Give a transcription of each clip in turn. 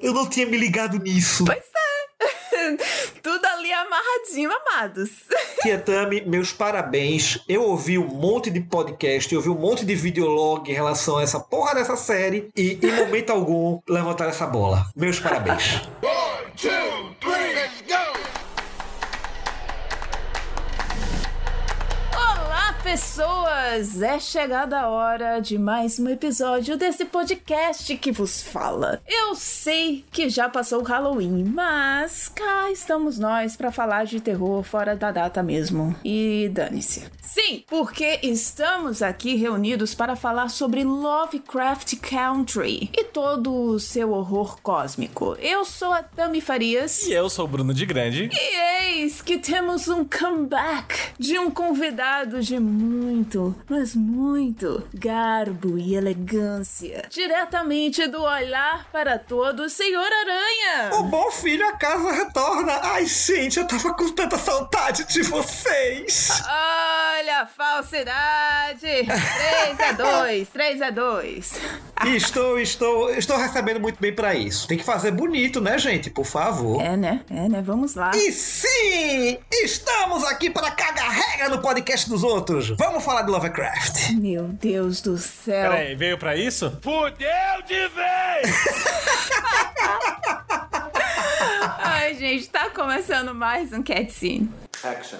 Eu não tinha me ligado nisso. Pois é. Tudo ali amarradinho, amados. Tia Tami, meus parabéns. Eu ouvi um monte de podcast, eu ouvi um monte de videolog em relação a essa porra dessa série e, em momento algum, levantaram essa bola. Meus parabéns. pessoas! É chegada a hora de mais um episódio desse podcast que vos fala. Eu sei que já passou o Halloween, mas cá estamos nós para falar de terror fora da data mesmo. E dane-se. Sim, porque estamos aqui reunidos para falar sobre Lovecraft Country e todo o seu horror cósmico. Eu sou a Tami Farias. E eu sou o Bruno de Grande. E eis que temos um comeback de um convidado de muito, mas muito garbo e elegância. Diretamente do olhar para todo, Senhor Aranha. O bom filho a casa retorna. Ai, gente, eu tava com tanta saudade de vocês. Olha a falsidade. 3 a 2, 3 a 2. Estou, estou, estou recebendo muito bem para isso. Tem que fazer bonito, né, gente? Por favor. É, né? É, né? Vamos lá. E sim, estamos aqui para cagar regra no podcast dos outros. Vamos falar de Lovecraft. Meu Deus do céu. Peraí, veio pra isso? Fudeu de vez! Ai, gente, tá começando mais um Cat Scene. Action.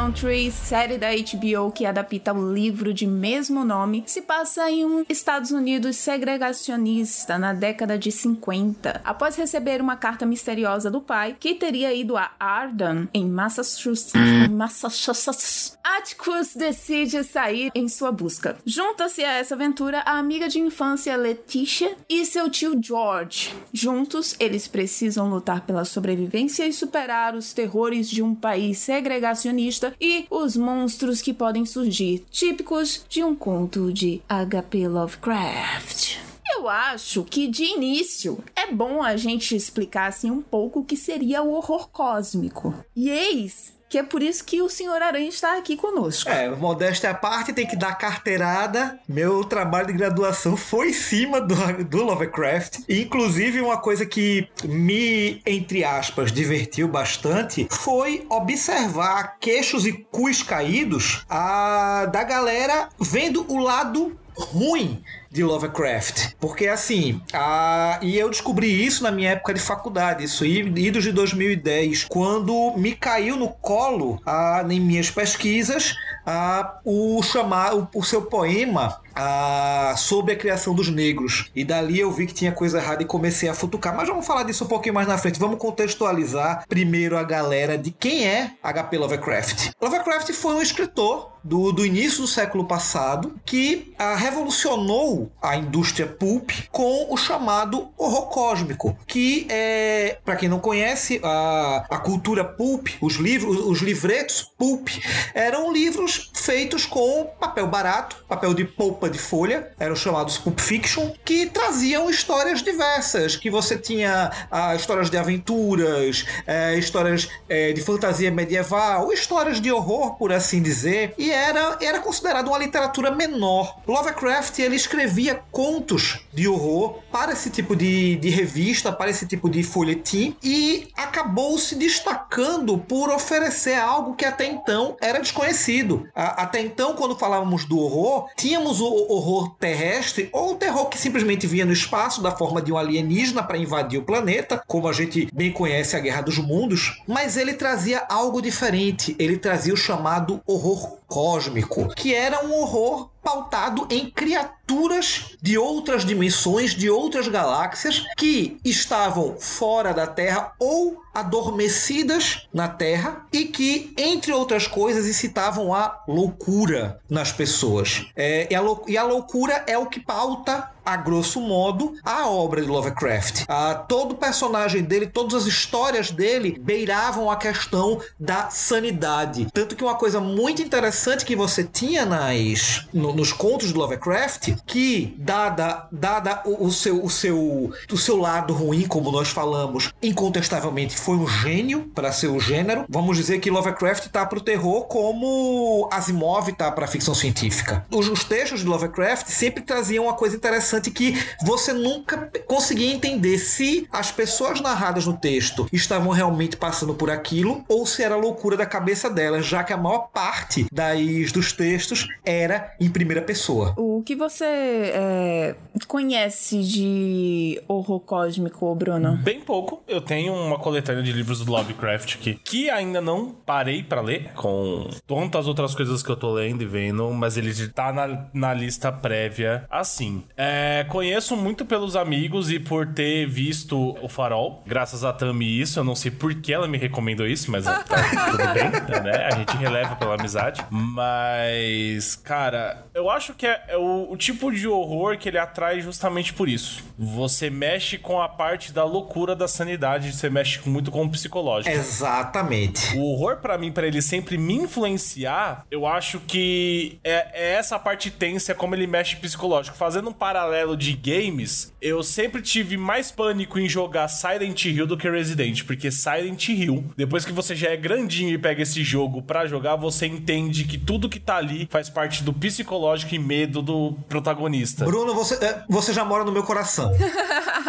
Country, série da HBO que adapta o livro de mesmo nome, se passa em um Estados Unidos segregacionista na década de 50. Após receber uma carta misteriosa do pai, que teria ido a Arden, em Massachusetts, Massachusetts, Atticus decide sair em sua busca. Junta-se a essa aventura a amiga de infância Letitia e seu tio George. Juntos, eles precisam lutar pela sobrevivência e superar os terrores de um país segregacionista e os monstros que podem surgir, típicos de um conto de H.P. Lovecraft. Eu acho que de início é bom a gente explicar assim um pouco o que seria o horror cósmico. E eis que é por isso que o senhor Aranha está aqui conosco. É, modéstia à parte, tem que dar carteirada. Meu trabalho de graduação foi em cima do, do Lovecraft. Inclusive, uma coisa que me, entre aspas, divertiu bastante foi observar queixos e cus caídos a, da galera vendo o lado ruim de Lovecraft. Porque assim, a... e eu descobri isso na minha época de faculdade, isso idos de 2010, quando me caiu no colo a, em minhas pesquisas a, o chamar o, o seu poema a, sobre a criação dos negros. E dali eu vi que tinha coisa errada e comecei a futucar. Mas vamos falar disso um pouquinho mais na frente. Vamos contextualizar primeiro a galera de quem é H.P. Lovecraft. Lovecraft foi um escritor do, do início do século passado que a, revolucionou a indústria pulp com o chamado horror cósmico, que é, para quem não conhece, a, a cultura pulp, os livros, os livretos pulp, eram livros feitos com papel barato, papel de polpa de folha, eram chamados Pulp Fiction, que traziam histórias diversas, que você tinha ah, histórias de aventuras, eh, histórias eh, de fantasia medieval, histórias de horror, por assim dizer, e era, era considerado uma literatura menor. Lovecraft ele escrevia contos de horror para esse tipo de, de revista, para esse tipo de folhetim, e acabou se destacando por oferecer algo que até então era desconhecido. até então, quando falávamos do horror, tínhamos o horror terrestre ou o terror que simplesmente vinha no espaço da forma de um alienígena para invadir o planeta, como a gente bem conhece a Guerra dos Mundos, mas ele trazia algo diferente. Ele trazia o chamado horror cósmico, que era um horror pautado em criaturas de outras dimensões, de outras galáxias que estavam fora da Terra ou adormecidas na Terra e que, entre outras coisas, incitavam a loucura nas pessoas. É, e, a e a loucura é o que pauta a grosso modo, a obra de Lovecraft. Ah, todo personagem dele, todas as histórias dele beiravam a questão da sanidade. Tanto que uma coisa muito interessante que você tinha nas, no, nos contos de Lovecraft, que dada, dada o, o, seu, o, seu, o seu lado ruim, como nós falamos, incontestavelmente foi um gênio para ser o gênero. Vamos dizer que Lovecraft tá pro terror como Asimov tá pra ficção científica. Os, os textos de Lovecraft sempre traziam uma coisa interessante que você nunca conseguia entender se as pessoas narradas no texto estavam realmente passando por aquilo ou se era loucura da cabeça delas, já que a maior parte das, dos textos era em primeira pessoa. O que você é, conhece de horror cósmico, Bruno? Bem pouco. Eu tenho uma coletânea de livros do Lovecraft aqui, que ainda não parei para ler, com tantas outras coisas que eu tô lendo e vendo, mas ele tá na, na lista prévia assim. É, conheço muito pelos amigos e por ter visto o Farol, graças a Tami isso. Eu não sei por que ela me recomendou isso, mas tá tudo bem, né? A gente releva pela amizade. Mas, cara, eu acho que é, é o, o tipo de horror que ele atrai justamente por isso. Você mexe com a parte da loucura da sanidade, você mexe muito com o psicológico. Exatamente. O horror, para mim, para ele sempre me influenciar, eu acho que é, é essa parte tensa, como ele mexe psicológico. Fazendo um paralelo de games, eu sempre tive mais pânico em jogar Silent Hill do que Resident, porque Silent Hill, depois que você já é grandinho e pega esse jogo pra jogar, você entende que tudo que tá ali faz parte do psicológico e medo do protagonista. Bruno, você, é, você já mora no meu coração.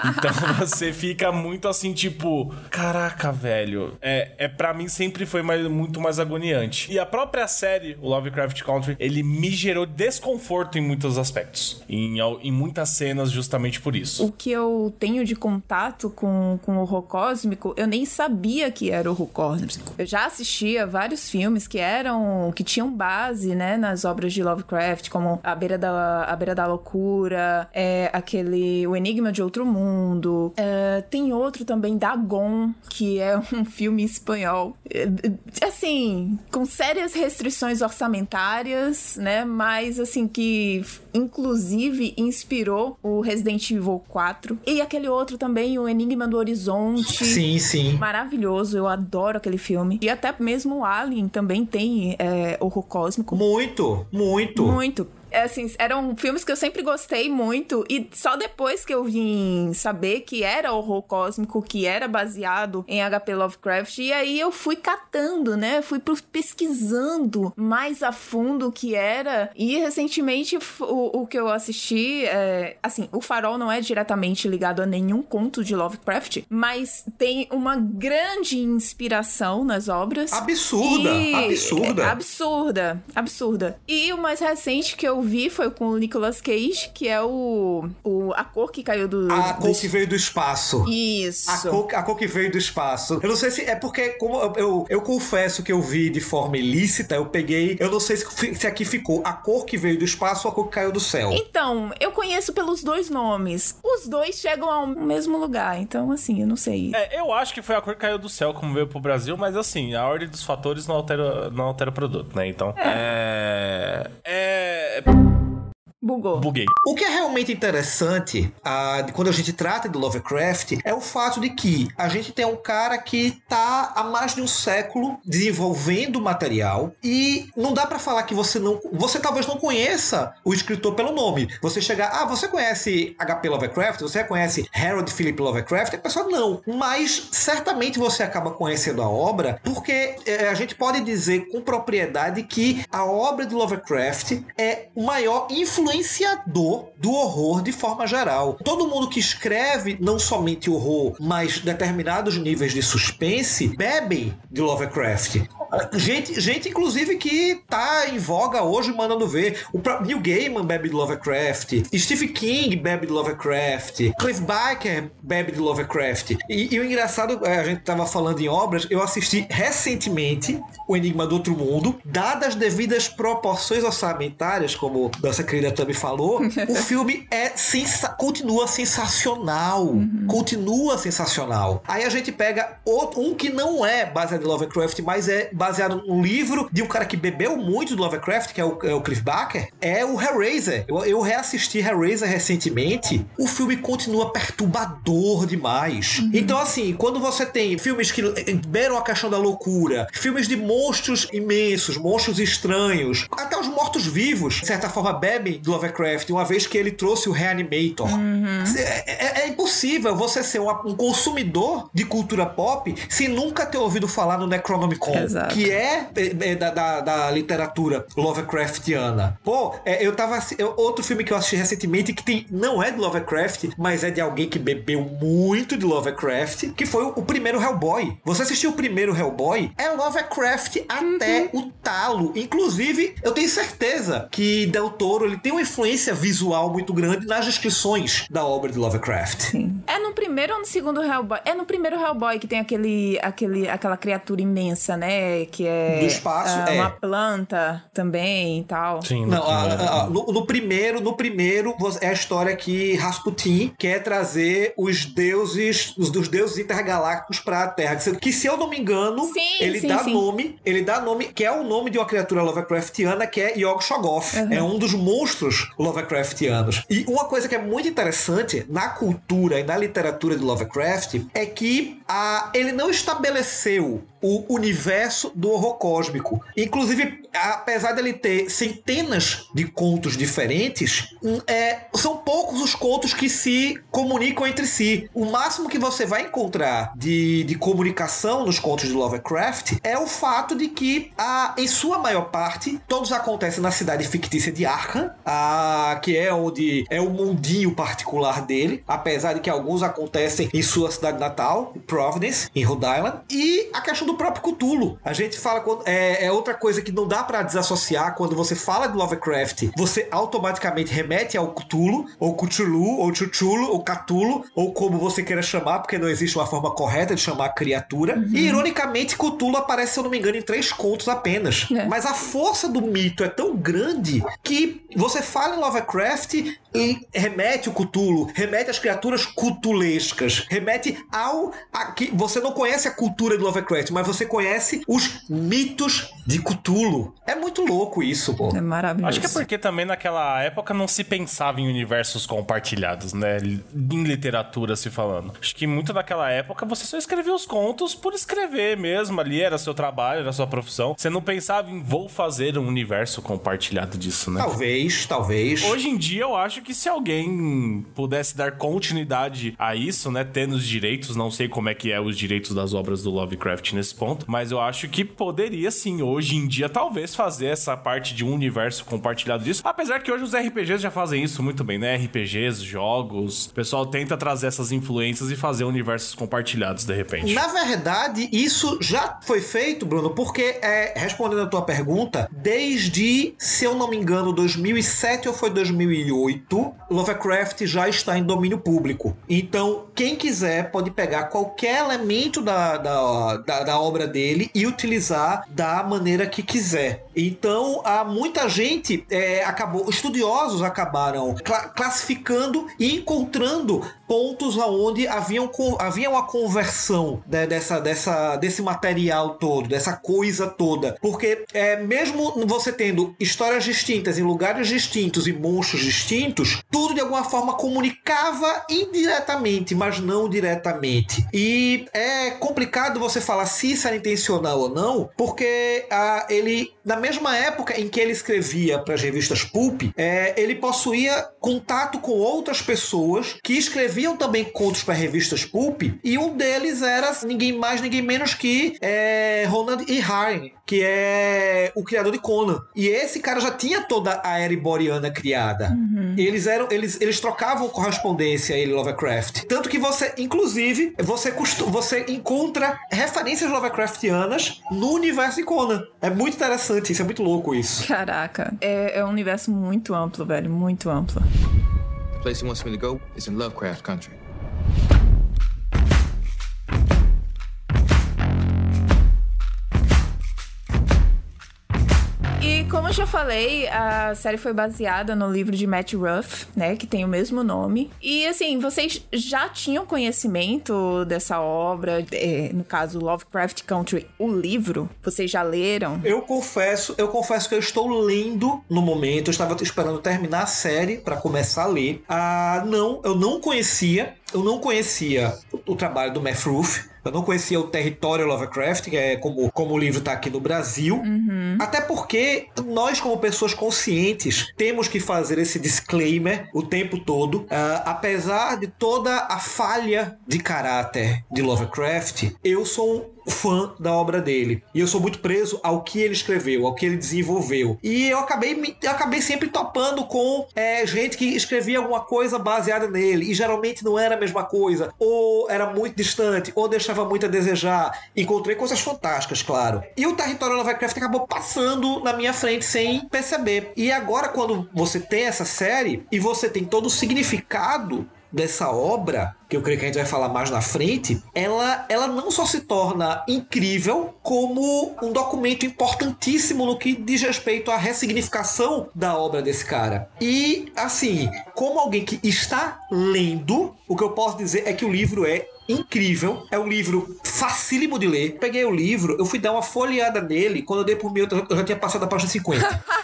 Então você fica muito assim, tipo, caraca, velho. É, é para mim sempre foi mais, muito mais agoniante. E a própria série, o Lovecraft Country, ele me gerou desconforto em muitos aspectos. Em, em muitas cenas, justamente por isso. O que eu tenho de contato com, com o horror cósmico, eu nem sabia que era horror cósmico. Eu já assistia vários filmes que eram, que tinham base, né, nas obras de Lovecraft, como A Beira da, a Beira da Loucura, é, aquele O Enigma de Outro Mundo. É, tem outro também, Dagon, que é um filme espanhol. É, assim, com sérias restrições orçamentárias, né, mas assim, que inclusive inspirou o Resident Evil 4. E aquele outro também, O Enigma do Horizonte. Sim, sim. Maravilhoso, eu adoro aquele filme. E até mesmo o Alien também tem é, horror cósmico. Muito, muito. Muito assim, eram filmes que eu sempre gostei muito e só depois que eu vim saber que era horror cósmico, que era baseado em HP Lovecraft, e aí eu fui catando, né? Fui pesquisando mais a fundo o que era. E recentemente o, o que eu assisti, é, assim, o Farol não é diretamente ligado a nenhum conto de Lovecraft, mas tem uma grande inspiração nas obras. Absurda, e... absurda. Absurda, absurda. E o mais recente que eu vi foi com o Nicolas Cage, que é o, o a cor que caiu do. A cor que veio do espaço. Isso. A cor, a cor que veio do espaço. Eu não sei se é porque, como eu, eu, eu, confesso que eu vi de forma ilícita, eu peguei. Eu não sei se, se aqui ficou a cor que veio do espaço ou a cor que caiu do céu. Então, eu conheço pelos dois nomes. Os dois chegam ao mesmo lugar. Então, assim, eu não sei. É, eu acho que foi a cor que caiu do céu, como veio pro Brasil, mas assim, a ordem dos fatores não altera, não altera o produto, né? Então. É. É. é... Bugou. Buguei. O que é realmente interessante de quando a gente trata de Lovecraft é o fato de que a gente tem um cara que tá há mais de um século desenvolvendo material e não dá para falar que você não. Você talvez não conheça o escritor pelo nome. Você chegar, ah, você conhece H.P. Lovecraft? Você conhece Harold Philip Lovecraft? A pessoa não. Mas certamente você acaba conhecendo a obra porque é, a gente pode dizer com propriedade que a obra de Lovecraft é o maior influência influenciador do horror de forma geral. Todo mundo que escreve não somente horror, mas determinados níveis de suspense, bebem de Lovecraft. Gente, gente, inclusive, que tá em voga hoje mandando ver. O Neil Gaiman bebe de Lovecraft. Steve King bebe de Lovecraft. Cliff Barker bebe de Lovecraft. E, e, o engraçado, é, a gente tava falando em obras, eu assisti recentemente O Enigma do Outro Mundo, dadas as devidas proporções orçamentárias, como nossa querida Tami falou, o filme é sensa continua sensacional. Uhum. Continua sensacional. Aí a gente pega outro, um que não é baseado em Lovecraft, mas é baseado no livro de um cara que bebeu muito do Lovecraft, que é o, é o Cliff Barker, é o Hellraiser. Eu, eu reassisti Hellraiser recentemente. O filme continua perturbador demais. Uhum. Então, assim, quando você tem filmes que beiram a questão da loucura, filmes de monstros imensos, monstros estranhos, até os mortos-vivos, de certa forma, bebem do Lovecraft, uma vez que ele trouxe o Reanimator. Uhum. É, é, é, impossível você ser uma, um consumidor de cultura pop sem nunca ter ouvido falar no Necronomicon, Exato. que é, é, é da, da, da, literatura Lovecraftiana. Pô, é, eu tava. outro filme que eu assisti recentemente que tem, não é de Lovecraft, mas é de alguém que bebeu muito de Lovecraft, que foi o, o primeiro Hellboy. Você assistiu o primeiro Hellboy? É Lovecraft até uhum. o talo. Inclusive, eu tenho certeza que Del Toro ele tem uma influência visual muito grande nas descrições da obra de Lovecraft. Sim. É no primeiro ou no segundo Hellboy? É no primeiro Hellboy que tem aquele, aquele, aquela criatura imensa, né? Que é. Do espaço, uh, é. Uma planta também e tal. Sim. No, Não, primeiro. A, a, no, no, primeiro, no primeiro é a história que Rasputin quer trazer os deuses, os dos deuses intergalácticos para a Terra. Que se eu não me engano, sim, ele sim, dá sim. nome, ele dá nome, que é o nome de uma criatura Lovecraftiana que é Yog Shoggoth. Uhum. É um dos monstros Lovecraftianos. E uma coisa que é muito interessante na cultura e na literatura de Lovecraft é que a, ele não estabeleceu o universo do horror cósmico. Inclusive, apesar dele ter centenas de contos diferentes, hum, é, são poucos os contos que se comunicam entre si. O máximo que você vai encontrar de, de comunicação nos contos de Lovecraft é o fato de que, a, em sua maior parte, todos acontecem na cidade fictícia de Arkham, a, que é onde é o mundinho particular dele, apesar de que alguns acontecem em sua cidade natal, Providence, em Rhode Island, e a questão do próprio Cthulhu. A gente fala é, é outra coisa que não dá para desassociar quando você fala de Lovecraft, você automaticamente remete ao Cthulhu, ou Cthulhu, ou Chuchulu, ou Cthulhu, ou como você queira chamar, porque não existe uma forma correta de chamar a criatura. Uhum. E ironicamente, Cthulhu aparece, se eu não me engano, em três contos apenas. É. Mas a força do mito é tão grande que você fala em Lovecraft e remete o Cthulhu, remete às criaturas cutulescas, remete ao. A, que você não conhece a cultura de Lovecraft, mas você conhece os mitos de Cthulhu. É muito louco isso, pô. É maravilhoso. Acho que é porque também naquela época não se pensava em universos compartilhados, né? Em literatura se falando. Acho que muito naquela época você só escrevia os contos por escrever mesmo ali, era seu trabalho, era sua profissão. Você não pensava em vou fazer um universo compartilhado disso, né? Talvez, talvez. Hoje em dia eu acho que se alguém pudesse dar continuidade a isso, né, tendo os direitos, não sei como é que é os direitos das obras do Lovecraft nesse ponto, mas eu acho que poderia sim, hoje em dia, talvez fazer essa parte de um universo compartilhado disso. Apesar que hoje os RPGs já fazem isso muito bem, né? RPGs, jogos, o pessoal tenta trazer essas influências e fazer universos compartilhados de repente. Na verdade, isso já foi feito, Bruno, porque, é, respondendo a tua pergunta, desde, se eu não me engano, 2007 ou foi 2008, Lovecraft já está em domínio público. Então, quem quiser pode pegar qualquer elemento da, da, da, da obra dele e utilizar da maneira que quiser. Então, há muita gente é, acabou, estudiosos acabaram cla classificando e encontrando pontos aonde haviam, havia uma conversão né, dessa, dessa, desse material todo, dessa coisa toda. Porque é, mesmo você tendo histórias distintas em lugares distintos e monstros distintos, tudo de alguma forma comunicava indiretamente, mas não diretamente. E é complicado você falar se isso era intencional ou não, porque ah, ele, na mesma época em que ele escrevia para as revistas Pulp, é, ele possuía contato com outras pessoas que escreviam também contos para revistas Pulp, e um deles era ninguém mais, ninguém menos que é, Ronald E. Harn, que é o criador de Conan. E esse cara já tinha toda a era iboriana criada. Uhum. Eles eram, eles, eles trocavam correspondência ele Lovecraft. Tanto que você, inclusive, você, você encontra referências Lovecraftianas no universo de Conan. É muito interessante, isso é muito louco isso. Caraca, é, é um universo muito amplo, velho, muito amplo. The place he wants me to go is in Lovecraft country. Eu já falei, a série foi baseada no livro de Matt Ruff, né? Que tem o mesmo nome. E assim, vocês já tinham conhecimento dessa obra, é, no caso Lovecraft Country, o livro? Vocês já leram? Eu confesso, eu confesso que eu estou lendo no momento. Eu estava esperando terminar a série para começar a ler. Ah, não, eu não conhecia eu não conhecia o, o trabalho do Matt Ruff. Eu não conhecia o território Lovecraft, que é como, como o livro está aqui no Brasil. Uhum. Até porque nós, como pessoas conscientes, temos que fazer esse disclaimer o tempo todo. Uh, apesar de toda a falha de caráter de Lovecraft, eu sou um fã da obra dele. E eu sou muito preso ao que ele escreveu, ao que ele desenvolveu. E eu acabei, eu acabei sempre topando com é, gente que escrevia alguma coisa baseada nele. E geralmente não era a mesma coisa. Ou era muito distante, ou deixava muito a desejar. Encontrei coisas fantásticas, claro. E o Território Lovecraft acabou passando na minha frente sem perceber. E agora, quando você tem essa série e você tem todo o significado dessa obra, que eu creio que a gente vai falar mais na frente, ela, ela não só se torna incrível, como um documento importantíssimo no que diz respeito à ressignificação da obra desse cara. E, assim, como alguém que está lendo, o que eu posso dizer é que o livro é incrível. É um livro facílimo de ler. Peguei o livro, eu fui dar uma folheada nele. Quando eu dei por mim, eu já tinha passado a página 50.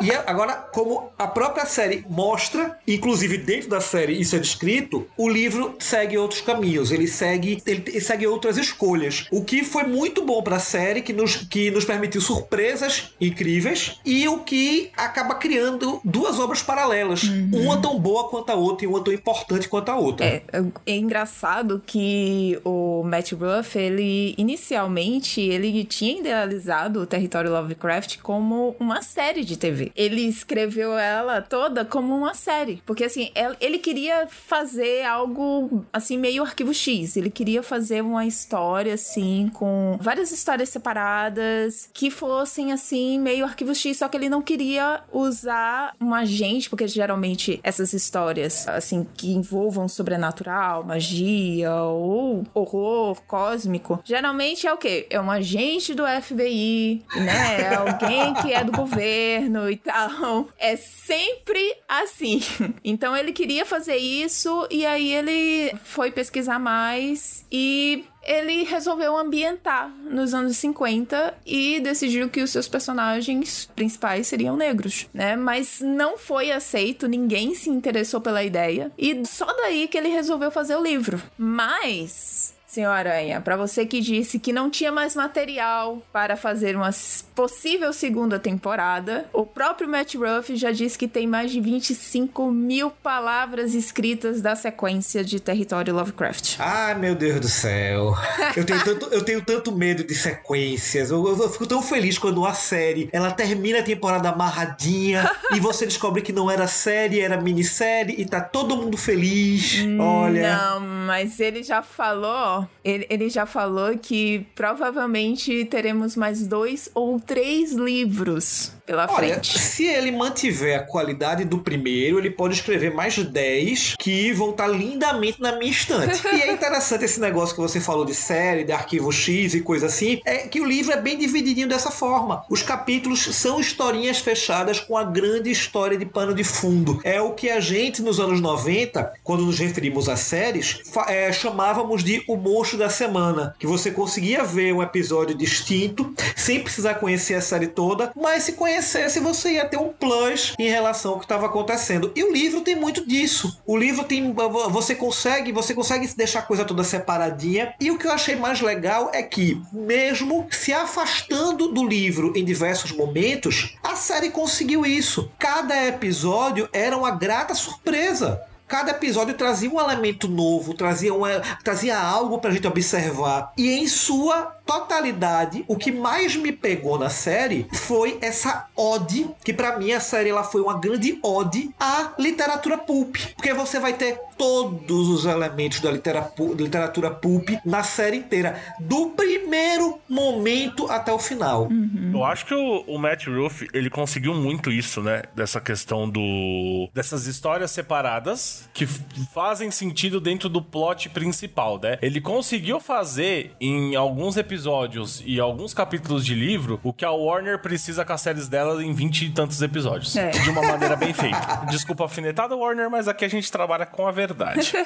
e é, agora, como a própria série mostra, inclusive dentro da série isso é descrito, o livro segue outros caminhos. Ele segue, ele segue outras escolhas. O que foi muito bom para a série, que nos, que nos permitiu surpresas incríveis, e o que acaba criando duas obras paralelas. Uhum. Uma tão boa quanto a outra e uma tão importante quanto a outra. É, é engraçado que que o Matt Ruff, ele inicialmente ele tinha idealizado o Território Lovecraft como uma série de TV. Ele escreveu ela toda como uma série, porque assim, ele queria fazer algo assim meio arquivo X, ele queria fazer uma história assim com várias histórias separadas que fossem assim meio arquivo X, só que ele não queria usar um agente, porque geralmente essas histórias assim que envolvam sobrenatural, magia ou horror cósmico, geralmente é o quê? É um agente do FBI, né? É alguém que é do governo e tal. É sempre assim. Então ele queria fazer isso e aí ele foi pesquisar mais e ele resolveu ambientar nos anos 50 e decidiu que os seus personagens principais seriam negros, né? Mas não foi aceito, ninguém se interessou pela ideia e só daí que ele resolveu fazer o livro. Mas Senhor Aranha, para você que disse que não tinha mais material para fazer uma possível segunda temporada, o próprio Matt Ruff já disse que tem mais de 25 mil palavras escritas da sequência de Território Lovecraft. Ai, meu Deus do céu. Eu tenho tanto, eu tenho tanto medo de sequências. Eu, eu, eu fico tão feliz quando uma série ela termina a temporada amarradinha e você descobre que não era série, era minissérie e tá todo mundo feliz. Olha. Não, mas ele já falou ele, ele já falou que provavelmente teremos mais dois ou três livros pela Olha, frente. Se ele mantiver a qualidade do primeiro, ele pode escrever mais 10 que vão estar lindamente na minha estante. e é interessante esse negócio que você falou de série, de arquivo X e coisa assim, é que o livro é bem divididinho dessa forma. Os capítulos são historinhas fechadas com a grande história de pano de fundo. É o que a gente nos anos 90, quando nos referimos a séries, é, chamávamos de o monstro da semana, que você conseguia ver um episódio distinto sem precisar conhecer a série toda, mas se conhecer conhecesse, você ia ter um plus em relação ao que estava acontecendo. E o livro tem muito disso. O livro tem. Você consegue, você consegue deixar a coisa toda separadinha. E o que eu achei mais legal é que, mesmo se afastando do livro em diversos momentos, a série conseguiu isso. Cada episódio era uma grata surpresa cada episódio trazia um elemento novo, trazia, uma, trazia algo pra gente observar. E em sua totalidade, o que mais me pegou na série foi essa ode, que para mim a série ela foi uma grande ode à literatura pulp, porque você vai ter todos os elementos da literatura pulp na série inteira, do primeiro momento até o final. Uhum. Eu acho que o, o Matt Ruff, ele conseguiu muito isso, né? Dessa questão do dessas histórias separadas que fazem sentido dentro do plot principal, né? Ele conseguiu fazer em alguns episódios e alguns capítulos de livro o que a Warner precisa com as séries dela em 20 e tantos episódios. É. De uma maneira bem feita. Desculpa afinetada, Warner, mas aqui a gente trabalha com a verdade,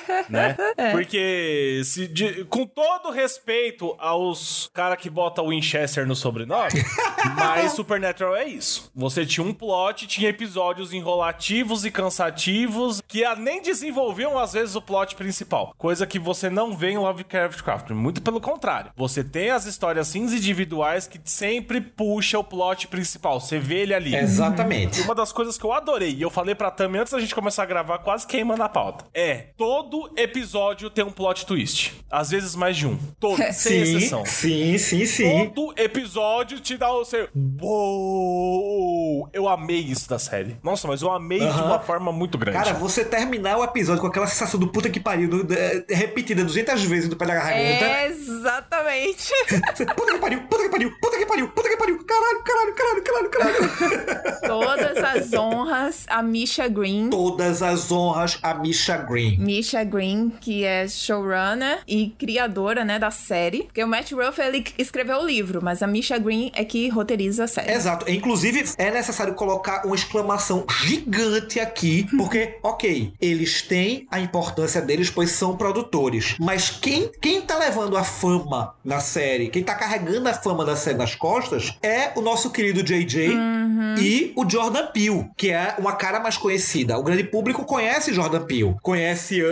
né? É. Porque se de, com todo respeito aos cara que bota Winchester no sobrenome, mas Supernatural é isso. Você tinha um plot, tinha episódios enrolativos e cansativos que nem desenvolviam às vezes o plot principal, coisa que você não vê em Lovecraft Craft. Muito pelo contrário. Você tem as histórias assim individuais que sempre puxa o plot principal. Você vê ele ali. Exatamente. E uma das coisas que eu adorei, e eu falei pra Tami antes da gente começar a gravar, quase queimando a pauta, é todo episódio tem um plot twist. Às vezes mais de um. Todo, sem sim, exceção. Sim, sim, sim. Todo episódio te dá o seu. Uou! Eu amei isso da série. Nossa, mas eu amei de uma forma muito grande. Cara, você terminar o episódio com aquela sensação do puta que pariu, do, repetida 200 vezes do pé da garganta. É, exatamente. puta que pariu, puta que pariu, puta que pariu, puta que pariu. Caralho, caralho, caralho, caralho, caralho. Todas as honras a Misha Green. Todas as honras a Misha Green. Misha Green, que é showrunner e criadora, né, da série. Porque o Matt Ruff, ele escreveu o livro, mas a Misha Green é que roteiriza a série. Exato. Inclusive, é necessário colocar uma exclamação gigante aqui, porque, ok, eles têm a importância deles, pois são produtores. Mas quem, quem tá levando a fama na série, quem tá carregando a fama da série nas costas, é o nosso querido JJ uhum. e o Jordan Peele, que é uma cara mais conhecida. O grande público conhece Jordan Peele, conhece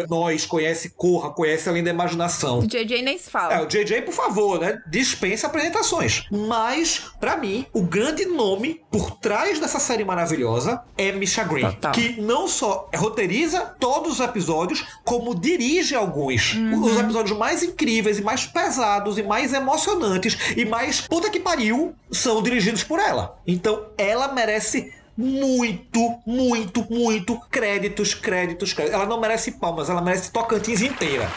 nós, conhece Corra, conhece Além da Imaginação. O JJ nem se fala. É, o JJ, por favor, né? Dispensa apresentações. Mas, para mim, o grande nome por trás dessa série maravilhosa é Misha Green, Total. que não só roteiriza todos os episódios, como dirige alguns. Uhum. Os episódios mais incríveis e mais pesados e mais emocionantes e mais puta que pariu são dirigidos por ela. Então, ela merece muito, muito, muito créditos, créditos, créditos. Ela não merece palmas, ela merece Tocantins inteira.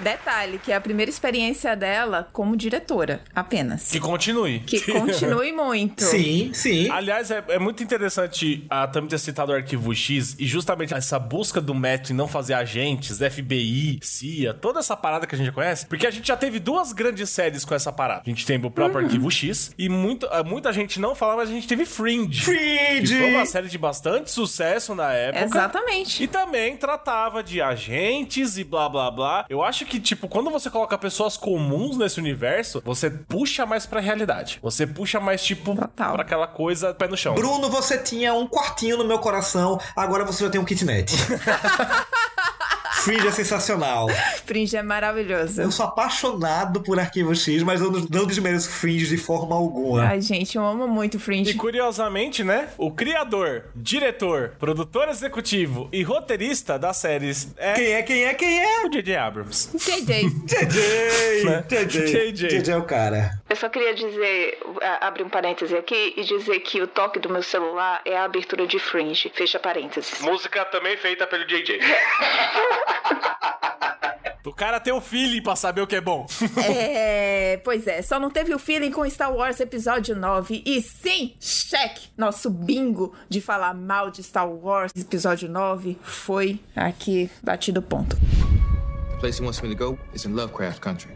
Detalhe, que é a primeira experiência dela como diretora, apenas. Que continue. Que continue muito. Sim, sim. Aliás, é, é muito interessante a Tami ter citado o Arquivo X e justamente essa busca do método em não fazer agentes, FBI, CIA, toda essa parada que a gente conhece, porque a gente já teve duas grandes séries com essa parada. A gente tem o próprio uhum. Arquivo X e muito, é, muita gente não fala, mas a gente teve Fringe. Fringe! Que foi uma série de bastante sucesso na época. Exatamente. E também tratava de agentes e blá blá blá. Eu acho que, tipo, quando você coloca pessoas comuns nesse universo, você puxa mais pra realidade. Você puxa mais, tipo, Total. pra aquela coisa pé no chão. Bruno, você tinha um quartinho no meu coração, agora você já tem um kitnet. Fringe é sensacional. Fringe é maravilhoso. Eu sou apaixonado por Arquivo X, mas eu não desmereço Fringe de forma alguma. Ai, gente, eu amo muito Fringe. E curiosamente, né? O criador, diretor, produtor executivo e roteirista das séries é. Quem é, quem é, quem é? O J.J. Abrams. JJ. JJ. JJ. JJ é o cara. Eu só queria dizer, abrir um parêntese aqui e dizer que o toque do meu celular é a abertura de Fringe. Fecha parênteses. Música também feita pelo JJ. O cara tem o feeling pra saber o que é bom. é, pois é, só não teve o feeling com Star Wars Episódio 9. E sim, cheque! Nosso bingo de falar mal de Star Wars Episódio 9 foi aqui batido ponto. The place he wants me to go is in Lovecraft Country.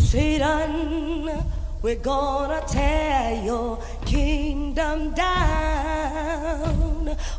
Satan, we're gonna tear your kingdom down.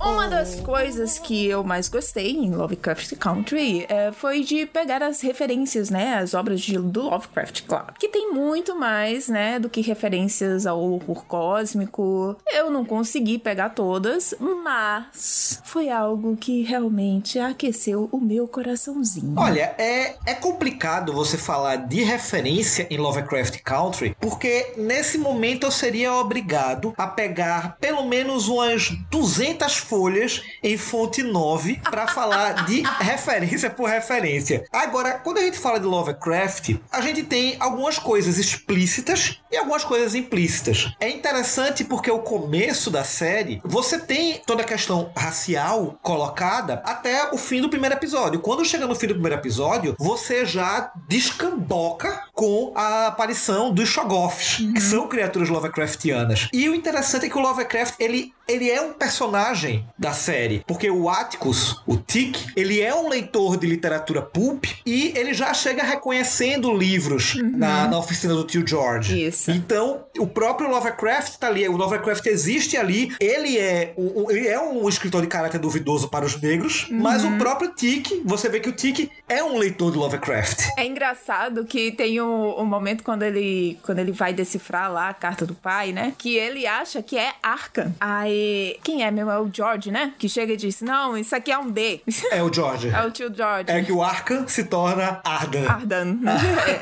Uma das coisas que eu mais gostei em Lovecraft Country é, foi de pegar as referências, né, as obras de, do Lovecraft, claro, que tem muito mais, né, do que referências ao horror cósmico. Eu não consegui pegar todas, mas foi algo que realmente aqueceu o meu coraçãozinho. Olha, é, é complicado você falar de referência em Lovecraft Country, porque nesse momento eu seria obrigado a pegar pelo menos umas 200 500 folhas em fonte 9 para falar de referência por referência. Agora, quando a gente fala de Lovecraft, a gente tem algumas coisas explícitas e algumas coisas implícitas. É interessante porque o começo da série, você tem toda a questão racial colocada até o fim do primeiro episódio. Quando chega no fim do primeiro episódio, você já descamboca com a aparição dos Shoggoths, uhum. que são criaturas Lovecraftianas. E o interessante é que o Lovecraft, ele ele é um personagem da série, porque o Atticus, o Tick, ele é um leitor de literatura pulp e ele já chega reconhecendo livros uhum. na, na oficina do tio George. Isso. Então, o próprio Lovecraft tá ali, o Lovecraft existe ali, ele é, um, ele é um escritor de caráter duvidoso para os negros, uhum. mas o próprio Tick, você vê que o Tick é um leitor de Lovecraft. É engraçado que tem um, um momento quando ele, quando ele vai decifrar lá a carta do pai, né? Que ele acha que é Arkham. Aí quem é mesmo? É o George, né? Que chega e diz: Não, isso aqui é um D. É o George. é o tio George. É que o Arkham se torna Ardan. Ardan.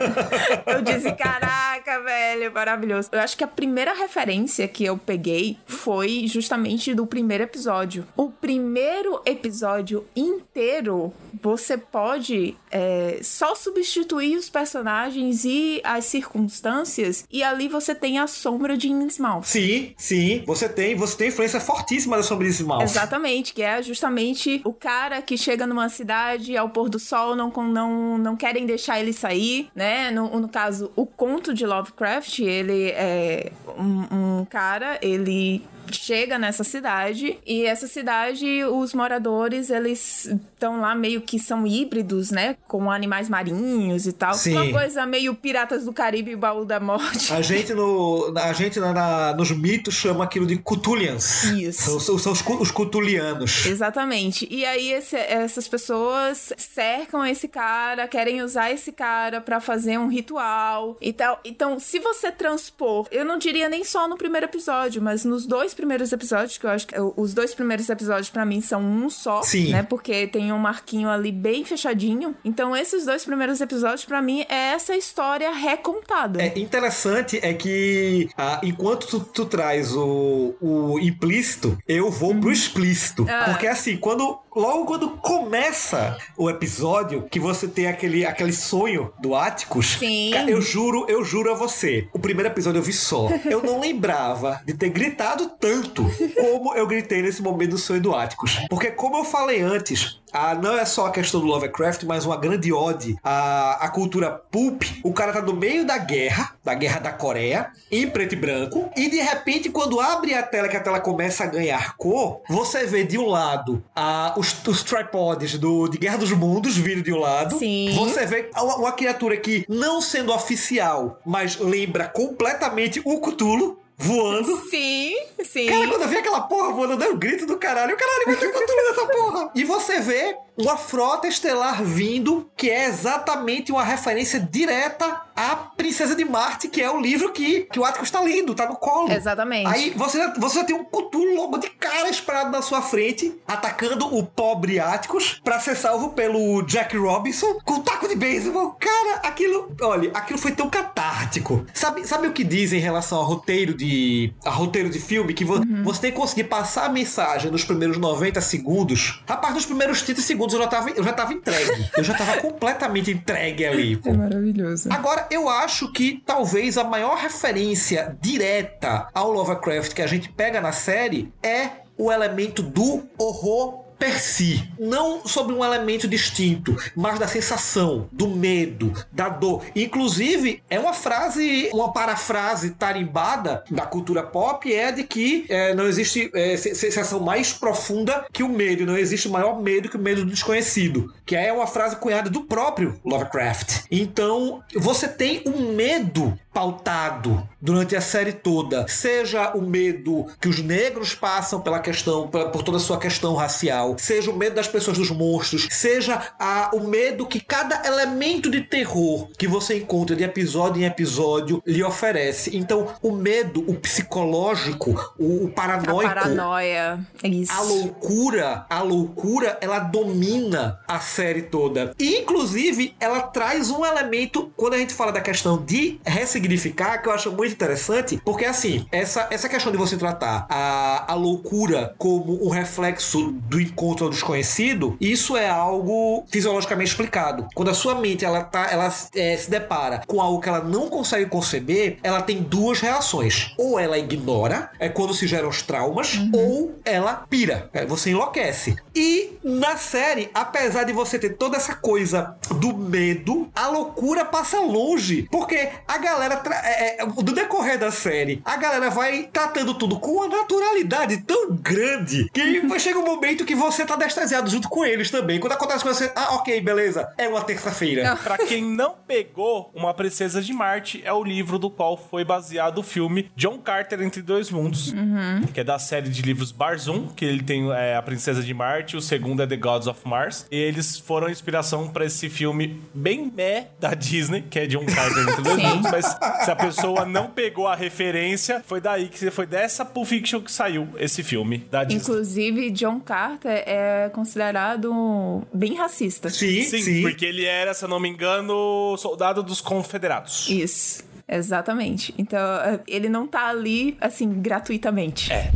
eu disse: Caraca, velho, maravilhoso. Eu acho que a primeira referência que eu peguei foi justamente do primeiro episódio. O primeiro episódio inteiro você pode é, só substituir os personagens e as circunstâncias e ali você tem a sombra de Innsmouth. Sim, sim. Você tem, você tem influência fortíssima da de Innsmouth. Exatamente, que é justamente o cara que chega numa cidade ao pôr do sol, não, não, não querem deixar ele sair, né? No, no caso, o conto de Lovecraft, ele é um, um cara, ele chega nessa cidade e essa cidade, os moradores, eles estão lá meio que são híbridos, né? Com animais marinhos e tal. Sim. Uma coisa meio Piratas do Caribe e Baú da Morte. A gente, no, a gente na, na, nos mitos chama aquilo de Cutulians. Isso. São, são os, os Cutulianos. Exatamente. E aí esse, essas pessoas cercam esse cara, querem usar esse cara para fazer um ritual e tal. Então, se você transpor, eu não diria nem só no primeiro episódio, mas nos dois primeiros episódios, que eu acho que os dois primeiros episódios para mim são um só, Sim. né? Porque tem um marquinho ali bem fechadinho. Então, esses dois primeiros episódios, para mim, é essa história recontada. É interessante é que ah, enquanto tu, tu, traz o, o implícito, eu vou pro uhum. explícito. Ah. Porque assim, quando logo quando começa o episódio, que você tem aquele, aquele sonho do Atticus, Sim. eu juro, eu juro a você, o primeiro episódio eu vi só. Eu não lembrava de ter gritado tanto como eu gritei nesse momento do sonho do Atticus. Porque como eu falei antes, ah, não é só a questão do Lovecraft, mas uma grande ode à, à cultura pulp. O cara tá no meio da guerra, da guerra da Coreia, em preto e branco, e de repente, quando abre a tela, que a tela começa a ganhar cor, você vê de um lado ah, os, os tripods do, de Guerra dos Mundos vindo de um lado. Sim. Você vê uma, uma criatura que, não sendo oficial, mas lembra completamente o Cthulhu voando. Sim, sim. Cara, quando eu vi aquela porra voando, deu um grito do caralho. Caralho, vai ter cultura dessa porra. E você vê uma frota estelar vindo, que é exatamente uma referência direta à Princesa de Marte, que é o livro que, que o Atticus está lendo, tá no colo. Exatamente. Aí você, você tem um Cthulhu logo de cara esperado na sua frente, atacando o pobre Atticus para ser salvo pelo Jack Robinson com um taco de beisebol. Cara, aquilo, olha, aquilo foi tão catártico. Sabe, sabe o que dizem em relação ao roteiro de a roteiro de filme que vo, uhum. você tem que conseguir passar a mensagem nos primeiros 90 segundos. Rapaz, nos primeiros 30 segundos segundos eu já tava, eu já tava entregue. Eu já tava completamente entregue ali. É maravilhoso. Agora, eu acho que talvez a maior referência direta ao Lovecraft que a gente pega na série é o elemento do horror per si, não sobre um elemento distinto, mas da sensação, do medo, da dor. Inclusive, é uma frase, uma parafrase tarimbada da cultura pop é de que é, não existe é, sensação mais profunda que o medo, não existe maior medo que o medo do desconhecido, que é uma frase cunhada do próprio Lovecraft. Então, você tem um medo pautado durante a série toda, seja o medo que os negros passam pela questão, por toda a sua questão racial, seja o medo das pessoas dos monstros, seja a, o medo que cada elemento de terror que você encontra de episódio em episódio lhe oferece. Então, o medo, o psicológico, o, o paranoico, a paranoia, é isso. a loucura, a loucura, ela domina a série toda. E, inclusive, ela traz um elemento quando a gente fala da questão de ressignificar significar que eu acho muito interessante, porque assim, essa, essa questão de você tratar a, a loucura como um reflexo do, encontro ao desconhecido, isso é algo fisiologicamente explicado. Quando a sua mente ela tá, ela é, se depara com algo que ela não consegue conceber, ela tem duas reações. Ou ela ignora, é quando se geram os traumas, uhum. ou ela pira, é, você enlouquece. E na série, apesar de você ter toda essa coisa do medo, a loucura passa longe, porque a galera é, é, do decorrer da série, a galera vai tratando tudo com uma naturalidade tão grande que chega um momento que você tá destasiado junto com eles também. Quando acontece com você, ah, ok, beleza, é uma terça-feira. pra quem não pegou, Uma Princesa de Marte é o livro do qual foi baseado o filme John Carter Entre Dois Mundos, uhum. que é da série de livros Barzum, que ele tem é, A Princesa de Marte, o segundo é The Gods of Mars. E eles foram inspiração para esse filme bem meh da Disney, que é John Carter Entre Dois Mundos, mas se a pessoa não pegou a referência, foi daí que foi dessa Pulp Fiction que saiu esse filme da Disney. Inclusive, John Carter é considerado bem racista. Sim, sim, sim. porque ele era, se eu não me engano, soldado dos confederados. Isso. Exatamente. Então, ele não tá ali, assim, gratuitamente. É.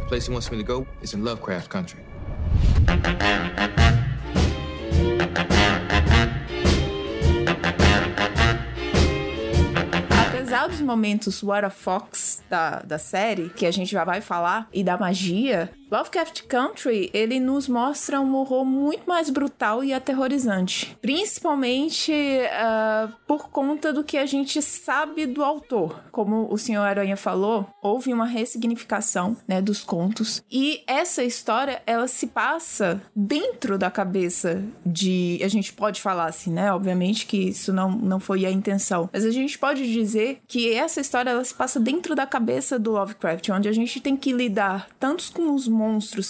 The place he wants me to go is in Lovecraft Country. apesar dos momentos What a Fox da, da série, que a gente já vai falar, e da magia, Lovecraft Country, ele nos mostra um horror muito mais brutal e aterrorizante. Principalmente uh, por conta do que a gente sabe do autor. Como o Senhor Aranha falou, houve uma ressignificação né, dos contos. E essa história, ela se passa dentro da cabeça de... A gente pode falar assim, né? Obviamente que isso não, não foi a intenção. Mas a gente pode dizer que essa história, ela se passa dentro da cabeça do Lovecraft, onde a gente tem que lidar tanto com os monstros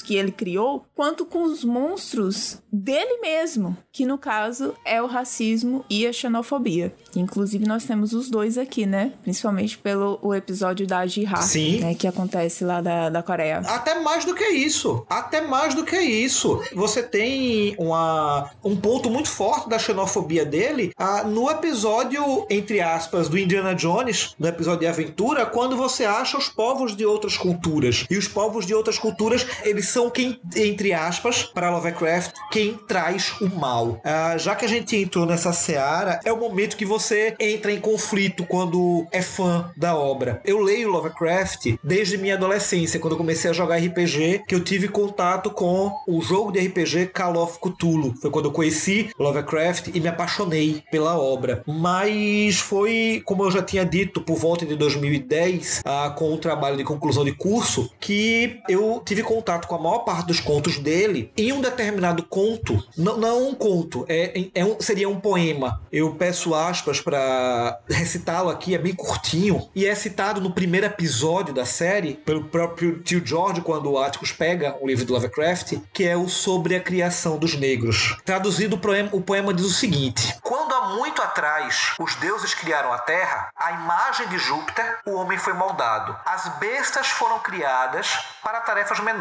que ele criou, quanto com os monstros dele mesmo, que no caso é o racismo e a xenofobia. Inclusive nós temos os dois aqui, né? Principalmente pelo o episódio da Jihá, né? Que acontece lá da, da Coreia. Até mais do que isso. Até mais do que isso. Você tem uma, um ponto muito forte da xenofobia dele ah, no episódio, entre aspas, do Indiana Jones, no episódio de aventura, quando você acha os povos de outras culturas. E os povos de outras culturas eles são quem, entre aspas, para Lovecraft, quem traz o mal. Ah, já que a gente entrou nessa seara, é o momento que você entra em conflito quando é fã da obra. Eu leio Lovecraft desde minha adolescência, quando eu comecei a jogar RPG, que eu tive contato com o jogo de RPG Call of Cthulhu. Foi quando eu conheci Lovecraft e me apaixonei pela obra. Mas foi, como eu já tinha dito, por volta de 2010, ah, com o trabalho de conclusão de curso, que eu tive contato com a maior parte dos contos dele. Em um determinado conto, não, não um conto, é, é um, seria um poema. Eu peço aspas para recitá-lo aqui, é bem curtinho. E é citado no primeiro episódio da série, pelo próprio tio George, quando o Atticus pega o livro do Lovecraft, que é o Sobre a Criação dos Negros. Traduzido, o poema, o poema diz o seguinte: Quando há muito atrás os deuses criaram a terra, a imagem de Júpiter, o homem foi moldado. As bestas foram criadas para tarefas menores.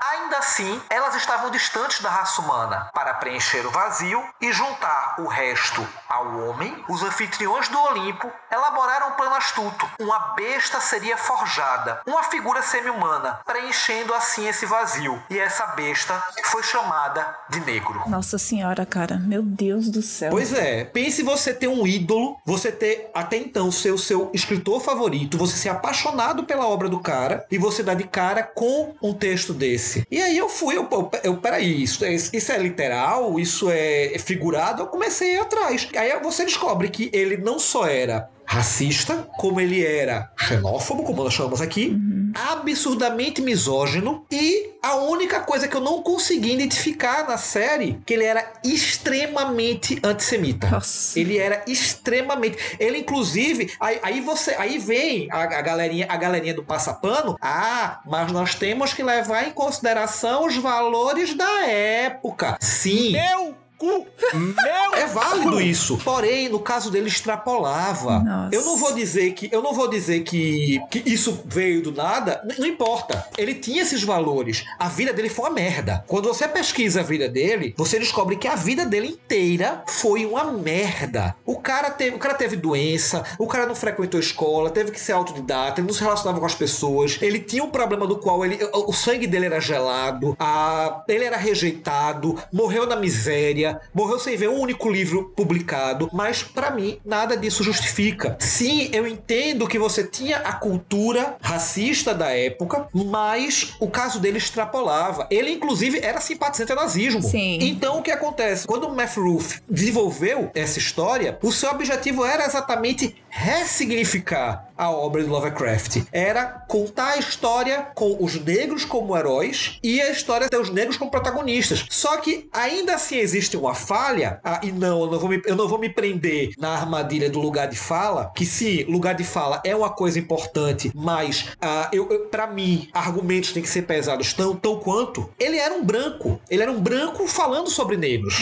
Ainda assim, elas estavam distantes da raça humana. Para preencher o vazio e juntar o resto ao homem, os anfitriões do Olimpo elaboraram um plano astuto. Uma besta seria forjada, uma figura semi-humana, preenchendo assim esse vazio. E essa besta foi chamada de negro. Nossa senhora, cara, meu Deus do céu. Pois é, pense você ter um ídolo, você ter até então ser o seu escritor favorito, você ser apaixonado pela obra do cara e você dar de cara com um texto desse. E aí eu fui, eu, eu, eu peraí, isso é, isso é literal? Isso é figurado? Eu comecei a ir atrás. Aí você descobre que ele não só era racista, como ele era xenófobo, como nós chamamos aqui, uhum. absurdamente misógino e a única coisa que eu não consegui identificar na série que ele era extremamente antissemita. Nossa. Ele era extremamente, ele inclusive, aí, aí você, aí vem a, a galerinha, a galerinha do passapano, ah, mas nós temos que levar em consideração os valores da época. Sim. Meu cu! Meu É válido isso. Porém, no caso dele extrapolava. Nossa. Eu não vou dizer que eu não vou dizer que, que isso veio do nada, N- não importa. Ele tinha esses valores. A vida dele foi uma merda. Quando você pesquisa a vida dele, você descobre que a vida dele inteira foi uma merda. O cara teve, o cara teve doença, o cara não frequentou escola, teve que ser autodidata, ele não se relacionava com as pessoas, ele tinha um problema do qual ele, o o sangue dele era gelado, a, ele era rejeitado, morreu na miséria, morreu sem ver um único livro publicado, mas pra mim nada disso justifica. Sim, eu entendo que você tinha a cultura racista da época, mas o caso dele extrapolava. Ele inclusive era simpatizante ao nazismo. Sim. Então o que acontece? Quando o Matt Ruth desenvolveu essa história, o seu objetivo era exatamente ressignificar a obra de Lovecraft. Era contar a história com os negros como heróis e a história ter os negros como protagonistas. Só que ainda assim existe uma falha, ah, e não, eu não, vou me, eu não vou me prender na armadilha do lugar de fala, que sim, lugar de fala é uma coisa importante, mas ah, eu, eu, para mim, argumentos têm que ser pesados tão, tão quanto. Ele era um branco. Ele era um branco falando sobre negros.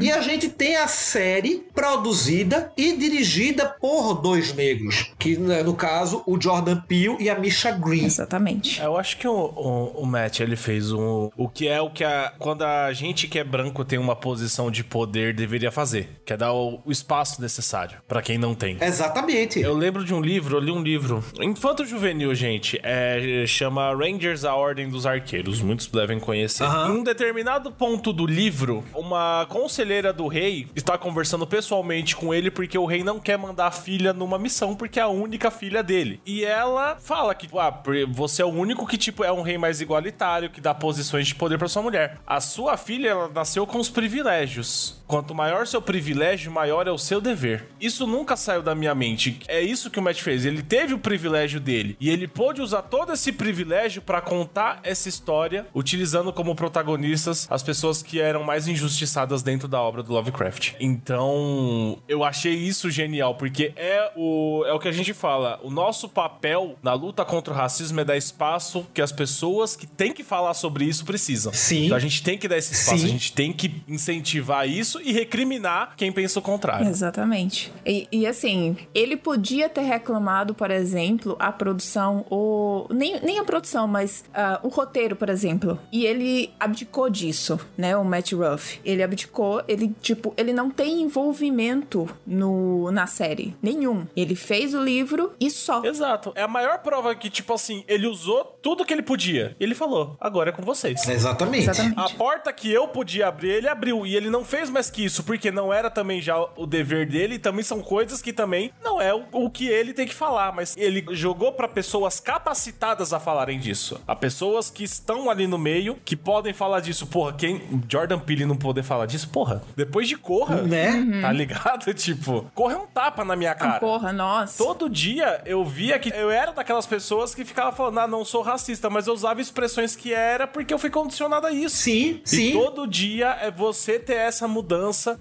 E a gente tem a série produzida e dirigida por dois negros, que né, no caso o Jordan Peele e a Misha Green. Exatamente. Eu acho que o, o, o Matt, ele fez um, o que é o que a, quando a gente que é branco tem uma posição de poder deveria fazer, que é dar o, o espaço necessário pra quem não tem. Exatamente. Eu lembro de um livro, eu li um livro, infanto juvenil, gente, é, chama Rangers, a Ordem dos Arqueiros, muitos devem conhecer. Aham. Em um determinado ponto do livro, uma conselheira do rei está conversando pessoalmente com ele porque o rei não quer mandar a filha numa missão porque é a única filha dele. E ela fala que, ah, você é o único que, tipo, é um rei mais igualitário, que dá posições de poder pra sua mulher. A sua filha, ela nasceu com os privilégios. Quanto maior seu privilégio, maior é o seu dever. Isso nunca saiu da minha mente. É isso que o Matt fez. Ele teve o privilégio dele e ele pôde usar todo esse privilégio pra contar essa história, utilizando como protagonistas as pessoas que eram mais injustiçadas dentro da obra do Lovecraft. Então, eu achei isso genial, porque é o, é o que a gente fala. O nosso papel na luta contra o racismo é dar espaço que as pessoas que têm que falar sobre isso precisam. Sim. Então a gente tem que dar esse espaço, Sim. a gente tem que incentivar isso e recriminar quem pensa o contrário. Exatamente. E, e, assim, ele podia ter reclamado, por exemplo, a produção, ou. Nem, nem a produção, mas ah, o roteiro, por exemplo. E ele abdicou disso, né? O Matt Ruff. Ele abdicou, ele, tipo, ele não tem envolvimento no, na série. Nenhum. Ele fez o livro e só. Exato. É a maior prova que, tipo assim, ele usou tudo que ele podia. E ele falou: agora é com vocês. Exatamente. Exatamente. A porta que eu podia abrir, ele abriu. E ele não fez mais que isso, porque não era também já o dever dele. Também são coisas que também não é o, o que ele tem que falar. Mas ele jogou pra pessoas capacitadas a falarem disso. A pessoas que estão ali no meio, que podem falar disso. Porra, quem. Jordan Peele não poder falar disso, porra. Depois de Corra, Né? tá ligado? Tipo, Corra é um tapa na minha cara. Porra, nossa. Todo dia eu via que eu era daquelas pessoas que ficavam falando, ah, não sou racista, mas eu usava expressões que era porque eu fui condicionado a isso. Sim, E sim. todo dia é você ter essa mudança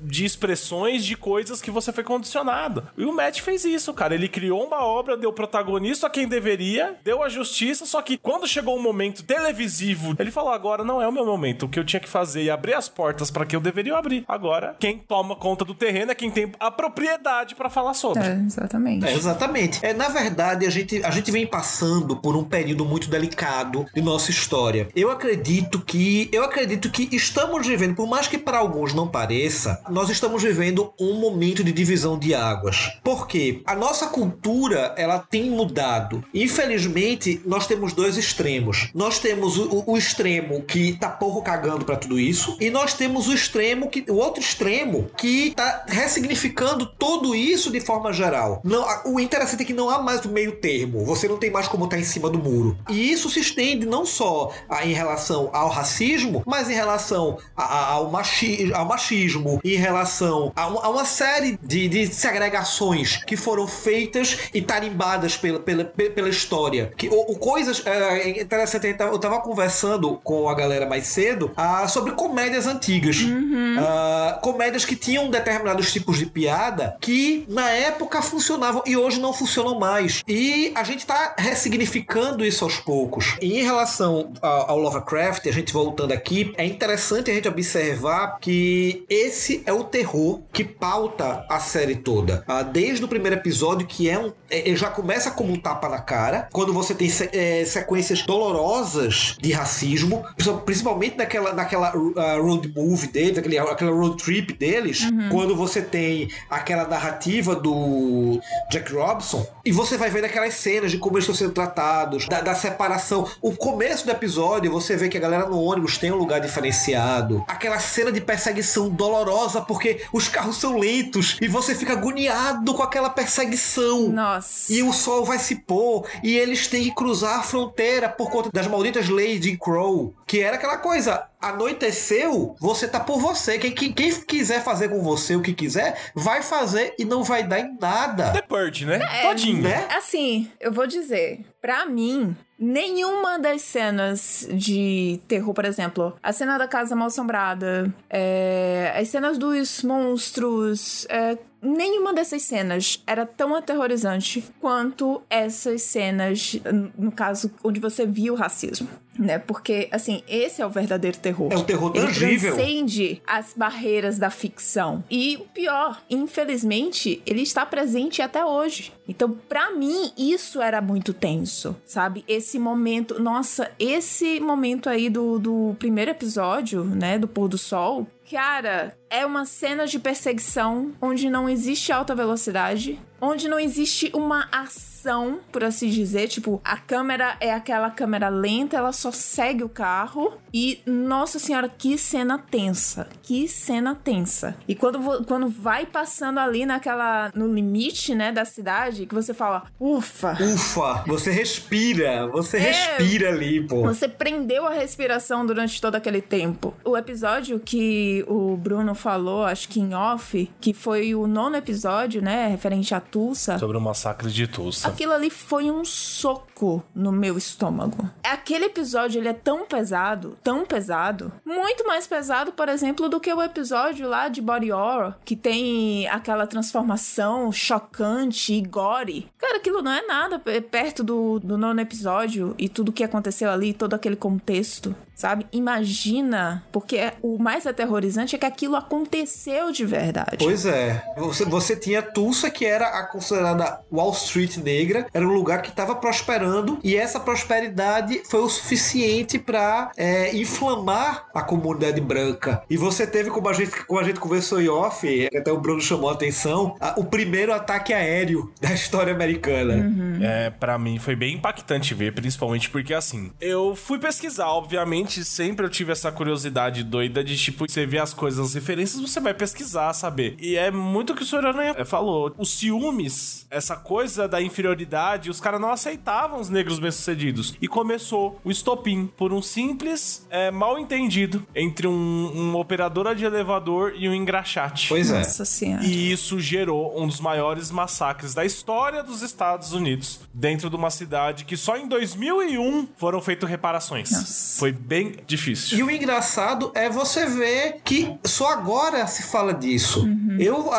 de expressões de coisas que você foi condicionado. E o Matt fez isso, cara. Ele criou uma obra, deu protagonista a quem deveria, deu a justiça, só que quando chegou um momento televisivo, ele falou: agora não é o meu momento. O que eu tinha que fazer é abrir as portas para que eu deveria abrir. Agora, quem toma conta do terreno é quem tem a propriedade para falar sobre. É, exatamente. É, exatamente. É, na verdade, a gente, a gente vem passando por um período muito delicado de nossa história. Eu acredito que eu acredito que estamos vivendo, por mais que para alguns não pareça, nós estamos vivendo um momento de divisão de águas. Por quê? A nossa cultura, ela tem mudado. Infelizmente, nós temos dois extremos. Nós temos o, o- extremo que tá pouco cagando para tudo isso e nós temos o extremo que o outro extremo que tá ressignificando tudo isso de forma geral. Não, o interessante é que não há mais o meio termo. Você não tem mais como estar em cima do muro. E isso se estende não só a- em relação ao racismo, mas em relação a- a- ao, machi, ao machismo, em relação a, a uma série de, de segregações que foram feitas e tarimbadas pela, pela, pe- pela história. Que, coisas é, é interessante, eu tava- eu tava conversando com a galera mais cedo ah, sobre comédias antigas. Ah, comédias que tinham determinados tipos de piada que na época funcionavam e hoje não funcionam mais. E a gente tá ressignificando isso aos poucos. E em relação ao, ao Lovecraft, a gente voltando aqui, é interessante a gente observar que esse é o terror que pauta a série toda. Ah, desde o primeiro episódio, que é um. É, já começa como um tapa na cara, quando você tem é, sequências dolorosas de racismo, principalmente naquela, naquela uh, road movie deles, aquele, aquela road trip deles, uhum. quando você tem aquela narrativa do Jack Robson, e você vai vendo aquelas cenas de como eles estão sendo tratados, da, da separação. O começo do episódio, você vê que a galera no ônibus tem um lugar diferenciado. Aquela cena de perseguição dolorosa, porque os carros são lentos e você fica agoniado com aquela perseguição. Nossa. E o sol vai se pôr e eles têm que cruzar a fronteira por conta das malditas leis de Crow, que era aquela coisa, anoiteceu, você tá por você. Quem, quem, quem, quiser fazer com você o que quiser, vai fazer e não vai dar em nada. The Purge, né? É, Todinho. Né? Assim, eu vou dizer, pra mim, nenhuma das cenas de terror, por exemplo, a cena da casa mal assombrada, é, as cenas dos monstros, é, nenhuma dessas cenas era tão aterrorizante quanto essas cenas, no caso, onde você viu o racismo. Né? Porque, assim, esse é o verdadeiro terror. É o terror tangível. Ele transcende as barreiras da ficção. E o pior, infelizmente, ele está presente até hoje. Então, para mim, isso era muito tenso, sabe? Esse momento, nossa, esse momento aí do, do primeiro episódio, né, do pôr do sol, Cara, é uma cena de perseguição onde não existe alta velocidade, onde não existe uma ação, por assim dizer. Tipo, a câmera é aquela câmera lenta, ela só segue o carro. E, nossa senhora, que cena tensa. Que cena tensa. E quando, quando vai passando ali naquela. no limite, né, da cidade, que você fala, ufa. Ufa! Você respira. Você é, respira ali, pô. Você prendeu a respiração durante todo aquele tempo. O episódio que o Bruno falou, acho que em off, que foi o nono episódio, né, referente a Tulsa. Sobre o massacre de Tulsa. Aquilo ali foi um soco no meu estômago. Aquele episódio, ele é tão pesado, tão pesado, muito mais pesado, por exemplo, do que o episódio lá de Body Horror, que tem aquela transformação chocante e gore. Cara, aquilo não é nada perto do, do nono episódio e tudo que aconteceu ali, todo aquele contexto sabe? Imagina, porque o mais aterrorizante é que aquilo aconteceu de verdade. Pois é. Você, você tinha Tulsa, que era a considerada Wall Street negra, era um lugar que estava prosperando e essa prosperidade foi o suficiente para é, inflamar a comunidade branca. E você teve, como a gente, como a gente conversou em off, até o Bruno chamou a atenção, a, o primeiro ataque aéreo da história americana. Uhum. É, para mim foi bem impactante ver, principalmente porque assim, eu fui pesquisar, obviamente sempre eu tive essa curiosidade doida de, tipo, você vê as coisas, as referências, você vai pesquisar, saber. E é muito o que o senhor falou. Os ciúmes, essa coisa da inferioridade, os caras não aceitavam os negros bem-sucedidos. E começou o estopim por um simples é, mal entendido entre um, um operadora de elevador e um engraxate. Pois é. Nossa senhora. E isso gerou um dos maiores massacres da história dos Estados Unidos, dentro de uma cidade que só em 2001 foram feitas reparações. Nossa. Foi bem bem difícil. E o engraçado é você ver que só agora se fala disso. Uhum. Eu,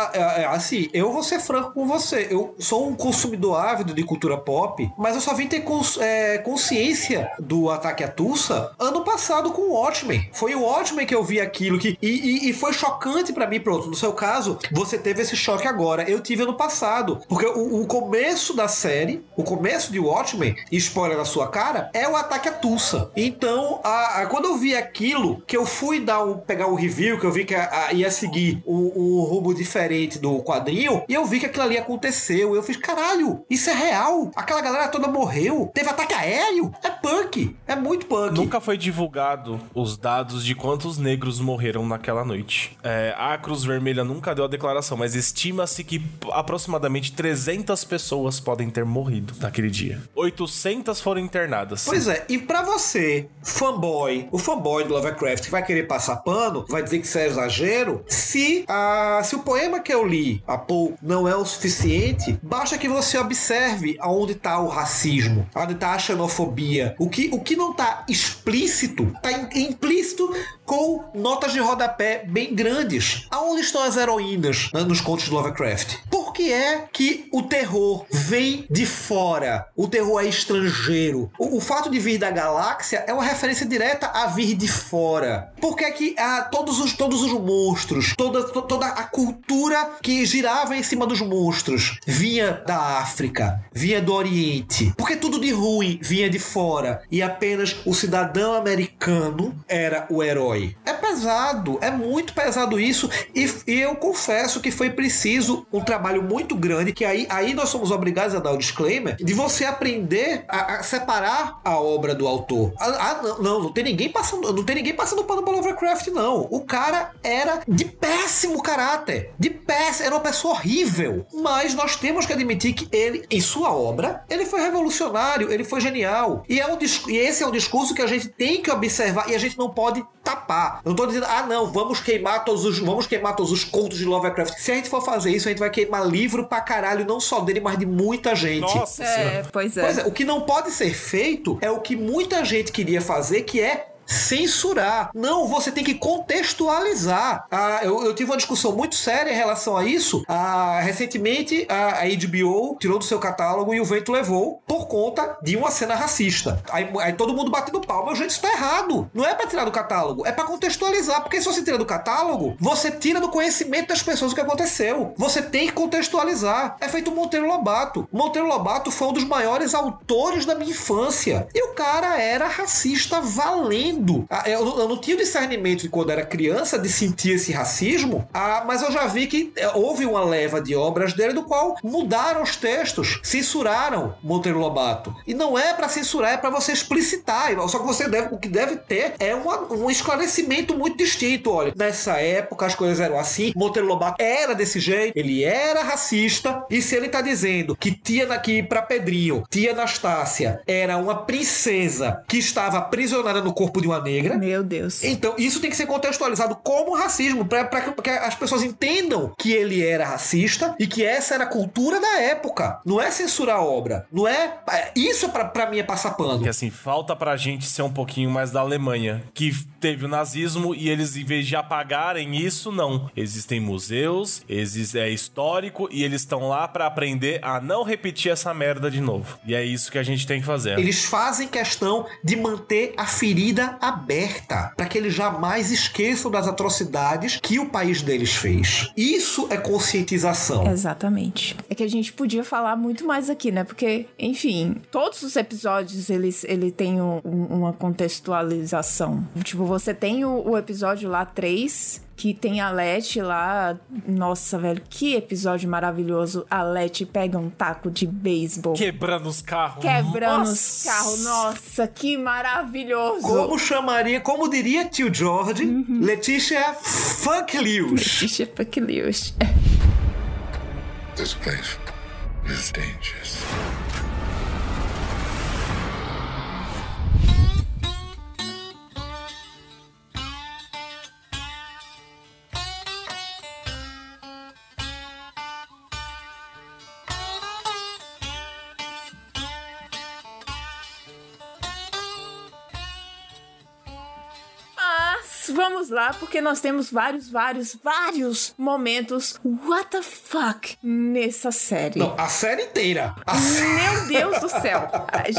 assim, eu vou ser franco com você. Eu sou um consumidor ávido de cultura pop, mas eu só vim ter cons é, consciência do ataque à Tulsa ano passado com o Watchmen. Foi o Watchmen que eu vi aquilo que. E, e, e foi chocante para mim, pronto. No seu caso, você teve esse choque agora. Eu tive ano passado. Porque o, o começo da série, o começo de Watchmen, spoiler na sua cara, é o ataque à Tulsa. Então, a, quando eu vi aquilo, que eu fui dar um, pegar o um review, que eu vi que a, a, ia seguir um, um rumo diferente do quadrinho, e eu vi que aquilo ali aconteceu. Eu fiz, caralho, isso é real? Aquela galera toda morreu? Teve ataque aéreo? É punk. É muito punk. Nunca foi divulgado os dados de quantos negros morreram naquela noite. É, a Cruz Vermelha nunca deu a declaração, mas estima-se que aproximadamente 300 pessoas podem ter morrido naquele dia. 800 foram internadas. Pois é, e para você, fanboy, o fanboy do Lovecraft que vai querer passar pano, vai dizer que isso é exagero, se, a, se o poema que eu li, não é o suficiente, basta que você observe aonde está o racismo, onde está a xenofobia. O que, o que não está explícito, está implícito com notas de rodapé bem grandes. Aonde estão as heroínas né, nos contos de Lovecraft? Por por que é que o terror vem de fora? O terror é estrangeiro. O, o fato de vir da galáxia é uma referência direta a vir de fora. Por que é que ah, todos, os, todos os monstros, toda, to, toda a cultura que girava em cima dos monstros vinha da África, vinha do Oriente? Porque tudo de ruim vinha de fora e apenas o cidadão americano era o herói. É pesado, é muito pesado isso e, e eu confesso que foi preciso um trabalho muito grande que aí, aí nós somos obrigados a dar o disclaimer de você aprender a, a separar a obra do autor. Ah, ah, não, não, não tem ninguém passando, não tem ninguém passando pano para Lovecraft não. O cara era de péssimo caráter, de péssimo, era uma pessoa horrível. Mas nós temos que admitir que ele, em sua obra, ele foi revolucionário, ele foi genial. E, é um, e esse é um discurso que a gente tem que observar e a gente não pode tapar. Eu não tô dizendo, ah, não, vamos queimar todos os, vamos queimar todos os contos de Lovecraft. Se a gente for fazer isso, a gente vai queimar livro pra caralho, não só dele, mas de muita gente. Nossa É, pois é. Pois é, o que não pode ser feito é o que muita gente queria fazer, que é censurar. Não, você tem que contextualizar. Ah, eu, eu tive uma discussão muito séria em relação a isso. Ah, recentemente, a, a HBO tirou do seu catálogo e o vento levou por conta de uma cena racista. Aí, aí todo mundo batendo palma. Gente, isso tá errado. Não é pra tirar do catálogo, é pra contextualizar. Porque se você tira do catálogo, você tira do conhecimento das pessoas o que aconteceu. Você tem que contextualizar. É feito Monteiro Lobato. Monteiro Lobato foi um dos maiores autores da minha infância. E o cara era racista valendo. Ah, Eu, não tinha discernimento de quando era criança de sentir esse racismo, ah, mas eu já vi que eh, houve uma leva de obras dele do qual mudaram os textos, censuraram Monteiro Lobato. E não é pra censurar, é pra você explicitar. Só que você deve, o que deve ter é uma- um esclarecimento muito distinto. Olha, nessa época as coisas eram assim, Monteiro Lobato era desse jeito, ele era racista, e se ele tá dizendo que tia aqui para Pedrinho, tia Anastácia era uma princesa que estava aprisionada no corpo de uma negra, Meu Deus. então, isso tem que ser contextualizado como racismo, para que as pessoas entendam que ele era racista e que essa era a cultura da época. Não é censurar a obra. Não é. é- Isso, pra, pra mim, é passar pano. Que assim, falta pra gente ser um pouquinho mais da Alemanha, que teve o nazismo e eles, em vez de apagarem isso, não. Existem museus, existe, é histórico e eles estão lá pra aprender a não repetir essa merda de novo. E é isso que a gente tem que fazer. Eles fazem questão de manter a ferida aberta, para que eles jamais esqueçam das atrocidades que o país deles fez. Isso é conscientização. Exatamente. É que a gente podia falar muito mais aqui, né? Porque, enfim, todos os episódios eles ele tem um- um- uma contextualização. Tipo, você tem o, o episódio lá 3, que tem a Leti lá. Nossa, velho, que episódio maravilhoso. A Leti pega um taco de beisebol. Quebrando os carros. Quebrando os Nossa. carros. Nossa, que maravilhoso. Como chamaria, como diria tio George, Letícia Funk Lewis. Letícia Fuck Lewis. This place is dangerous. Vamos lá, porque nós temos vários, vários, vários momentos what the fuck nessa série. Não, a série inteira. A Meu Deus do céu.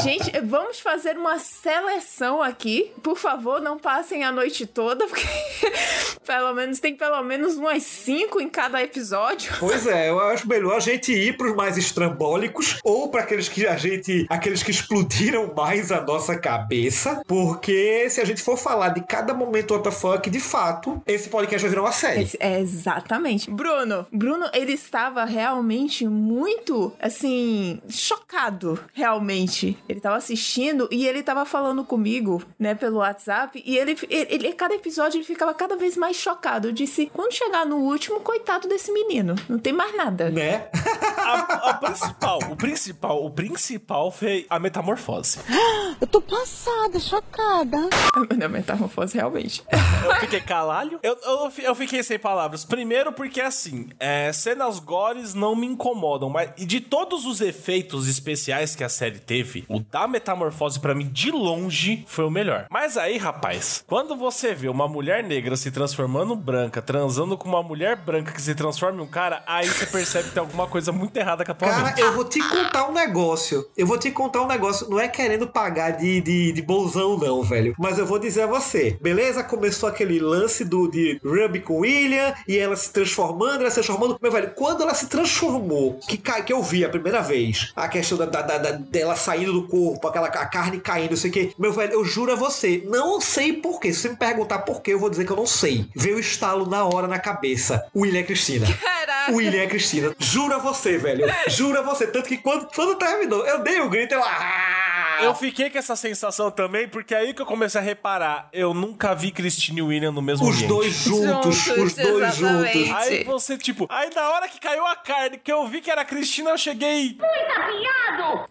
Gente, vamos fazer uma seleção aqui. Por favor, não passem a noite toda, porque pelo menos tem pelo menos umas cinco em cada episódio. Pois é, eu acho melhor a gente ir pros mais estrambólicos ou para aqueles que a gente, aqueles que explodiram mais a nossa cabeça, porque se a gente for falar de cada momento what the fuck, de fato, esse podcast vai virar uma série. Esse- É, exatamente. Bruno, Bruno, ele estava realmente muito, assim, chocado, realmente. Ele estava assistindo e ele estava falando comigo, né, pelo WhatsApp, e ele, ele, ele- cada episódio, ele ficava cada vez mais chocado. Eu disse, quando chegar no último, coitado desse menino, não tem mais nada. Né? a, a principal, o principal, o principal foi a metamorfose. Eu tô passada, chocada. Na metamorfose, realmente. Eu fiquei calalho. Eu, eu, eu fiquei sem palavras. Primeiro porque, assim, é, cenas gores não me incomodam, mas e de todos os efeitos especiais que a série teve, o da metamorfose pra mim, de longe, foi o melhor. Mas aí, rapaz, quando você vê uma mulher negra se transformando branca, transando com uma mulher branca que se transforma em um cara, aí você percebe que tem alguma coisa muito errada com a tua Cara, mente. eu vou te contar um negócio. Eu vou te contar um negócio. Não é querendo pagar de, de, de bolsão, não, velho. Mas eu vou dizer a você. Beleza? Começou aquele lance do de Ruby com William e ela se transformando, ela se transformando. Meu velho, quando ela se transformou, que, que eu vi a primeira vez, a questão da, da- da- da- dela saindo do corpo, aquela a carne caindo, não sei o que. Meu velho, eu juro a você, não sei porquê. Se você me perguntar porquê, eu vou dizer que eu não sei. Veio o estalo na hora na cabeça. William e Cristina. Caraca. William e Cristina. Juro a você, velho. Juro a você. Tanto que quando, quando terminou, eu dei o grito, eu. Ah! Eu fiquei com essa sensação também, porque aí que eu comecei a reparar, eu nunca vi Christine e William no mesmo Os ambiente. dois juntos, Juntos, os dois exatamente. juntos. Aí você, tipo, aí na hora que caiu a carne, que eu vi que era a Cristina, eu cheguei.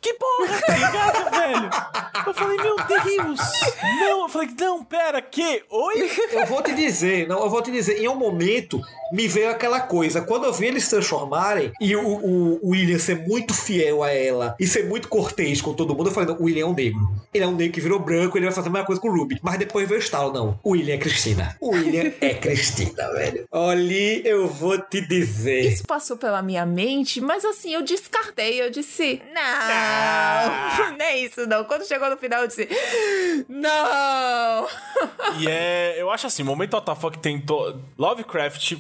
Que porra, tá ligado, velho? Eu falei, meu Deus! Não, eu falei, não, pera, que? Oi? Eu vou te dizer, não, eu vou te dizer, em um momento me veio aquela coisa, quando eu vi eles se transformarem e o, o- o William ser muito fiel a ela e ser muito cortês com todo mundo, eu falei, não, o William é um negro. Ele é um negro que virou branco, ele vai fazer a mesma coisa com o Ruby. Mas depois veio o estalo, não. O William é Cristina. O William é Cristina, velho. Olha, eu vou te dizer. Isso passou pela minha mente, mas assim, eu descartei. Eu disse, não, Ah. não é isso não. Quando chegou no final, eu disse, não. E é. Eu acho assim, o momento WTF tem. To... Lovecraft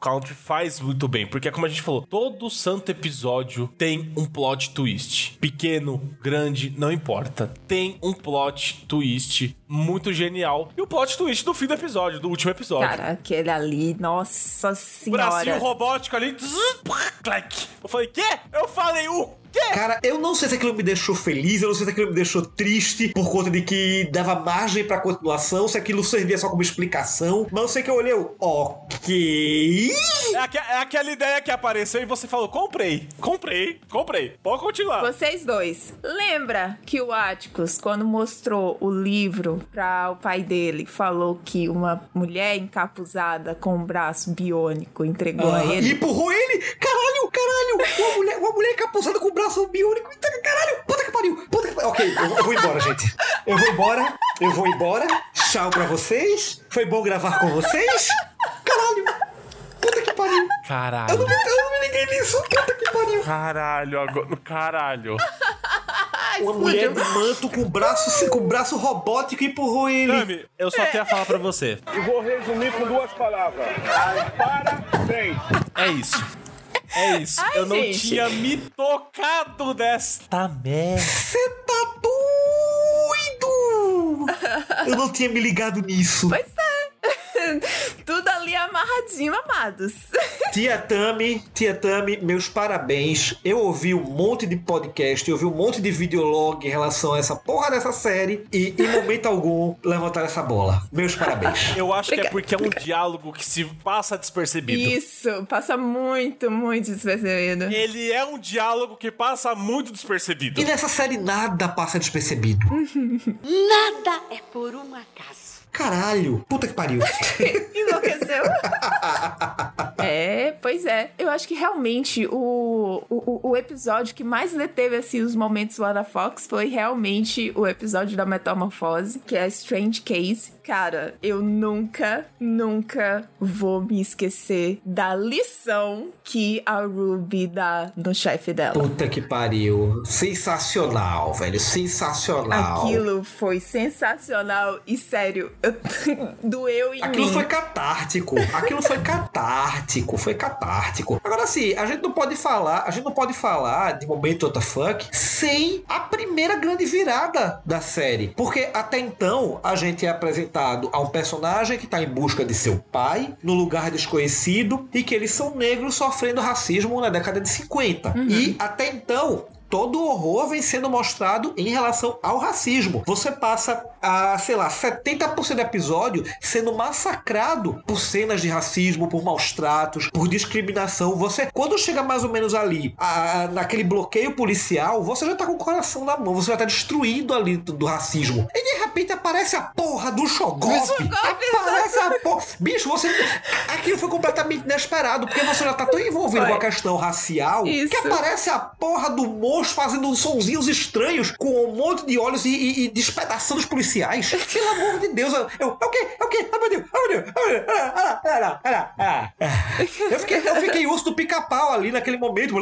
Country faz muito bem. Porque, como a gente falou, todo santo episódio tem um plot twist. Pequeno, grande, não importa. Tem um plot twist muito genial. E o plot twist do fim do episódio, do último episódio. Cara, aquele ali, nossa Bracinho senhora. robótico ali. zzz, clac. Eu falei, quê? Eu falei, o quê? Cara, eu não sei se aquilo me deixou feliz, eu não sei se aquilo me deixou triste por conta de que dava margem pra continuação, se aquilo servia só como explicação, mas eu sei que eu olhei, eu, ok. É, é aquela ideia que apareceu e você falou, comprei, comprei, comprei. Pode continuar. Vocês dois, lembra que o Atticus, quando mostrou o livro pra o pai dele, falou que uma mulher encapuzada com um braço biônico entregou a Ah, ele? E empurrou ele! Caralho, caralho! Uma mulher, uma mulher encapuzada com o braço biônico. Eita, Caralho! Puta que pariu! Puta que pariu! Ok, eu, eu vou embora, gente. Eu vou embora. Eu vou embora. Tchau pra vocês. Foi bom gravar com vocês. Caralho! Puta que pariu! Eu Caralho. não, me- eu não me liguei nisso. Puta que pariu! Caralho, agora. Caralho. Uma mulher de manto com o braço, com o braço robótico empurrou ele. Tami, eu só tenho a falar pra você. E vou resumir com duas palavras. Parabéns. É isso. É isso. Ai, eu não gente. tinha me tocado desta merda. Você tá doido! Eu não tinha me ligado nisso. Pois é. Tudo ali amarradinho, amados. Tia Tami, tia Tami, meus parabéns. Eu ouvi um monte de podcast, eu ouvi um monte de videolog em relação a essa porra dessa série e em momento algum levantaram essa bola. Meus parabéns. Eu acho que é Obrigada. porque é um diálogo que se passa despercebido. Isso, passa muito, muito despercebido. Ele é um diálogo que passa muito despercebido. E nessa série nada passa despercebido. Nada é por um acaso. Caralho, puta que pariu. Enlouqueceu? é, pois é. Eu acho que realmente o, o, o episódio que mais deteve assim, os momentos lá da Fox foi realmente o episódio da Metamorfose, que é Strange Case. Cara, eu nunca, nunca vou me esquecer da lição que a Ruby dá no chefe dela. Puta que pariu. Sensacional, velho. Sensacional. Aquilo foi sensacional e sério, doeu em Aquilo mim. foi catártico. Aquilo foi catártico. Foi catártico. Agora, assim, a gente não pode falar, a gente não pode falar de momento WTF sem a primeira grande virada da série. Porque até então a gente é apresentado a um personagem que tá em busca de seu pai, no lugar desconhecido, e que eles são negros sofrendo racismo na década de 50. E até então todo o horror vem sendo mostrado em relação ao racismo. Você passa a, sei lá, 70% do episódio sendo massacrado por cenas de racismo, por maus tratos, por discriminação. Você, quando chega mais ou menos ali, a, naquele bloqueio policial, você já tá com o coração na mão, você já tá destruído ali do, do racismo. E de repente aparece a porra do Shogoff. Aparece a porra. Bicho, você. Aquilo foi completamente inesperado, porque você já tá tão envolvido Foi. com a questão racial Isso. que aparece a porra do monstro fazendo uns sonzinhos estranhos com um monte de olhos e, e, e despedaçando os policiais. Pelo amor de Deus. Eu, eu, é o quê? É o quê? Ah, meu Deus. Ah, meu Deus. Ah, meu Deus. Ah, ah, ah, ah, ah, ah. Eu fiquei, eu fiquei urso do pica-pau ali naquele momento.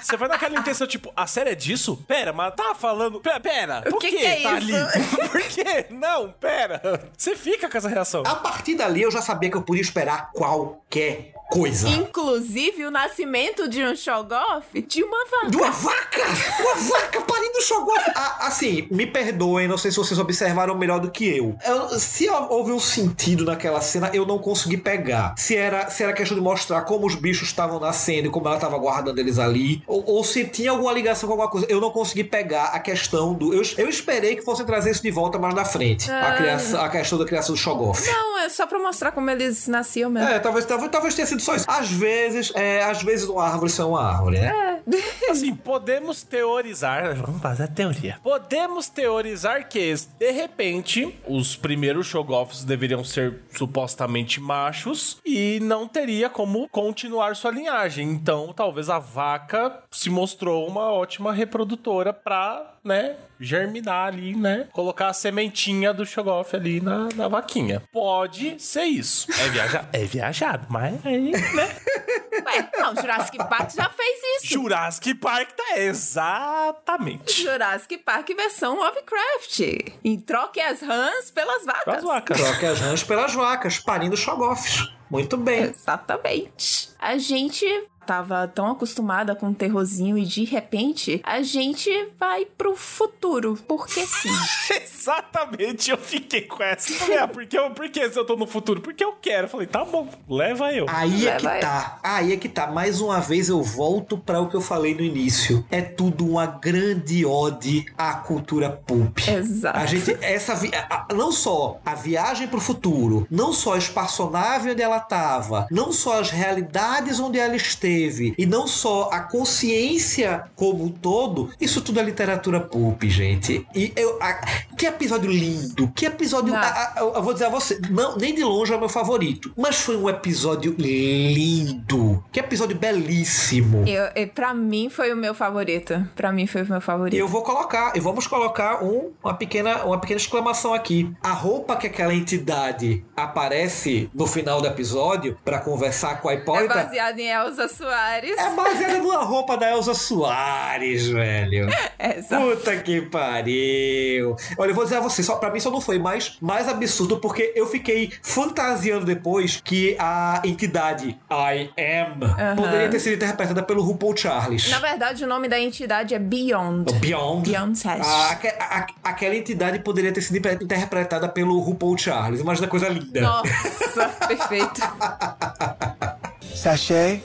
Você vai naquela intenção, tipo, a série é disso? Pera, mas tá falando. Pera, pera por que que, que é tá isso? ali? Por quê? Não, pera. Você fica com essa reação. A partir dali eu já sabia que eu podia esperar qualquer coisa. Inclusive o nascimento de um Shogoff de uma vaca. De uma vaca! Uma vaca parindo chogou. Ah, assim, me perdoem, não sei se vocês observaram melhor do que eu. Eu- se houve um sentido naquela cena, eu não consegui pegar. Se era, se era questão de mostrar como os bichos estavam nascendo e como ela estava guardando eles ali, ou, ou se tinha alguma ligação com alguma coisa. Eu não consegui pegar a questão do. Eu, eu esperei que fossem trazer isso de volta mais na frente. A, Ah. criação, a questão da criação do Shogoff. Não, é só pra mostrar como eles nasciam mesmo. É, talvez, talvez, talvez tenha sido isso. Às vezes, é, às vezes uma árvore são uma árvore, né? Assim, podemos teorizar. Vamos fazer a teoria. Podemos teorizar que, de repente, os primeiros Shogoffs deveriam ser supostamente machos e não teria como continuar sua linhagem. Então, talvez a vaca se mostrou uma ótima reprodutora pra, né, germinar ali, né? Colocar a sementinha do Shogoff ali na, na vaquinha. Pode ser isso. É viajado, é viajado, mas aí, né? Ué, não, Jurassic Park já fez isso. Jurassic Park tá exatamente. Jurassic Park versão Lovecraft. E troque as rãs pelas vacas. As vacas. Troque as rãs pelas vacas, parindo Shogoffs. Muito bem. Exatamente. A gente tava tão acostumada com o terrorzinho e de repente a gente vai pro futuro. Porque sim. Exatamente, eu fiquei com essa. Falei, ah, por que, eu, por que se eu tô no futuro? Porque eu quero. Falei, tá bom, leva eu. Aí é que Leva tá. Aí é que tá. Mais uma vez eu volto para o que eu falei no início. É tudo uma grande ode à cultura pulp. Exato. A gente, essa vi- não só a viagem pro futuro, não só a espaçonave onde ela tava, não só as realidades onde ela esteve, e não só a consciência como um todo, isso tudo é literatura pulp, gente. E eu, a- que episódio lindo, que episódio. A- a- eu vou dizer a você, não, nem de longe é o meu favorito, mas foi um episódio lindo, que episódio belíssimo. Eu, eu, pra mim foi o meu favorito. Pra mim foi o meu favorito. E eu vou colocar, e vamos colocar um, uma, pequena, uma pequena exclamação aqui. A roupa que aquela entidade aparece no final do episódio pra conversar com a É Hipólita baseado em Elsa Soares. é baseada numa roupa da Elsa Soares, velho. Essa. Puta que pariu. Olha, eu vou dizer a você, só, pra mim só não foi mais, mais absurdo, porque eu fiquei fantasiando depois que a entidade I Am poderia ter sido interpretada pelo RuPaul Charles. Na verdade, o nome da entidade é Beyond. Beyond. Beyond Sash. A- aque- a- aquela entidade poderia ter sido inter- interpretada pelo RuPaul Charles. Imagina coisa linda. Nossa, perfeito. Sachet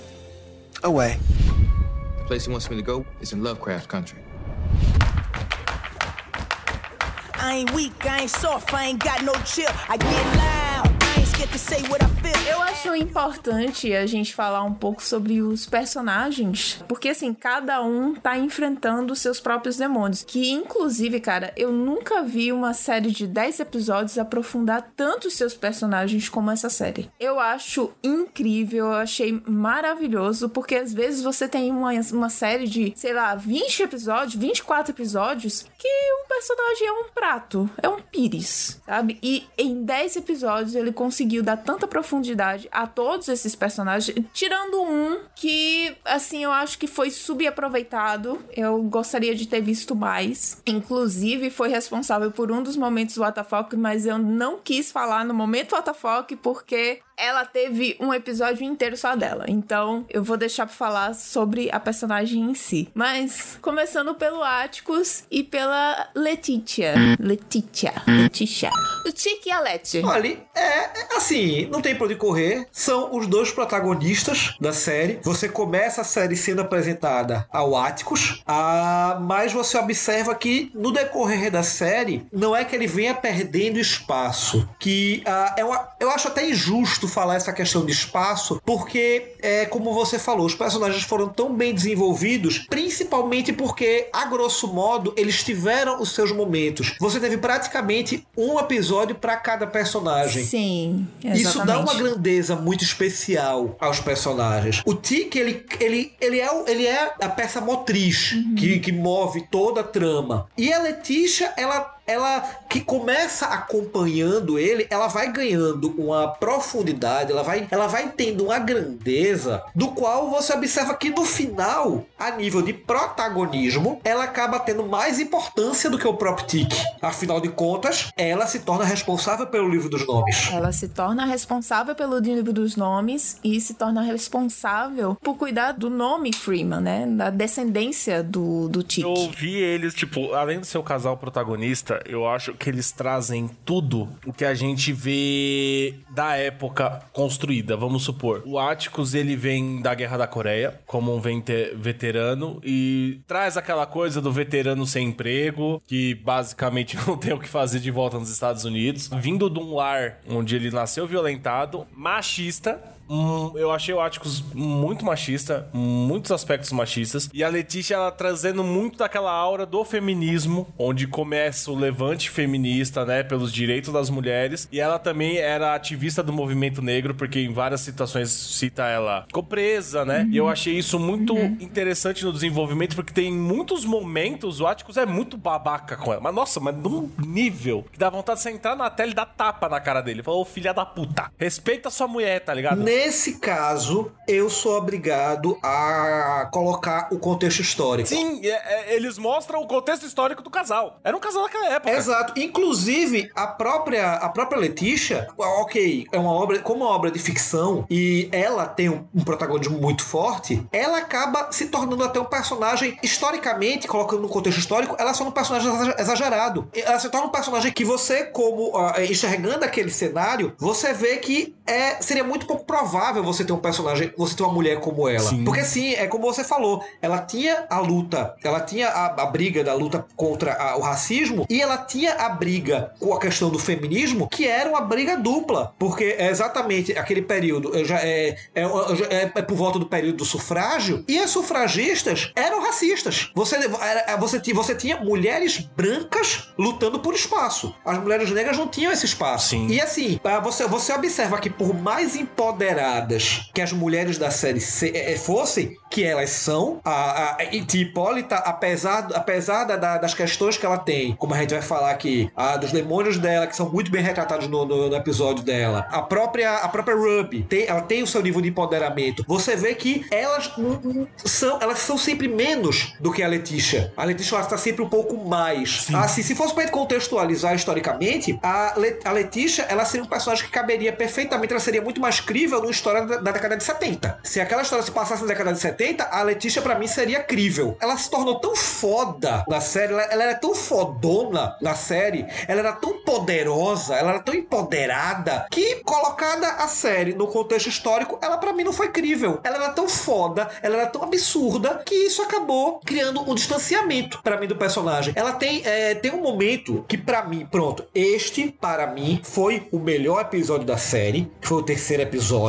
away. The place he wants me to go is in Lovecraft Country. I ain't weak, I ain't soft, I ain't got no chill. I get loud, Eu acho importante a gente falar um pouco sobre os personagens, porque assim, cada um tá enfrentando seus próprios demônios. Que inclusive, cara, eu nunca vi uma série de 10 episódios aprofundar tanto os seus personagens como essa série. Eu acho incrível, eu achei maravilhoso, porque às vezes você tem uma, uma série de, sei lá, 20 episódios, 24 episódios, que o personagem é um prato, é um pires, sabe? E em 10 episódios ele conseguiu dar tanta profundidade a todos esses personagens, tirando um que, assim, eu acho que foi subaproveitado. Eu gostaria de ter visto mais. Inclusive, foi responsável por um dos momentos do WTF, mas eu não quis falar no momento WTF porque ela teve um episódio inteiro só dela. Então, eu vou deixar pra falar sobre a personagem em si. Mas, começando pelo Atticus e pela Letitia. Letitia. Letitia. O Tic e a Leti. Olha, é, é assim, não tem pra onde correr. São os dois protagonistas da série. Você começa a série sendo apresentada ao Atticus, ah, mas você observa que no decorrer da série, não é que ele venha perdendo espaço. Que ah, é uma, eu acho até injusto falar essa questão de espaço, porque é como você falou, os personagens foram tão bem desenvolvidos, principalmente porque, a grosso modo, eles tiveram os seus momentos. Você teve praticamente um episódio para cada personagem. Sim, exatamente. Isso dá uma grandeza muito especial aos personagens. O Tic, ele, ele, ele, é, ele é a peça motriz que, que move toda a trama. E a Letícia, ela. Ela que começa acompanhando ele, ela vai ganhando uma profundidade, ela vai, ela vai tendo uma grandeza, do qual você observa que no final, a nível de protagonismo, ela acaba tendo mais importância do que o próprio Tic. Afinal de contas, ela se torna responsável pelo livro dos nomes. Ela se torna responsável pelo livro dos nomes e se torna responsável por cuidar do nome Freeman, né? Da descendência do, do Tic. Eu vi eles, tipo, além do seu casal protagonista, eu acho que eles trazem tudo o que a gente vê da época construída. Vamos supor, o Atticus, ele vem da Guerra da Coreia, como um veterano, e traz aquela coisa do veterano sem emprego, que basicamente não tem o que fazer de volta nos Estados Unidos, vindo de um lar onde ele nasceu violentado, machista, eu achei o Atticus muito machista, muitos aspectos machistas. E a Letícia, ela trazendo muito daquela aura do feminismo, onde começa o levante feminista, né, pelos direitos das mulheres. E ela também era ativista do movimento negro, porque em várias situações cita ela ficou presa, né? E eu achei isso muito interessante no desenvolvimento, porque tem muitos momentos, o Atticus é muito babaca com ela. Mas nossa, mas num nível que dá vontade de você entrar na tela e dar tapa na cara dele. Falou, filha da puta, respeita sua mulher, tá ligado? Nesse caso, eu sou obrigado a colocar o contexto histórico. Sim, é- é- eles mostram o contexto histórico do casal. Era um casal naquela época. Exato. Inclusive, a própria, a própria Letícia, ok, é uma obra, como uma obra de ficção, e ela tem um, um protagonismo muito forte, ela acaba se tornando até um personagem, historicamente, colocando no contexto histórico, ela se torna um personagem exa- exagerado. Ela se torna um personagem que você, como ah, enxergando aquele cenário, você vê que é, seria muito pouco provável você ter um personagem, você ter uma mulher como ela. Sim. Porque sim, é como você falou, ela tinha a luta, ela tinha a, a briga da luta contra a- o racismo e ela tinha a briga com a questão do feminismo, que era uma briga dupla, porque é exatamente aquele período já é, é, é- é por volta do período do sufrágio e as sufragistas eram racistas. Você era- você tinha, você tinha mulheres brancas lutando por espaço. As mulheres negras não tinham esse espaço. Sim. E assim, ah, você, você observa que por mais empoderadas que as mulheres da série se- eh, fossem, que elas são, a, a, Hipólita, apesar, apesar da- da- das questões que ela tem, como a gente vai falar aqui, a, dos demônios dela, que são muito bem retratados no, no- no episódio dela, a própria, a própria Ruby, tem, ela tem o seu nível de empoderamento. Você vê que elas são, elas são sempre menos do que a Letícia. A Letícia ela está sempre um pouco mais. Assim, se fosse para contextualizar historicamente, a, Le, a Letícia, ela seria um personagem que caberia perfeitamente, ela seria muito mais crível história da, da década de 70. Se aquela história se passasse na década de 70, a Letícia para mim seria crível. Ela se tornou tão foda na série, ela, ela era tão fodona na série, ela era tão poderosa, ela era tão empoderada, que colocada a série no contexto histórico, ela para mim não foi crível. Ela era tão foda, ela era tão absurda, que isso acabou criando um distanciamento para mim do personagem. Ela tem, é, tem um momento que para mim, pronto, este para mim foi o melhor episódio da série, foi o terceiro episódio.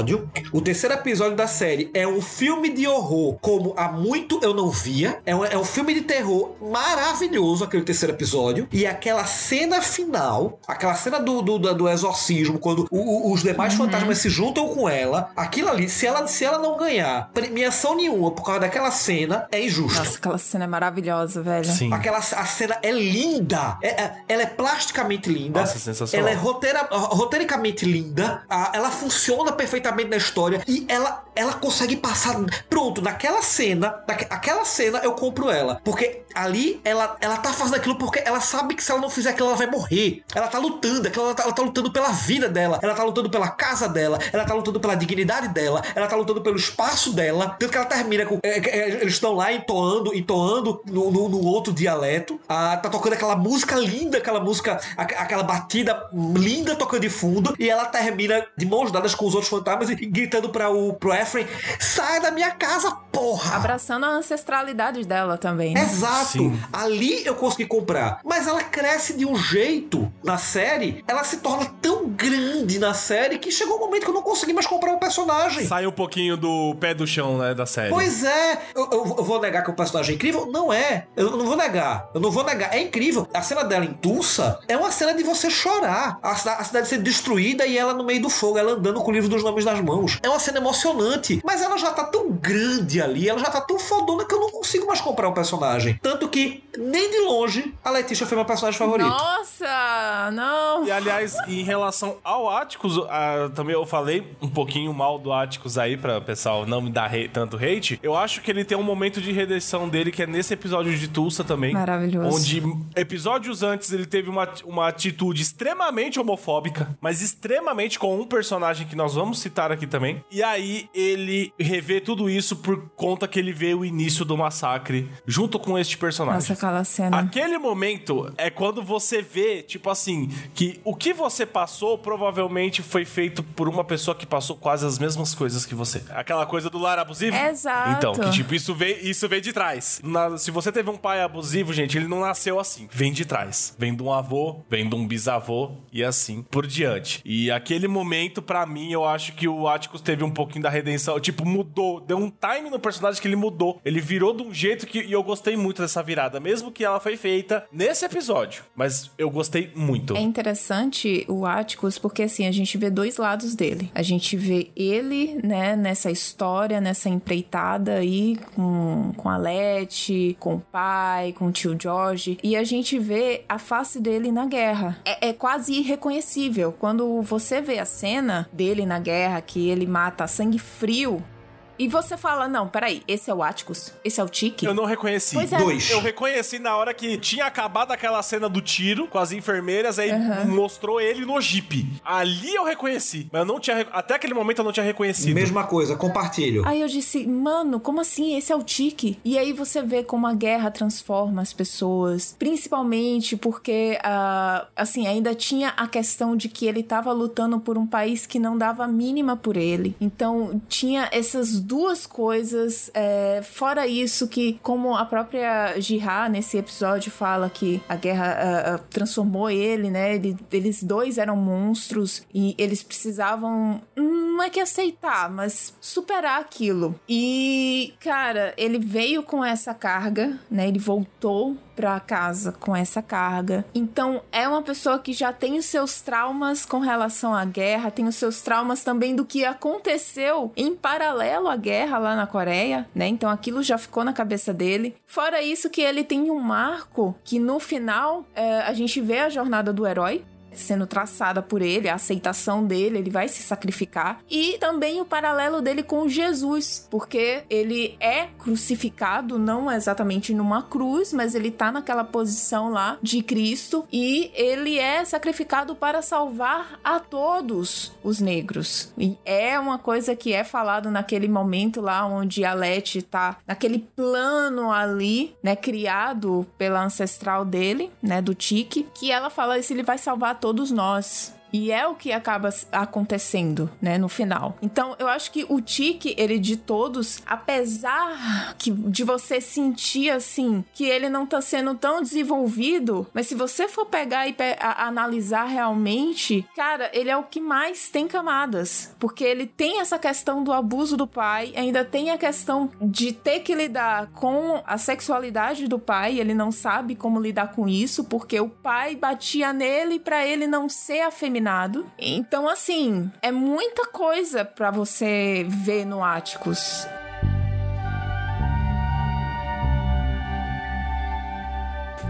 O terceiro episódio da série é um filme de horror como há muito eu não via. É um, é um filme de terror maravilhoso aquele terceiro episódio. E aquela cena final, aquela cena do, do, do- do exorcismo, quando o- o- os demais fantasmas se juntam com ela, aquilo ali, se ela, se ela não ganhar premiação nenhuma por causa daquela cena, é injusto. Nossa, aquela cena é maravilhosa, velho. Sim. Aquela a cena é linda. É- é- ela é plasticamente linda. Nossa, sensacional. Ela é roteira, roteiricamente linda. Ah, ela funciona perfeitamente na história. E ela, ela consegue passar. Pronto, naquela cena, naque- aquela cena eu compro ela. Porque ali ela, ela tá fazendo aquilo porque ela sabe que se ela não fizer aquilo, ela vai morrer. Ela tá lutando, ela, tá, ela tá lutando pela vida dela, ela tá lutando pela casa dela, ela tá lutando pela dignidade dela, ela tá lutando pelo espaço dela. Tanto que ela termina com. é, é, eles estão lá entoando, entoando no, no- no outro dialeto. Tá tocando aquela música linda, aquela música, aque- aquela batida linda tocando de fundo. E ela termina de mãos dadas com os outros fantasmas e gritando para o pro Efren: sai da minha casa, porra! Abraçando a ancestralidade dela também, né? Exato. Sim. Ali eu consegui comprar. Mas ela cresce de um jeito na série, ela se torna tão grande na série que chegou um momento que eu não consegui mais comprar o personagem. Sai um pouquinho do pé do chão, né, da série. Pois é, eu, eu- eu vou negar que o personagem é incrível? Não é. Eu não vou negar. Eu não vou negar. É incrível. A cena dela em Tulsa é uma cena de você chorar. A, a cidade ser destruída e ela no meio do fogo, ela andando com o livro dos nomes nas mãos. É uma cena emocionante. Mas ela já tá tão grande ali, ela já tá tão fodona que eu não consigo mais comprar o personagem. Tanto que, nem de longe, a Letícia foi meu personagem favorito. Nossa, não. E aliás, em relação ao Atticus, ah, também eu falei um pouquinho mal do Atticus aí pra o pessoal não me dar tanto hate. Eu acho que ele tem um momento de redenção dele que é nesse episódio de Tulsa também. Maravilhoso. Onde episódios antes ele teve uma, uma atitude extremamente homofóbica, mas extremamente com um personagem que nós vamos citar aqui também. E aí ele revê tudo isso por conta que ele vê o início do massacre junto com este personagem. Nossa, aquela cena. Aquele momento é quando você vê, tipo assim, que o que você passou provavelmente foi feito por uma pessoa que passou quase as mesmas coisas que você. Aquela coisa do lar abusivo. Exato. Então, que tipo, isso veio, isso veio de trás. Na- se você teve um pai abusivo, gente, ele não nasceu assim. Vem de trás. Vem de um avô, vem de um bisavô e assim por diante. E aquele momento, pra mim, eu acho que o Atticus teve um pouquinho da redenção. Tipo, mudou. Deu um time no personagem que ele mudou. Ele virou de um jeito que. E eu gostei muito dessa virada. Mesmo que ela foi feita nesse episódio. Mas eu gostei muito. É interessante o Atticus porque assim a gente vê dois lados dele. A gente vê ele, né, nessa história, nessa empreitada aí com, com a Letty, com o pai, com o tio George, e a gente vê a face dele na guerra. É, é quase irreconhecível quando você vê a cena dele na guerra que ele mata sangue frio. E você fala, não, peraí, esse é o Atticus? Esse é o Tiki? Eu não reconheci. Pois é. Dois. Eu reconheci na hora que tinha acabado aquela cena do tiro com as enfermeiras, aí mostrou ele no jipe. Ali eu reconheci. Mas eu não tinha. Até aquele momento eu não tinha reconhecido. Mesma coisa, compartilho. Aí eu disse, mano, como assim? Esse é o Tiki? E aí você vê como a guerra transforma as pessoas. Principalmente porque, ah, assim, ainda tinha a questão de que ele tava lutando por um país que não dava a mínima por ele. Então tinha essas duas coisas. é, fora isso, que como a própria Jihá nesse episódio fala que a guerra transformou ele, né? Ele- eles dois eram monstros e eles precisavam. Não é que aceitar, mas superar aquilo. E, cara, ele veio com essa carga, né? Ele voltou pra casa com essa carga. Então, é uma pessoa que já tem os seus traumas com relação à guerra, tem os seus traumas também do que aconteceu em paralelo à guerra lá na Coreia, né? Então, aquilo já ficou na cabeça dele. Fora isso, que ele tem um marco que no final é, a gente vê a jornada do herói sendo traçada por ele, a aceitação dele, ele vai se sacrificar. E também o paralelo dele com Jesus, porque ele é crucificado, não exatamente numa cruz, mas ele tá naquela posição lá de Cristo e ele é sacrificado para salvar a todos os negros. E é uma coisa que é falado naquele momento lá onde a Letty tá naquele plano ali, né, criado pela ancestral dele, né, do Tiki, que ela fala isso, ele vai salvar todos nós. E é o que acaba acontecendo, né, no final. Então, eu acho que o Tiki, ele de todos, apesar que de você sentir assim que ele não tá sendo tão desenvolvido, mas se você for pegar e pe- a- analisar realmente, cara, ele é o que mais tem camadas, porque ele tem essa questão do abuso do pai, ainda tem a questão de ter que lidar com a sexualidade do pai, ele não sabe como lidar com isso, porque o pai batia nele pra ele não ser afeminado. Então, assim, é muita coisa pra você ver no Áticos.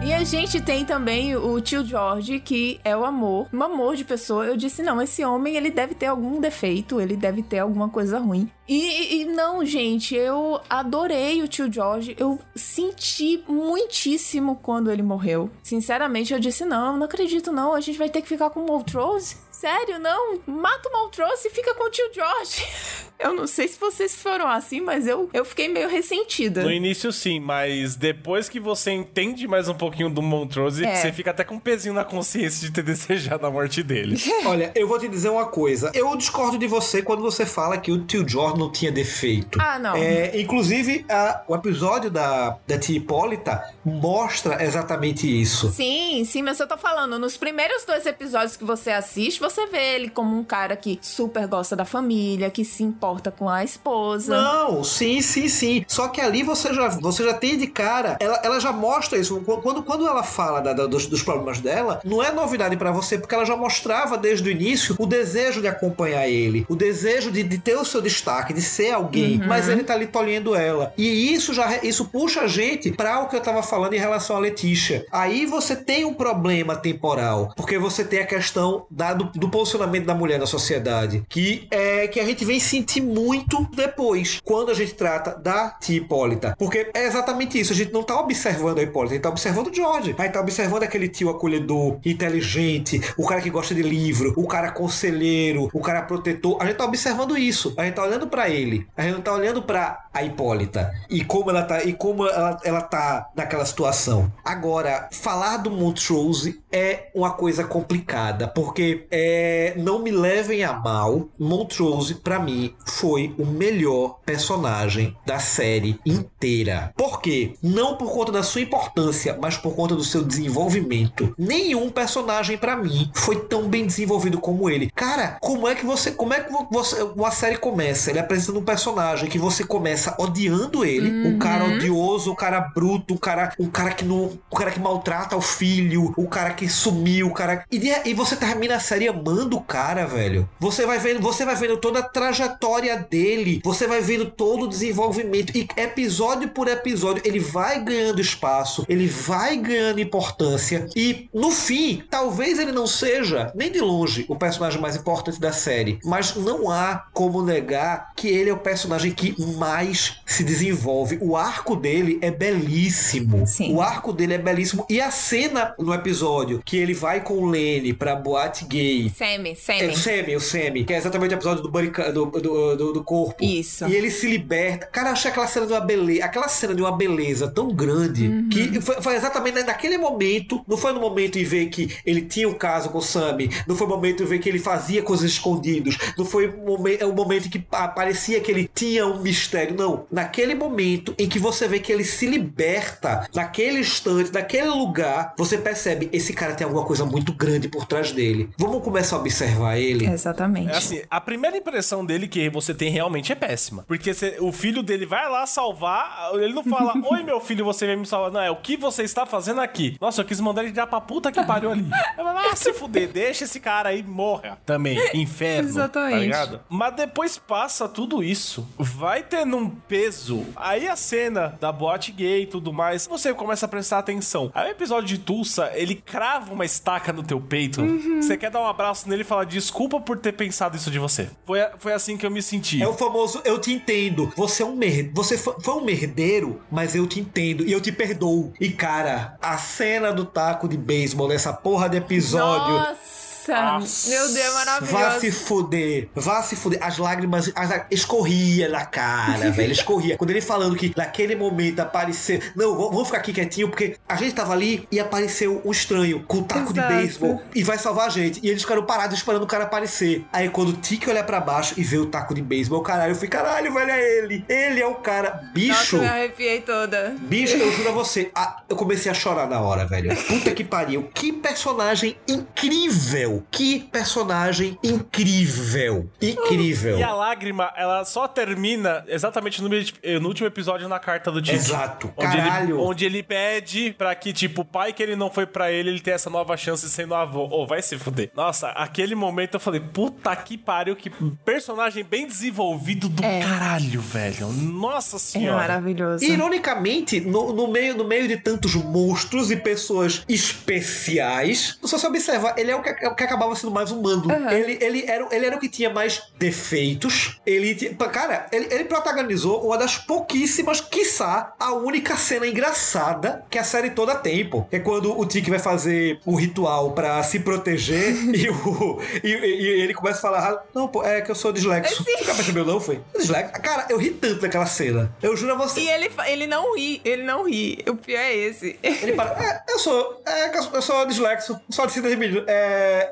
E a gente tem também o tio George, que é o amor, um amor de pessoa. Eu disse, não, esse homem, ele deve ter algum defeito, ele deve ter alguma coisa ruim. E, e não, gente, eu adorei o tio George. Eu senti muitíssimo quando ele morreu. Sinceramente, eu disse, não, não acredito não, a gente vai ter que ficar com o Montrose. Sério, não? Mata o Montrose e fica com o tio George. Eu não sei se vocês foram assim, mas eu, eu fiquei meio ressentida. No início, sim, mas depois que você entende mais um pouquinho do Montrose, É. você fica até com um pezinho na consciência de ter desejado a morte dele. Olha, eu vou te dizer uma coisa. Eu discordo de você quando você fala que o tio George não tinha defeito. Ah, não. É, inclusive, a- o episódio da, da tia Hipólita mostra exatamente isso. Sim, sim, mas eu tô falando, nos primeiros dois episódios que você assiste, você vê ele como um cara que super gosta da família, que se importa com a esposa. Não, sim, sim, sim. Só que ali você já, você já tem de cara, ela, ela já mostra isso. Quando, quando ela fala da- da- dos, dos problemas dela, não é novidade pra você, porque ela já mostrava desde o início o desejo de acompanhar ele, o desejo de, de ter o seu destaque, de ser alguém. Uhum. Mas ele tá ali tolhendo ela. E isso já isso puxa a gente pra o que eu tava falando em relação a Letícia. Aí você tem um problema temporal, porque você tem a questão da- do, do posicionamento da mulher na sociedade, que é que a gente vem sentir muito depois, quando a gente trata da tia Hipólita. Porque é exatamente isso, a gente não tá observando a Hipólita, a gente tá observando o George. A gente tá observando aquele tio acolhedor, inteligente, o cara que gosta de livro, o cara conselheiro, o cara protetor. A gente tá observando isso. A gente tá olhando pra ele. A gente não tá olhando pra a Hipólita e como ela tá e como ela, ela tá naquela situação. Agora, falar do Montrose é uma coisa complicada, porque é, não me levem a mal, Montrose pra mim foi o melhor personagem da série inteira. Por quê? Não por conta da sua importância, mas por conta do seu desenvolvimento. Nenhum personagem pra mim foi tão bem desenvolvido como ele. Cara, como é que você, como é que você, uma série começa? Ele apresenta um personagem que você começa odiando ele, um cara odioso, um cara bruto, um cara, um cara que não, um cara que maltrata o filho, o cara que sumiu, o cara e, e você termina a série amando o cara, velho. Você vai vendo, você vai vendo toda a trajetória dele, você vai vendo todo o desenvolvimento e episódio por episódio ele vai ganhando espaço, ele vai ganhando importância e no fim, talvez ele não seja nem de longe o personagem mais importante da série, mas não há como negar que ele é o personagem que mais se desenvolve. O arco dele é belíssimo. Sim. O arco dele é belíssimo e a cena no episódio que ele vai com o Lenny pra boate gay Sammy, é Sammy. o Semi, o Semi, que é exatamente o episódio do, body do, do, do, do corpo. Isso. E ele se liberta. Cara, eu achei aquela cena de uma beleza, aquela cena de uma beleza tão grande Uhum. que foi, foi exatamente naquele momento. Não foi no momento em ver que ele tinha um caso com o Sammy. Não foi no momento em ver que ele fazia coisas escondidas. Não foi o momento, é o momento em que pa- parecia que ele tinha um mistério. Não. Naquele momento em que você vê que ele se liberta, naquele instante, naquele lugar, você percebe esse cara tem alguma coisa muito grande por trás dele. Vamos começar a observar ele. Exatamente. É assim, a primeira impressão dele que você tem realmente é péssima. Porque você- o filho dele vai lá salvar, ele não fala, oi meu filho, você vem me salvar. Não, é o que você está fazendo aqui. Nossa, eu quis mandar ele já pra puta que pariu ali. Ah, se fuder, deixa esse cara aí morra também. Inferno. Exatamente. Tá ligado? Mas depois passa tudo isso. Vai tendo um peso. Aí a cena da boate gay e tudo mais, você começa a prestar atenção. Aí o episódio de Tulsa, ele crava uma estaca no teu peito. Você quer dar um abraço nele e falar desculpa por ter pensado isso de você. Foi, foi assim que eu me senti. É o famoso eu te entendo. Você é um mer... você fo- foi um merdeiro, mas eu te entendo e eu te perdoo. E cara, a cena do taco de beisebol nessa porra de episódio. Nossa, Nossa. meu Deus, Vá se maravilhoso. fuder, vá se fuder. As lágrimas, as escorria na cara, velho, escorria. Quando ele falando que naquele momento apareceu. Não, vamos ficar aqui quietinho, porque a gente tava ali e apareceu um estranho com um taco Exato. de beisebol e vai salvar a gente. E eles ficaram parados esperando o cara aparecer. Aí quando o Tiki olha pra baixo e vê o taco de beisebol, caralho, eu fui, caralho, velho, é ele. Ele é o cara. Nossa, Bicho. me arrepiei toda. Bicho, eu juro a você, ah, eu comecei a chorar na hora, velho. Puta que pariu. Que personagem incrível. Incrível. Que personagem incrível. Incrível. E a lágrima, ela só termina exatamente no, no último episódio na carta do Tiki. Exato. Onde Caralho. Ele, onde ele pede pra que, tipo, o pai que ele não foi pra ele, ele tenha essa nova chance sendo avô. Ô, vai se fuder. Nossa, aquele momento eu falei, puta que pariu, que personagem bem desenvolvido do É. caralho, velho. Nossa É senhora. maravilhoso. E, ironicamente, no, no meio, no meio de tantos monstros e pessoas especiais, se você observa, ele é o que, é o que acabava sendo mais humano. Ele, ele, era, ele era o que tinha mais defeitos. Ele tinha- Cara, ele, ele protagonizou uma das pouquíssimas, quiçá, a única cena engraçada que a série toda tem, pô. É quando o Tiki vai fazer o ritual pra se proteger e, o, e, e- e ele começa a falar: Não, pô, é que eu sou dislexo. Você nunca percebeu, não? Foi? Dislexo. Cara, eu ri tanto daquela cena. Eu juro a você. E ele, ele não ri, ele não ri. O pior é esse. Ele para, é, eu sou, é, eu sou- dislexo, só de síndrome de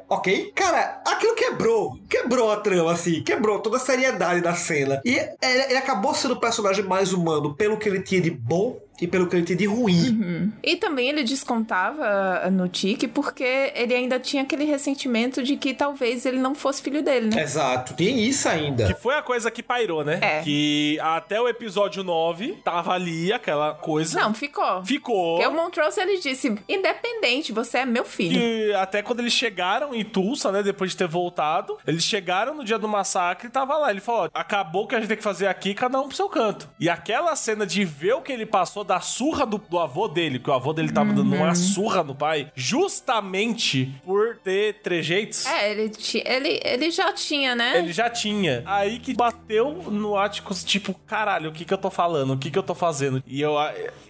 ok? Cara, aquilo quebrou, quebrou a trama, assim, quebrou toda a seriedade da cena. E ele, ele acabou sendo o personagem mais humano pelo que ele tinha de bom e pelo que ele tinha de ruim. E também ele descontava no Tique porque ele ainda tinha aquele ressentimento de que talvez ele não fosse filho dele, né? Exato, tem isso ainda. Que foi a coisa que pairou, né? É. Que até o episódio 9 tava ali aquela coisa. Não, ficou. Ficou. Porque o Montrose ele disse: independente, você é meu filho. E até quando eles chegaram em Tulsa, né? Depois de ter voltado, eles chegaram no dia do massacre e tava lá. Ele falou: ó, acabou o que a gente tem que fazer aqui, cada um pro seu canto. E aquela cena de ver o que ele passou da surra do, do avô dele, que o avô dele tava dando uma surra no pai, justamente por ter trejeitos. É, ele, ele, ele já tinha, né? Ele já tinha. Aí que bateu no Atticus, tipo, caralho, o que que eu tô falando? O que que eu tô fazendo? E eu,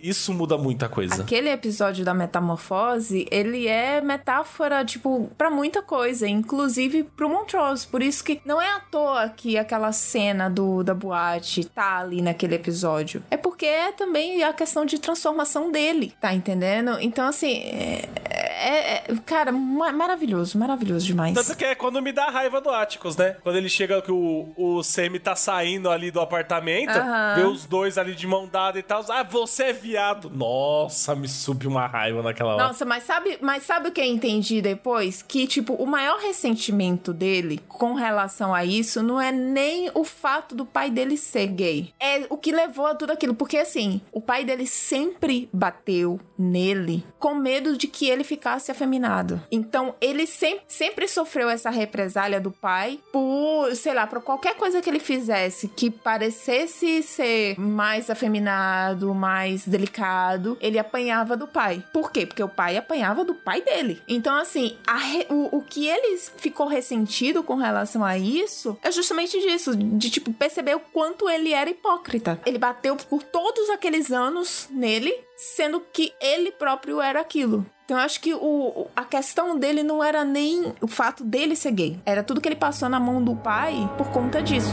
isso muda muita coisa. Aquele episódio da metamorfose, ele é metáfora, tipo, pra muita coisa, inclusive pro Montrose. Por isso que não é à toa que aquela cena do, da boate tá ali naquele episódio. É porque é também a questão de transformação dele, tá entendendo? Então, assim, é, é- é- cara, ma- maravilhoso, maravilhoso demais. Tanto que é quando me dá raiva do Atticus, né? Quando ele chega que o, o Semi tá saindo ali do apartamento, Aham. vê os dois ali de mão dada e tal. Ah, você é viado. Nossa, me subiu uma raiva naquela hora. Nossa, mas sabe, mas sabe o que eu entendi depois? Que, tipo, o maior ressentimento dele com relação a isso não é nem o fato do pai dele ser gay. É o que levou a tudo aquilo. Porque, assim, o pai dele sempre bateu nele com medo de que ele ficasse afeminado. Então, ele sempre, sempre sofreu essa represália do pai por, sei lá, por qualquer coisa que ele fizesse que parecesse ser mais afeminado, mais delicado, ele apanhava do pai. Por quê? Porque o pai apanhava do pai dele. Então, assim, o, o que ele ficou ressentido com relação a isso é justamente disso, de tipo perceber o quanto ele era hipócrita. Ele bateu por todos aqueles anos nele, sendo que ele próprio era aquilo. Então eu acho que o, a questão dele não era nem o fato dele ser gay. Era tudo que ele passou na mão do pai por conta disso.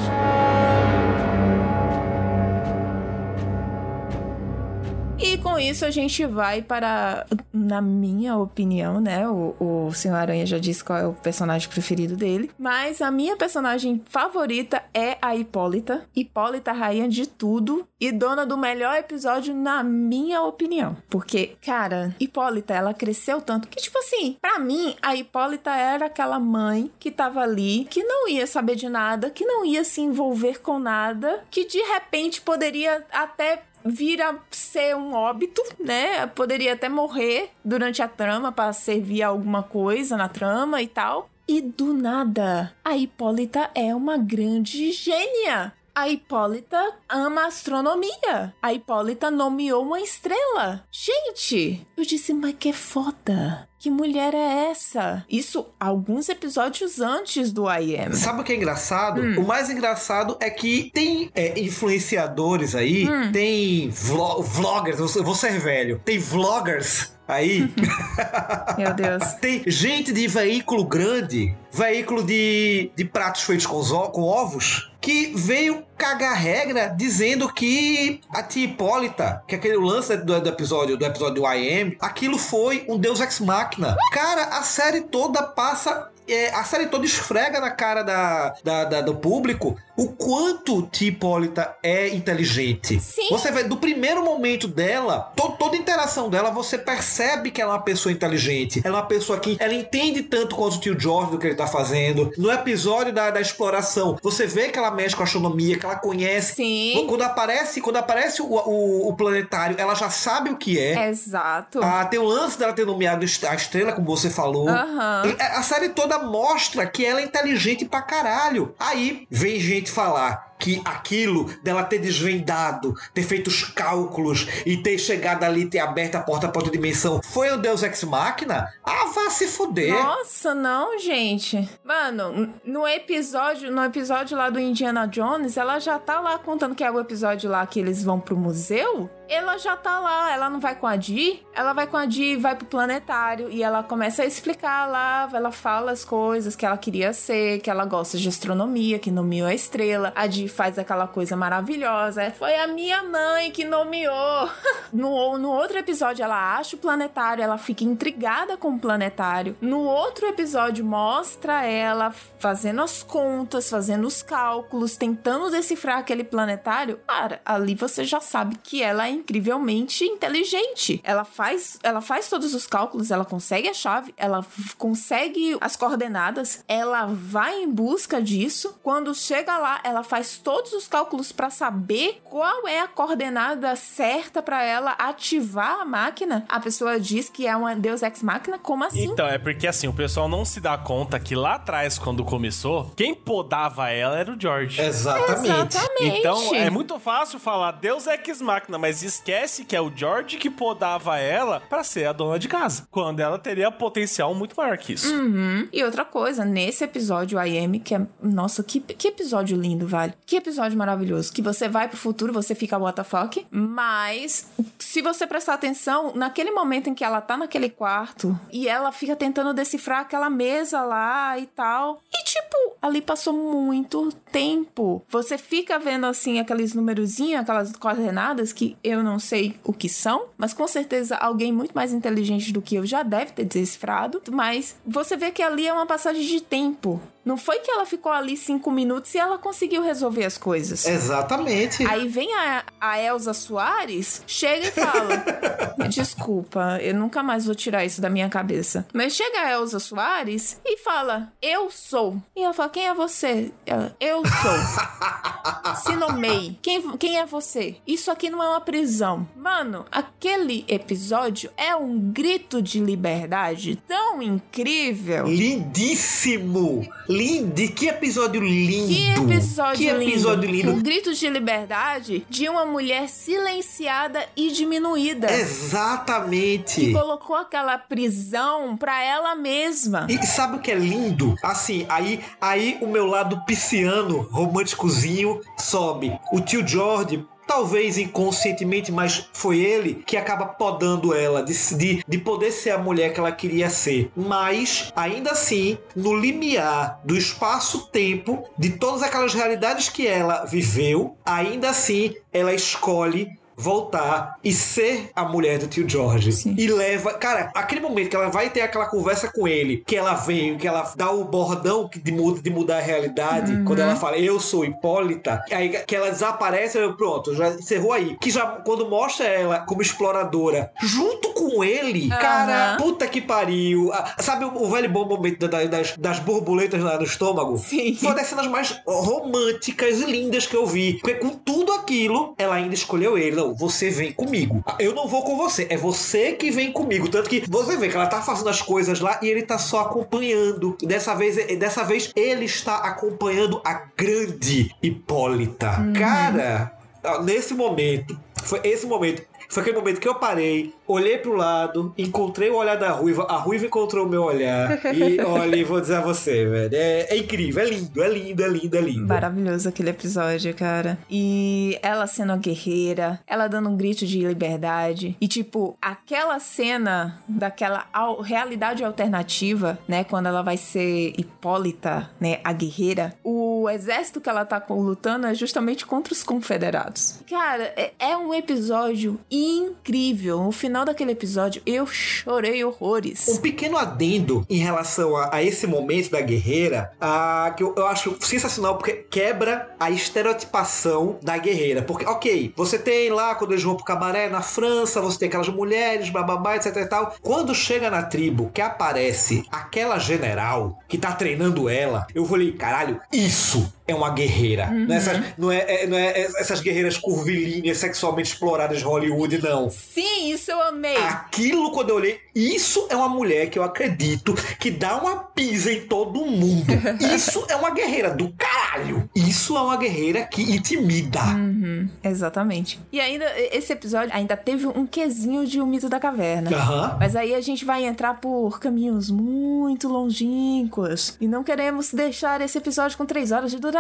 E com isso a gente vai para, na minha opinião, né? O, o Senhor Aranha já disse qual é o personagem preferido dele. Mas a minha personagem favorita é a Hipólita. Hipólita, rainha de tudo e dona do melhor episódio, na minha opinião. Porque, cara, Hipólita, ela cresceu tanto que, tipo assim, pra mim, a Hipólita era aquela mãe que tava ali, que não ia saber de nada, que não ia se envolver com nada, que de repente poderia até vir a ser um óbito, né? Poderia até morrer durante a trama para servir a alguma coisa na trama e tal. E do nada, a Hipólita é uma grande gênia. A Hipólita ama astronomia. A Hipólita nomeou uma estrela. Gente, eu disse, mas que foda. Que mulher é essa? Isso alguns episódios antes do I Am. Sabe o que é engraçado? O mais engraçado é que tem é, influenciadores aí, tem vlo- vloggers, eu vou ser velho, tem vloggers aí, Meu Deus. tem gente de veículo grande, veículo de, de pratos feitos com, com ovos, que veio cagar regra dizendo que a tia Hipólita, que é aquele lance do, do episódio do episódio do I Am, aquilo foi um deus ex machina. Cara, a série toda passa é, a série toda esfrega na cara da, da, da- do público o quanto Tia Hipólita é inteligente. Sim. Você vê, do primeiro momento dela, to- toda interação dela, você percebe que ela é uma pessoa inteligente. Ela é uma pessoa que ela entende tanto quanto o tio George do que ele tá fazendo. No episódio da, da exploração, você vê que ela mexe com a astronomia, que ela conhece. Sim. Quando aparece, quando aparece o, o, o planetário, ela já sabe o que é. Exato. Ah, tem o lance dela ter nomeado a estrela, como você falou. A a série toda mostra que ela é inteligente pra caralho. Aí vem gente falar que aquilo dela ter desvendado, ter feito os cálculos e ter chegado ali ter aberto a porta para outra dimensão foi o Deus Ex Machina? Ah, vá se fuder. Nossa, não, gente. Mano, no episódio, no episódio lá do Indiana Jones, ela já tá lá contando que é o episódio lá que eles vão pro museu. Ela já tá lá, ela não vai com a Di, ela vai com a Di e vai pro planetário e ela começa a explicar lá, ela fala as coisas que ela queria ser, que ela gosta de astronomia, que nomeou a estrela. A Di faz aquela coisa maravilhosa. É, Foi a minha mãe que nomeou. No, no outro episódio, ela acha o planetário, ela fica intrigada com o planetário. No outro episódio, mostra ela fazendo as contas, fazendo os cálculos, tentando decifrar aquele planetário. Cara, ali você já sabe que ela é incrivelmente inteligente. Ela faz, ela faz todos os cálculos, ela consegue a chave, ela consegue as coordenadas, ela vai em busca disso. Quando chega lá, ela faz todos os cálculos para saber qual é a coordenada certa para ela ativar a máquina. A pessoa diz que é uma Deus Ex Máquina, como assim? Então, é porque assim, o pessoal não se dá conta que lá atrás, quando começou, quem podava ela era o George. Exatamente. Exatamente. Então, é muito fácil falar Deus Ex Machina, mas esquece que é o George que podava ela pra ser a dona de casa. Quando ela teria potencial muito maior que isso. Uhum. E outra coisa, nesse episódio, a Amy, que é. Nossa, que, que episódio lindo, vale. Que episódio maravilhoso. Que você vai pro futuro, você fica fuck. Mas, se você prestar atenção, naquele momento em que ela tá naquele quarto e ela fica tentando decifrar aquela mesa lá e tal. E, tipo, ali passou muito tempo. Você fica vendo, assim, aqueles numerozinhos, aquelas coordenadas que eu não sei o que são, mas com certeza alguém muito mais inteligente do que eu já deve ter decifrado. Mas você vê que ali é uma passagem de tempo. Não foi que ela ficou ali cinco minutos e ela conseguiu resolver as coisas. Exatamente. Aí vem a, a Elza Soares, chega e fala: Desculpa, eu nunca mais vou tirar isso da minha cabeça. Mas chega a Elza Soares e fala: Eu sou. E ela fala: Quem é você? Ela: Eu sou. Se nomeie. Quem, quem é você? Isso aqui não é uma prisão. Mano, aquele episódio é um grito de liberdade tão incrível. Lindíssimo! Lindo! Que episódio lindo! Que episódio, Que episódio lindo! Um grito de liberdade de uma mulher silenciada e diminuída. Que Exatamente! colocou aquela prisão pra ela mesma. E sabe o que é lindo? Assim, aí, aí o meu lado pisciano, românticozinho, sobe. O tio George. Talvez inconscientemente, mas foi ele que acaba podando ela de, de, de poder ser a mulher que ela queria ser. Mas, ainda assim, no limiar do espaço-tempo, de todas aquelas realidades que ela viveu, ainda assim ela escolhe voltar e ser a mulher do tio George. Sim. E leva. Cara, aquele momento que ela vai ter aquela conversa com ele, que ela vem, que ela dá o bordão de, muda, de mudar a realidade, Uhum. quando ela fala, eu sou Hipólita, aí que ela desaparece, eu, pronto, já encerrou aí. Que já, quando mostra ela como exploradora, junto com ele, cara, Aham. puta que pariu. Sabe o, o velho bom momento da- das, das borboletas lá no estômago? Sim. Foi uma das cenas mais românticas e lindas que eu vi. Porque com tudo aquilo, ela ainda escolheu ele. Não, você vem comigo. Eu não vou com você, é você que vem comigo. Tanto que você vê que ela tá fazendo as coisas lá e ele tá só acompanhando. Dessa vez, dessa vez ele está acompanhando a grande Hipólita. Cara, ó, nesse momento, foi esse momento. Foi aquele momento que eu parei, olhei pro lado, encontrei o olhar da Ruiva, a Ruiva encontrou o meu olhar. E olha, vou dizer a você, velho. É, é incrível, é lindo, é lindo, é lindo, é lindo. Maravilhoso aquele episódio, cara. E ela sendo a guerreira, ela dando um grito de liberdade. E, tipo, aquela cena daquela al- realidade alternativa, né? Quando ela vai ser Hipólita, né? A guerreira. O exército que ela tá lutando é justamente contra os confederados. Cara, é, é um episódio incrível. O final final daquele episódio, eu chorei horrores. Um pequeno adendo em relação a, a esse momento da guerreira, a, que eu, eu acho sensacional, porque quebra a estereotipação da guerreira. Porque, ok, você tem lá, quando eles vão pro cabaré na França, você tem aquelas mulheres, bababá, etc e tal. Quando chega na tribo que aparece aquela general que tá treinando ela, eu falei, caralho, isso é uma guerreira. Não, é essas, não, é, é- não é essas guerreiras curvilíneas sexualmente exploradas de Hollywood, não. Sim, isso eu amei. Aquilo, quando eu olhei, isso é uma mulher que eu acredito que dá uma pisa em todo mundo. Isso é uma guerreira do caralho. Isso é uma guerreira que intimida. Uhum, exatamente. E ainda, esse episódio ainda teve um quesinho de O Mito da Caverna. Aham. Mas aí a gente vai entrar por caminhos muito longínquos. E não queremos deixar esse episódio com três horas de duração,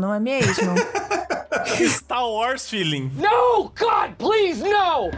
não é mesmo? Star Wars feeling. No! God, please, no!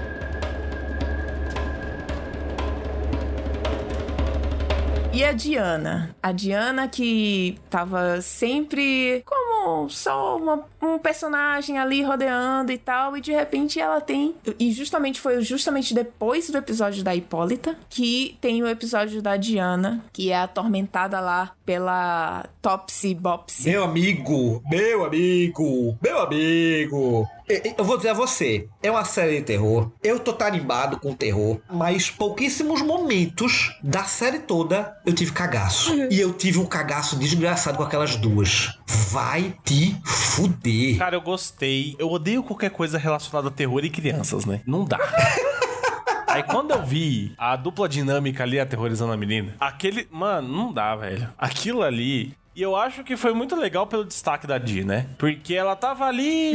E a Diana? A Diana que tava sempre como só uma- um personagem ali rodeando e tal, e de repente ela tem. E justamente foi justamente depois do episódio da Hipólita que tem o episódio da Diana, que é atormentada lá pela Topsy Bopsy. Meu amigo, meu amigo, meu amigo. Eu vou dizer a você, é uma série de terror. Eu tô tarimbado com terror, mas pouquíssimos momentos da série toda eu tive cagaço. E eu tive um cagaço desgraçado com aquelas duas. Vai te fuder. Cara, eu gostei. Eu odeio qualquer coisa relacionada a terror e crianças, né? Não dá. Aí quando eu vi a dupla dinâmica ali aterrorizando a menina, aquele. Mano, não dá, velho. Aquilo ali. E eu acho que foi muito legal pelo destaque da Di, né? Porque ela tava ali.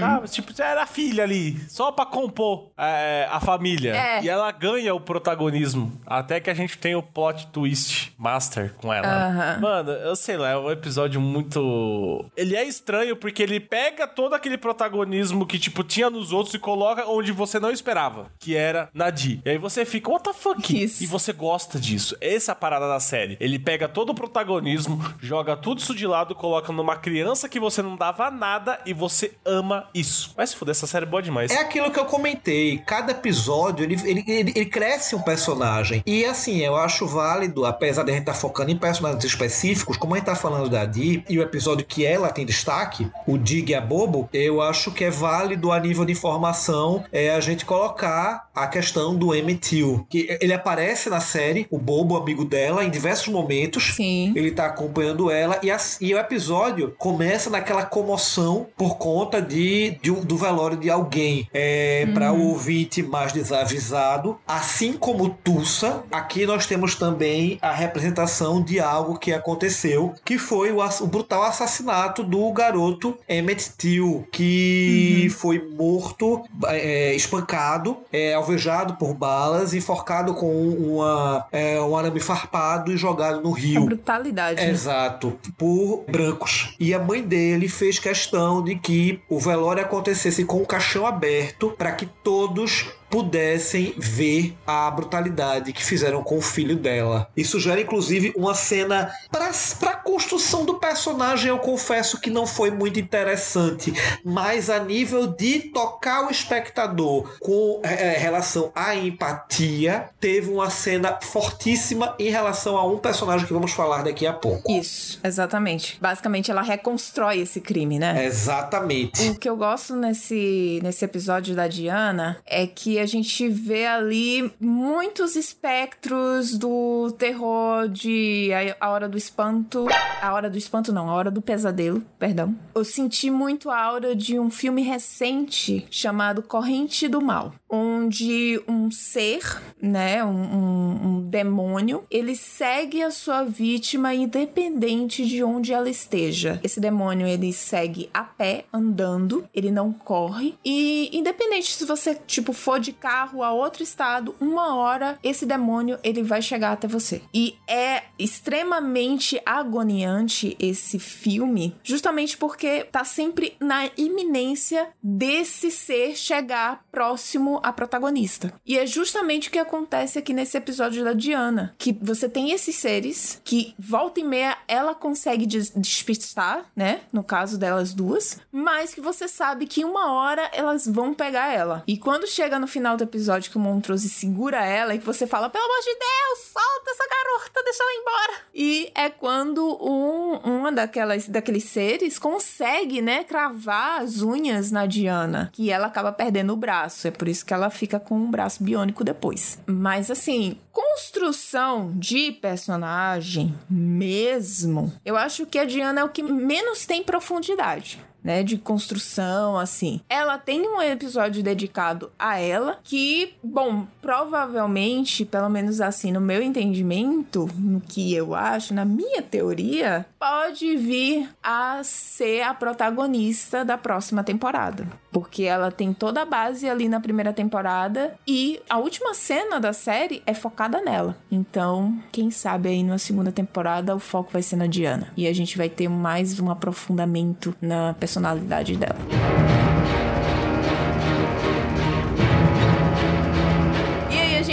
Tava, tipo, era a filha ali. Só pra compor é, a família. É. E ela ganha o protagonismo. Até que a gente tem o plot twist master com ela. Aham. Mano, eu sei lá, é um episódio muito. Ele é estranho porque ele pega todo aquele protagonismo que, tipo, tinha nos outros e coloca onde você não esperava, que era na Di. E aí você fica, what the fuck? Isso. E você gosta disso. Essa é a parada da série. Ele pega todo o protagonismo, joga tudo isso de lado, coloca numa criança que você não dava nada e você ama isso. Mas se fuder, essa série é boa demais. É aquilo que eu comentei. Cada episódio ele, ele, ele, ele cresce um personagem. E assim, eu acho válido, apesar de a gente estar focando em personagens específicos, como a gente tá falando da Di, e o episódio que ela tem destaque, o Dig a Bobo, eu acho que é válido a nível de informação é a gente colocar a questão do Emmett. Que ele aparece na série, o Bobo, amigo dela, em diversos momentos. Sim. Ele tá acompanhando ela e, as- e o episódio começa naquela comoção por conta de, de do velório de alguém. É, Para o ouvinte mais desavisado, assim como Tulsa, aqui nós temos também a representação de algo que aconteceu, que foi o, o brutal assassinato do garoto Emmett Till, que foi morto, é, espancado, é, alvejado por balas, enforcado com uma, é, um arame farpado e jogado no A rio. brutalidade. né? Exato, por brancos. E a mãe dele fez questão de que o velório acontecesse com o caixão aberto para que todos pudessem ver a brutalidade que fizeram com o filho dela. Isso gera inclusive uma cena para para construção do personagem, eu confesso que não foi muito interessante, mas a nível de tocar o espectador com é, é, relação à empatia, teve uma cena fortíssima em relação a um personagem que vamos falar daqui a pouco. Isso, exatamente. Basicamente, ela reconstrói esse crime, né? Exatamente. O que eu gosto nesse, nesse episódio da Diana é que a gente vê ali muitos espectros do terror de A, Hora do Espanto. A Hora do Espanto, não, A Hora do Pesadelo, perdão. Eu senti muito a aura de um filme recente chamado Corrente do Mal, onde um ser, né, um, um- um demônio, ele segue a sua vítima independente de onde ela esteja. Esse demônio, ele segue a pé, andando, ele não corre. E independente se você, tipo, for de carro a outro estado, uma hora esse demônio, ele vai chegar até você. E é extremamente agoniante esse filme, justamente porque tá sempre na iminência desse ser chegar próximo à protagonista. E é justamente o que acontece aqui nesse episódio da Diana. Que você tem esses seres que, volta e meia, ela consegue des despistar, né? No caso delas duas. Mas que você sabe que uma hora elas vão pegar ela. E quando chega no final do episódio que o Montrose segura ela e que você fala, pelo amor de Deus, solta essa garota, deixa ela embora. E é quando um, uma daquelas, daqueles seres consegue, né, cravar as unhas na Diana. Que ela acaba perdendo o braço. É por isso que ela fica com um braço biônico depois. Mas assim, construção de personagem mesmo, eu acho que a Diana é o que menos tem profundidade né, de construção, assim. Ela tem um episódio dedicado a ela que, bom, provavelmente, pelo menos assim, no meu entendimento, no que eu acho, na minha teoria, pode vir a ser a protagonista da próxima temporada. Porque ela tem toda a base ali na primeira temporada e a última cena da série é focada nela. Então, quem sabe aí na segunda temporada o foco vai ser na Diana. E a gente vai ter mais um aprofundamento na personalidade dela.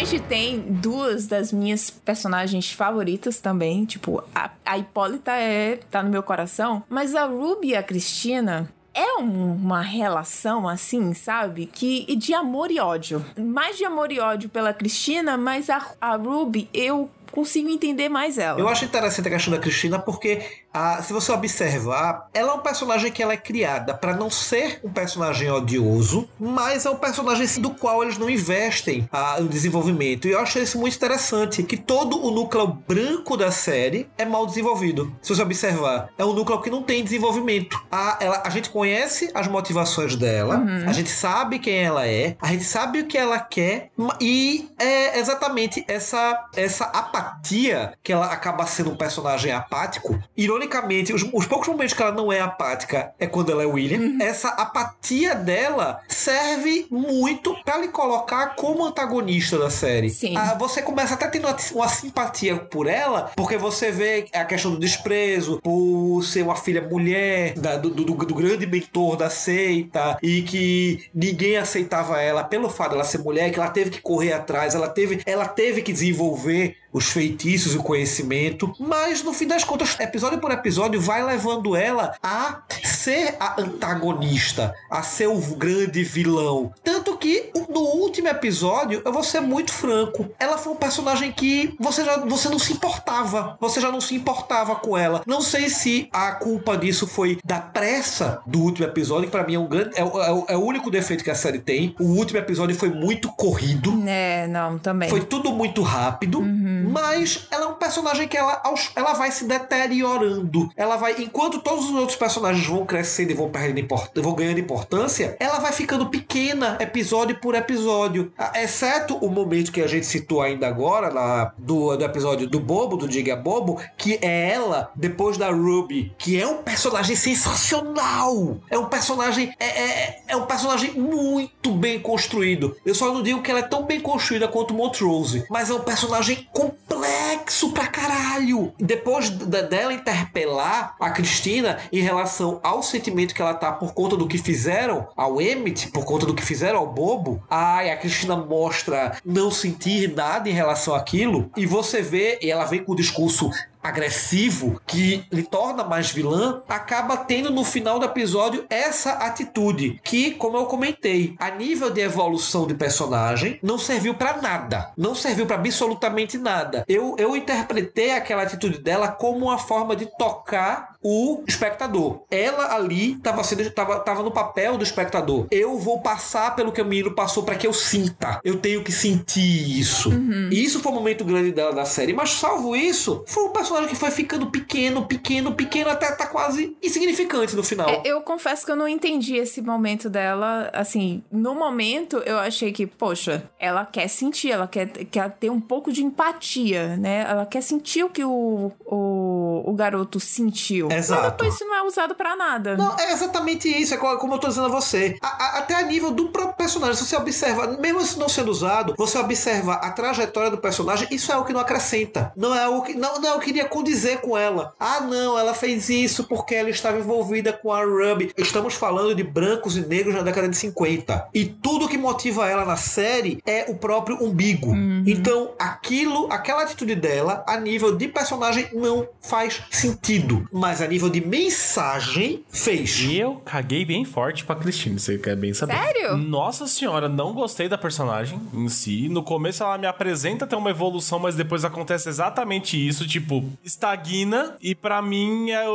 Gente tem duas das minhas personagens favoritas também, tipo, a, a Hipólita é tá no meu coração, mas a Ruby e a Cristina é uma relação assim, sabe? Que de amor e ódio. Mais de amor e ódio pela Cristina, mas a, a Ruby eu consigo entender mais ela. Eu acho interessante a questão da Cristina porque, ah, se você observar, ela é um personagem que ela é criada para não ser um personagem odioso, mas é um personagem do qual eles não investem ah, no desenvolvimento. E eu acho isso muito interessante, que todo o núcleo branco da série é mal desenvolvido. Se você observar, é um núcleo que não tem desenvolvimento. A, ela, a gente conhece as motivações dela, uhum. a gente sabe quem ela é, a gente sabe o que ela quer, e é exatamente essa, essa apatia apatia que ela acaba sendo um personagem apático. Ironicamente, os, os poucos momentos que ela não é apática é quando ela é William. Uhum. Essa apatia dela serve muito para lhe colocar como antagonista da série. Sim. Ah, você começa até tendo uma, uma simpatia por ela, porque você vê a questão do desprezo por ser uma filha mulher da, do, do, do, grande mentor da seita e que ninguém aceitava ela pelo fato dela ser mulher, que ela teve que correr atrás, ela teve, ela teve que desenvolver os feitiços e o conhecimento, mas no fim das contas, episódio por episódio, vai levando ela a ser a antagonista, a ser o grande vilão. Tanto que no último episódio, eu vou ser muito franco, ela foi um personagem que você já você não se importava, você já não se importava com ela. Não sei se a culpa disso foi da pressa do último episódio, que para mim é um grande é, é, é, o único defeito que a série tem. O último episódio foi muito corrido. É, não, também. Foi tudo muito rápido. Uhum. Mas ela é um personagem que ela, ela vai se deteriorando. Ela vai, enquanto todos os outros personagens vão crescendo e vão perdendo vão ganhando importância, ela vai ficando pequena episódio por episódio. Exceto o momento que a gente citou ainda agora, na, do, do episódio do Bobo, do Diga Bobo, que é ela, depois da Ruby, que é um personagem sensacional. É um personagem. É, é, é um personagem muito bem construído. Eu só não digo que ela é tão bem construída quanto Montrose, mas é um personagem com complexo pra caralho. Depois dela interpelar a Cristina em relação ao sentimento que ela tá por conta do que fizeram ao Emmett, por conta do que fizeram ao Bobo, ai, a Cristina mostra não sentir nada em relação àquilo, e você vê, e ela vem com o discurso agressivo que lhe torna mais vilã, acaba tendo no final do episódio essa atitude que, como eu comentei, a nível de evolução de personagem, não serviu para nada, não serviu para absolutamente nada. Eu, eu interpretei aquela atitude dela como uma forma de tocar o espectador. Ela ali estava sendo tava, tava no papel do espectador. Eu vou passar pelo que o menino passou para que eu sinta. Eu tenho que sentir isso. Uhum. E isso foi o momento grande dela da série, mas salvo isso, foi um personagem que foi ficando pequeno, pequeno, pequeno, até tá quase insignificante no final. É, eu confesso que eu não entendi esse momento dela. Assim, no momento eu achei que, poxa, ela quer sentir, ela quer, quer ter um pouco de empatia, né? Ela quer sentir o que o, o, o garoto sentiu. Exato. Mas depois isso não é usado pra nada. Não, é exatamente isso, é co- como eu tô dizendo a você. A- a- até a nível do próprio personagem, se você observa, mesmo isso não sendo usado, você observa a trajetória do personagem, isso é o que não acrescenta. Não é o que não, não queria condizer com ela. Ah, não, ela fez isso porque ela estava envolvida com a Ruby. Estamos falando de brancos e negros na década de 50. E tudo que motiva ela na série é o próprio umbigo. Então, aquilo, aquela atitude dela, a nível de personagem, não faz sentido. Mas a nível de mensagem, fez. E eu caguei bem forte pra Cristina, você quer bem saber. Sério? Nossa senhora, não gostei da personagem em si. No começo ela me apresenta ter uma evolução, mas depois acontece exatamente isso, tipo, estagna e pra mim é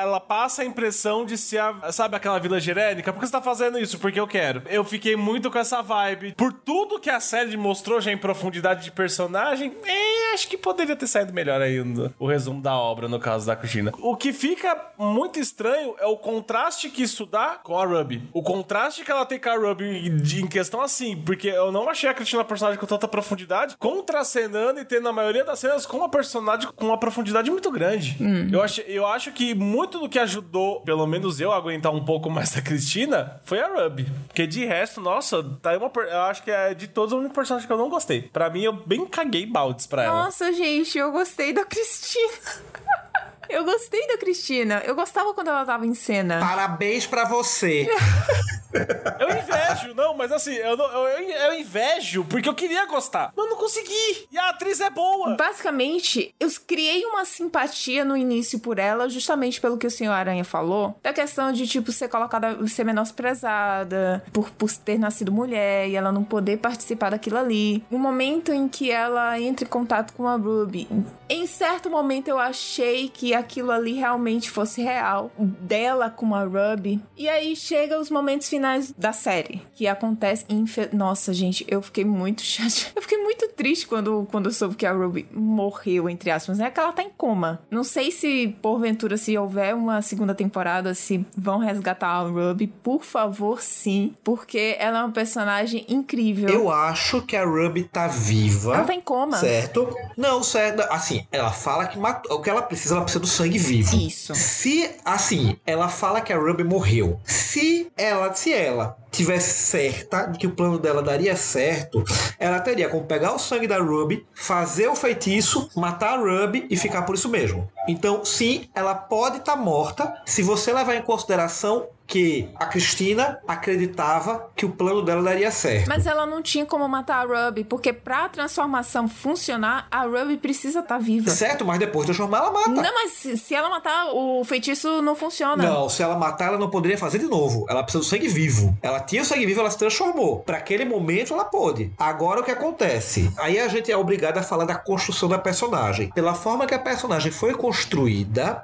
ela passa a impressão de ser, a, sabe aquela vila gerênica? Por que você tá fazendo isso? Porque eu quero. Eu fiquei muito com essa vibe. Por tudo que a série mostrou já em profundidade de personagem, é, acho que poderia ter saído melhor ainda o resumo da obra, no caso da Cristina. O que fica muito estranho é o contraste que isso dá com a Ruby. O contraste que ela tem com a Ruby em questão assim, porque eu não achei a Cristina personagem com tanta profundidade, contracenando e tendo a maioria das cenas com uma personagem com uma profundidade muito grande. Eu, acho, eu acho que muito do que ajudou, pelo menos eu, a aguentar um pouco mais da Cristina, foi a Ruby. Porque de resto, nossa, tá aí uma. Eu acho que é de todos o único personagem que eu não gostei. Pra mim, eu bem caguei baldes pra ela. Nossa, gente, eu gostei da Cristina. Eu gostei da Cristina. Eu gostava quando ela tava em cena. Parabéns pra você. Eu invejo, não, mas assim, eu, não- eu, eu- invejo porque eu queria gostar. Mas não consegui. E a atriz é boa. Basicamente, eu criei uma simpatia no início por ela, justamente pelo que o senhor Aranha falou, da questão de, tipo, ser colocada, ser menosprezada, por, por ter nascido mulher e ela não poder participar daquilo ali. No momento em que ela entra em contato com a Ruby, em certo momento eu achei que aquilo ali realmente fosse real, dela com a Ruby. E aí chega os momentos finais da série, que acontece, infe... nossa, gente, eu fiquei muito chateada. Eu fiquei muito triste quando, quando eu soube que a Ruby morreu, entre aspas, né? Que ela tá em coma. Não sei se, porventura, se houver uma segunda temporada, se vão resgatar a Ruby. Por favor, sim. Porque ela é uma personagem incrível. Eu acho que a Ruby tá viva. Ela tá em coma. Certo? Não, certo. Assim, ela fala que matou. O que ela precisa, ela precisa do sangue vivo. Isso. Se, assim, ela fala que a Ruby morreu. Se ela, se ela tivesse certa de que o plano dela daria certo, ela teria como pegar o sangue da Ruby, fazer o feitiço, matar a Ruby e ficar por isso mesmo. Então, sim, ela pode estar morta se você levar em consideração que a Cristina acreditava que o plano dela daria certo. Mas ela não tinha como matar a Ruby, porque pra transformação funcionar, a Ruby precisa estar viva. Certo, mas depois de transformar, ela mata. Não, mas se, se ela matar, o feitiço não funciona. Não, se ela matar, ela não poderia fazer de novo. Ela precisa do sangue vivo. Ela tinha o sangue vivo, ela se transformou. Para aquele momento, ela pôde. Agora, o que acontece? Aí a gente é obrigado a falar da construção da personagem. Pela forma que a personagem foi construída,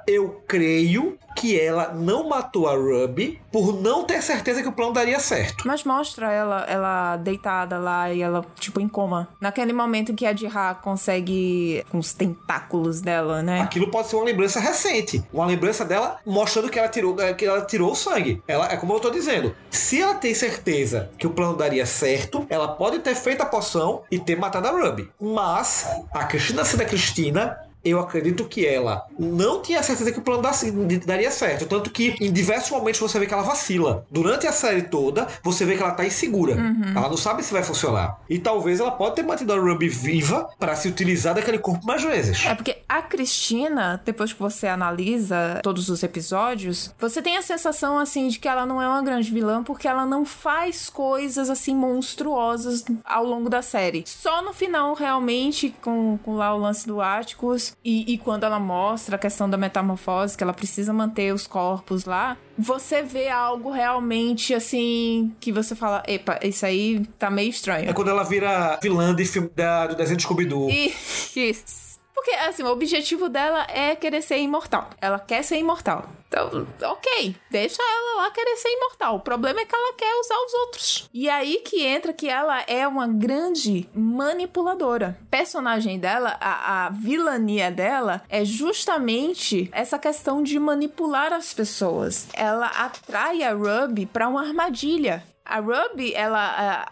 eu creio que ela não matou a Ruby por não ter certeza que o plano daria certo. Mas mostra ela, ela deitada lá e ela, tipo, em coma. Naquele momento em que a Jirra consegue com os tentáculos dela, né? Aquilo pode ser uma lembrança recente. Uma lembrança dela mostrando que ela tirou, que ela tirou o sangue. Ela, é como eu tô dizendo. Se ela tem certeza que o plano daria certo, ela pode ter feito a poção e ter matado a Ruby. Mas a Cristina sendo a Cristina. Eu acredito que ela não tinha certeza que o plano da- daria certo. Tanto que em diversos momentos você vê que ela vacila. Durante a série toda, você vê que ela tá insegura. Ela não sabe se vai funcionar. E talvez ela pode ter mantido a Ruby viva para se utilizar daquele corpo mais vezes. É porque a Cristina, depois que você analisa todos os episódios, você tem a sensação assim de que ela não é uma grande vilã porque ela não faz coisas assim monstruosas ao longo da série. Só no final, realmente, com, com lá o lance do Atticus e, e quando ela mostra a questão da metamorfose, que ela precisa manter os corpos lá, você vê algo realmente assim que você fala: epa, isso aí tá meio estranho. É quando ela vira vilã de filme, da, do desenho de Scooby-Doo. Isso. Porque, assim, o objetivo dela é querer ser imortal. Ela quer ser imortal. Então, ok, deixa ela lá querer ser imortal. O problema é que ela quer usar os outros. E aí que entra que ela é uma grande manipuladora. Personagem dela, a, a vilania dela, é justamente essa questão de manipular as pessoas. Ela atrai a Ruby pra uma armadilha. A Ruby, ela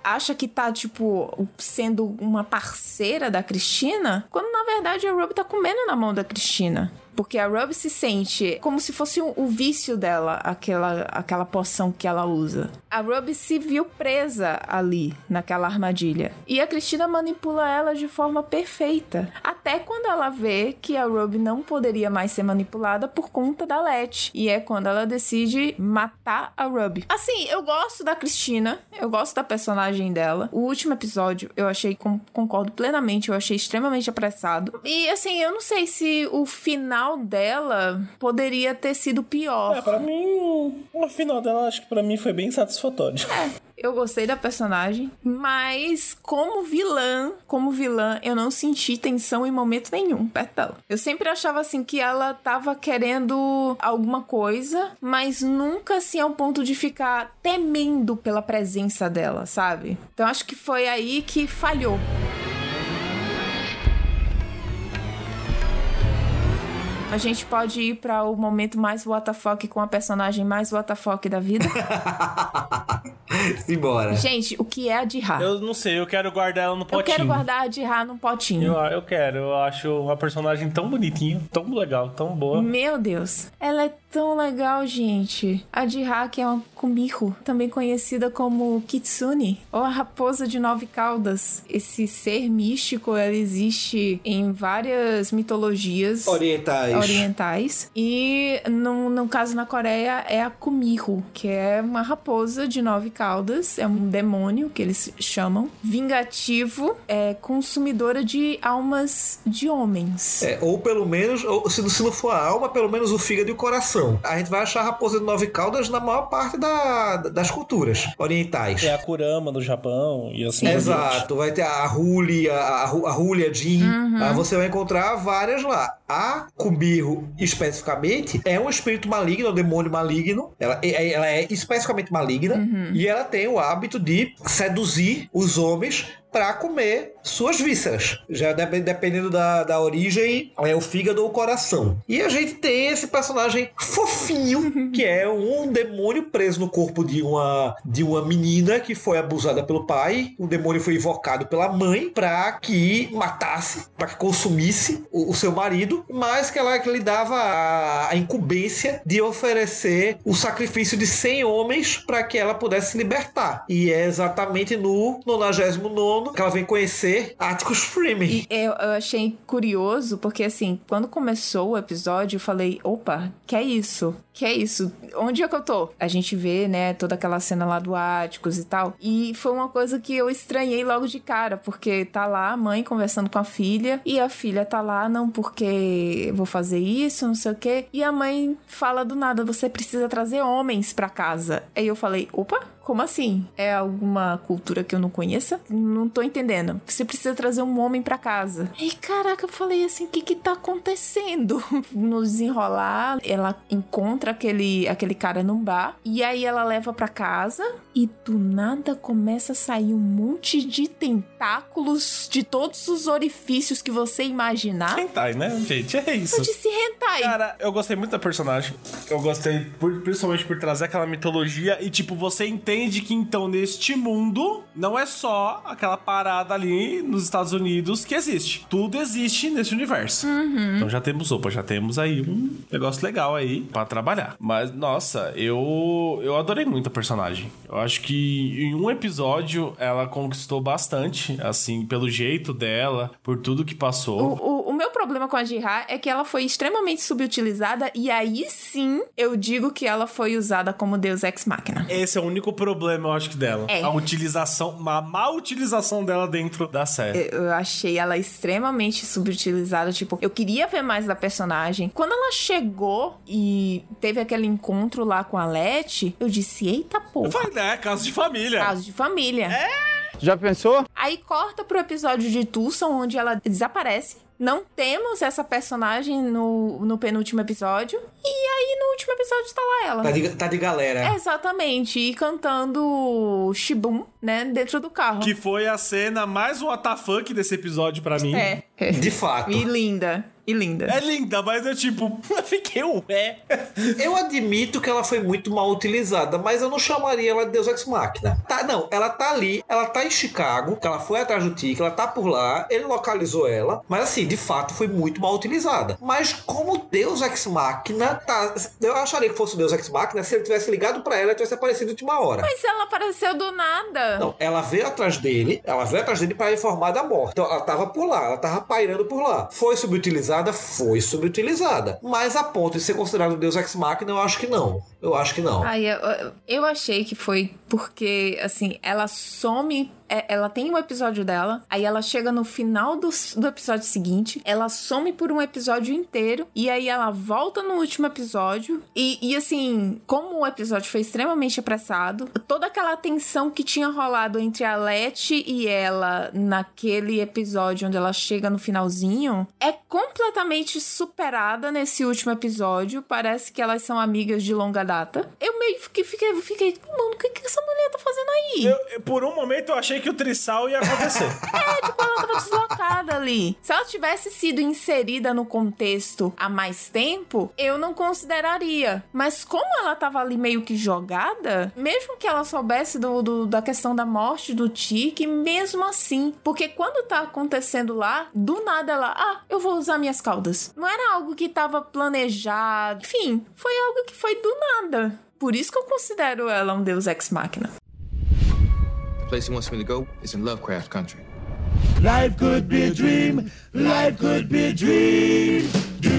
ah, acha que tá, tipo, sendo uma parceira da Cristina, quando na verdade a Ruby tá comendo na mão da Cristina. Porque a Ruby se sente como se fosse o, vício dela, aquela, aquela poção que ela usa. A Ruby se viu presa ali, naquela armadilha. E a Cristina manipula ela de forma perfeita. Até quando ela vê que a Ruby não poderia mais ser manipulada por conta da Let. E é quando ela decide matar a Ruby. Assim, eu gosto da Cristina, eu gosto da personagem dela. O último episódio eu achei, concordo plenamente, eu achei extremamente apressado. E assim, eu não sei se o final dela poderia ter sido pior. É, pra mim, o final dela acho que pra mim foi bem satisfatório. Eu gostei da personagem, mas como vilã, como vilã, eu não senti tensão em momento nenhum perto dela. Eu sempre achava assim que ela tava querendo alguma coisa, mas nunca assim ao ponto de ficar temendo pela presença dela, sabe? Então acho que foi aí que falhou. A gente pode ir para o momento mais WTF com a personagem mais WTF da vida. Simbora. Gente, o que é a Dihá? Eu não sei, eu quero guardar ela no Eu potinho. quero guardar a Dihá num potinho. Eu, eu quero, eu acho uma personagem tão bonitinha, tão legal, tão boa. Meu Deus, ela é tão legal, gente. A Dihá, que é uma Kumiho, também conhecida como Kitsune, ou a raposa de nove caudas. Esse ser místico, ela existe em várias mitologias Orientais. Orientais. E no, no caso na Coreia é a Kumiho, que é uma raposa de nove caudas, é um demônio que eles chamam, vingativo, é consumidora de almas de homens. É, ou pelo menos, ou, se, não- se não for a alma, pelo menos o fígado e o coração. A gente vai achar a raposa de nove caudas na maior parte da- das culturas orientais. É a Kurama no Japão e assim. Exato, vai ter a Hulia, a, a Hulia Jin, ah, você vai encontrar várias lá. A Kumiho, especificamente, é um espírito maligno, um demônio maligno. Ela, é- ela é especificamente maligna e ela tem o hábito de seduzir os homens para comer suas vísceras. Já dep- dependendo da, da origem, é o fígado ou o coração. E a gente tem esse personagem fofinho, que é um demônio preso no corpo de uma, de uma menina que foi abusada pelo pai. O demônio foi invocado pela mãe para que matasse, para que consumisse o, o seu marido, mas que ela que lhe dava a, a incumbência de oferecer o sacrifício de 100 homens para que ela pudesse se libertar. E é exatamente no 99 que ela vem conhecer Atticus Freeman. E eu, eu achei curioso, porque assim, quando começou o episódio, eu falei, opa, que é isso? Que é isso? Onde é que eu tô? A gente vê, né, toda aquela cena lá do Áticos e tal. E foi uma coisa que eu estranhei logo de cara, porque tá lá a mãe conversando com a filha, e a filha tá lá, não, porque vou fazer isso, não sei o quê. E a mãe fala do nada, você precisa trazer homens pra casa. Aí eu falei, opa, como assim? É alguma cultura que eu não conheça? Não tô entendendo. Você precisa trazer um homem pra casa. E caraca, eu falei assim, o que que tá acontecendo? No desenrolar, ela encontra aquele, aquele cara num bar e aí ela leva pra casa e do nada começa a sair um monte de tentáculos de todos os orifícios que você imaginar. Hentai, né, gente? É isso. Eu disse hentai. Cara, eu gostei muito da personagem. Eu gostei por- principalmente por trazer aquela mitologia e, tipo, você entende que então neste mundo não é só aquela parada ali nos Estados Unidos que existe. Tudo existe nesse universo. Então já temos, opa, já temos aí um negócio legal aí pra trabalhar. Mas, nossa, eu, eu adorei muito a personagem. Eu acho que em um episódio ela conquistou bastante, assim, pelo jeito dela, por tudo que passou. O, o- o meu problema com a Jihá é que ela foi extremamente subutilizada e aí sim eu digo que ela foi usada como Deus Ex Machina. Esse é o único problema, eu acho que dela. É. A utilização, uma má utilização dela dentro da série. Eu achei ela extremamente subutilizada. Tipo, eu queria ver mais da personagem. Quando ela chegou e teve aquele encontro lá com a Leti, eu disse: Eita porra. Vai, né? Caso de família. Caso de família. Já pensou? Aí corta pro episódio de Tulsa, onde ela desaparece. Não temos essa personagem no, no penúltimo episódio. E aí, no último episódio, tá lá ela. Tá de, tá de galera. Exatamente. E cantando Shibum, né? Dentro do carro. Que foi a cena mais um WTF desse episódio pra mim. É. De fato. E linda. E linda. É linda, mas eu tipo, fiquei, ué. Eu admito que ela foi muito mal utilizada, mas eu não chamaria ela de Deus Ex Machina. Tá, não, ela tá ali, ela tá em Chicago, que ela foi atrás do Tic, ela tá por lá, ele localizou ela, mas assim, de fato foi muito mal utilizada. Mas como Deus Ex Machina, tá, eu acharia que fosse o Deus Ex Machina se ele tivesse ligado pra ela e tivesse aparecido de última hora. Mas ela apareceu do nada. Não, ela veio atrás dele, ela veio atrás dele para informar da morte. Então ela tava por lá, ela tava pairando por lá. Foi subutilizada? Foi subutilizada. Mas a ponto de ser considerado Deus Ex Machina, eu acho que não. Eu acho que não. Ai, eu, eu achei que foi porque, assim, ela some é, ela tem um episódio dela, aí ela chega no final do, do episódio seguinte, ela some por um episódio inteiro, e aí ela volta no último episódio, e, e assim, como o episódio foi extremamente apressado, toda aquela tensão que tinha rolado entre a Letty e ela naquele episódio onde ela chega no finalzinho, é completamente superada nesse último episódio, parece que elas são amigas de longa data. Eu meio que fiquei, fiquei, mano, o que, que essa mulher tá fazendo aí? Eu, por um momento eu achei que o trissal ia acontecer. é, tipo, ela tava deslocada ali. Se ela tivesse sido inserida no contexto há mais tempo, eu não consideraria. Mas como ela tava ali meio que jogada, mesmo que ela soubesse do, do da questão da morte do Tiki, mesmo assim. Porque quando tá acontecendo lá, do nada ela, ah, eu vou usar minhas caudas. Não era algo que tava planejado. Enfim, foi algo que foi do nada. Por isso que eu considero ela um deus ex-máquina. The place he wants me to go is in Lovecraft Country. Life could be a dream. Life could be a dream. Do,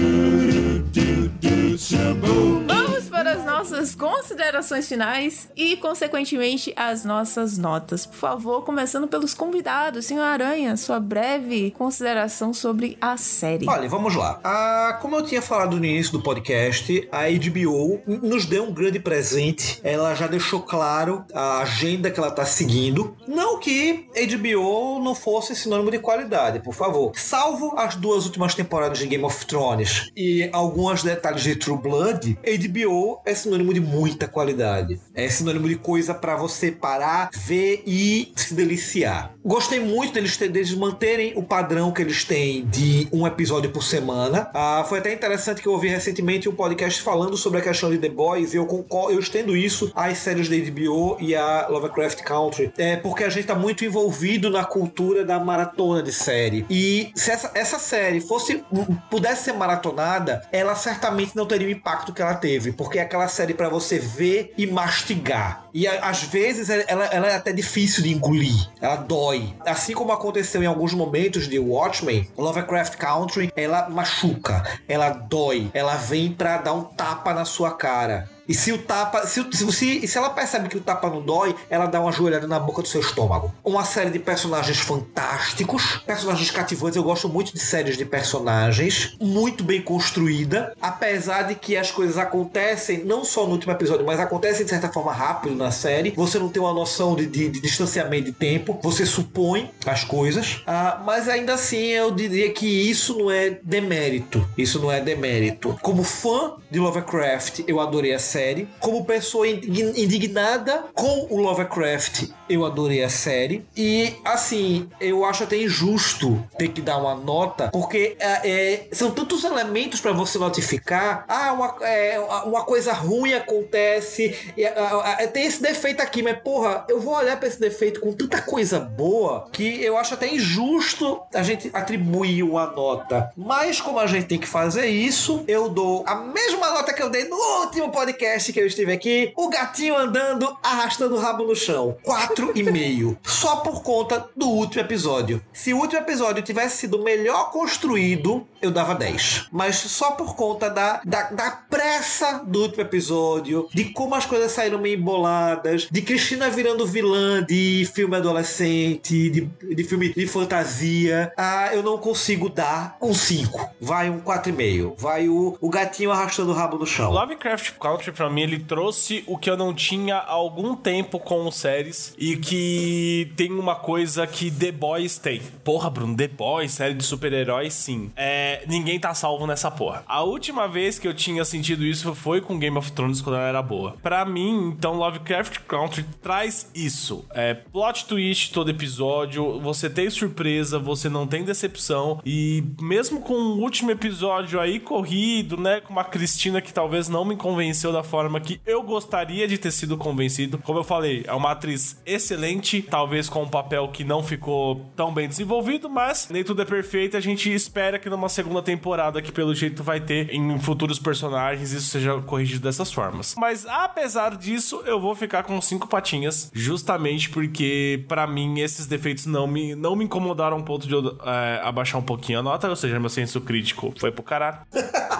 do, do, do, shaboom. Vamos para as nossas considerações finais e, consequentemente, as nossas notas. Por favor, começando pelos convidados. Senhor Aranha, sua breve consideração sobre a série. Olha, vamos lá. Ah, como eu tinha falado no início do podcast, a HBO nos deu um grande presente. Ela já deixou claro a agenda que ela está seguindo. Não que HBO não fosse sinônimo de qualidade, por favor. Salvo as duas últimas temporadas de Game of Thrones e alguns detalhes de True Blood, HBO é sinônimo de muita qualidade. É sinônimo de coisa para você parar, ver e se deliciar. Gostei muito deles, deles manterem o padrão que eles têm de um episódio por semana. Ah, foi até interessante que eu ouvi recentemente um podcast falando sobre a questão de The Boys e eu, concordo, eu estendo isso às séries da HBO e a Lovecraft Country. É porque a gente tá muito envolvido na cultura da maratona de série. E se essa, essa série fosse pudesse ser maratonada, ela certamente não teria o impacto que ela teve, porque é aquela série para você ver e mastigar. E a, às vezes ela, ela é até difícil de engolir, ela dói. Assim como aconteceu em alguns momentos de Watchmen, Lovecraft Country, ela machuca, ela dói, ela vem pra dar um tapa na sua cara. E se o tapa. Se, se, se ela percebe que o tapa não dói, ela dá uma joelhada na boca do seu estômago. Uma série de personagens fantásticos, personagens cativantes. Eu gosto muito de séries de personagens, muito bem construída. Apesar de que as coisas acontecem, não só no último episódio, mas acontecem de certa forma rápido na série. Você não tem uma noção de, de, de distanciamento de tempo, você supõe as coisas. Ah, mas ainda assim, eu diria que isso não é demérito. Isso não é demérito. Como fã de Lovecraft, eu adorei a série série. Como pessoa indignada com o Lovecraft, eu adorei a série. E assim, eu acho até injusto ter que dar uma nota, porque é, é, são tantos elementos para você notificar. Ah, uma, é, uma coisa ruim acontece, e, tem esse defeito aqui, mas porra, eu vou olhar para esse defeito com tanta coisa boa que eu acho até injusto a gente atribuir uma nota. Mas como a gente tem que fazer isso, eu dou a mesma nota que eu dei no último podcast podcast que eu estive aqui, o gatinho andando, arrastando o rabo no chão. 4,5. Só por conta do último episódio. Se o último episódio tivesse sido melhor construído, eu dava 10. Mas só por conta da, da, da pressa do último episódio, de como as coisas saíram meio emboladas, de Cristina virando vilã de filme adolescente, de, de filme de fantasia, ah, eu não consigo dar um 5. Vai um 4,5. Vai o, o gatinho arrastando o rabo no chão. Lovecraft Country pra mim, ele trouxe o que eu não tinha há algum tempo com séries e que tem uma coisa que The Boys tem. Porra, Bruno, The Boys, série de super-heróis, sim. É, ninguém tá salvo nessa porra. A última vez que eu tinha sentido isso foi com Game of Thrones quando ela era boa. Pra mim, então, Lovecraft Country traz isso. É plot twist todo episódio, você tem surpresa, você não tem decepção e mesmo com o último episódio aí corrido, né, com uma Cristina que talvez não me convenceu da forma que eu gostaria de ter sido convencido. Como eu falei, é uma atriz excelente, talvez com um papel que não ficou tão bem desenvolvido, mas nem tudo é perfeito. A gente espera que numa segunda temporada, que pelo jeito vai ter em futuros personagens, isso seja corrigido dessas formas. Mas apesar disso, eu vou ficar com cinco patinhas, justamente porque para mim esses defeitos não me, não me incomodaram a ponto de eu é, abaixar um pouquinho a nota, ou seja, meu senso crítico foi pro caralho.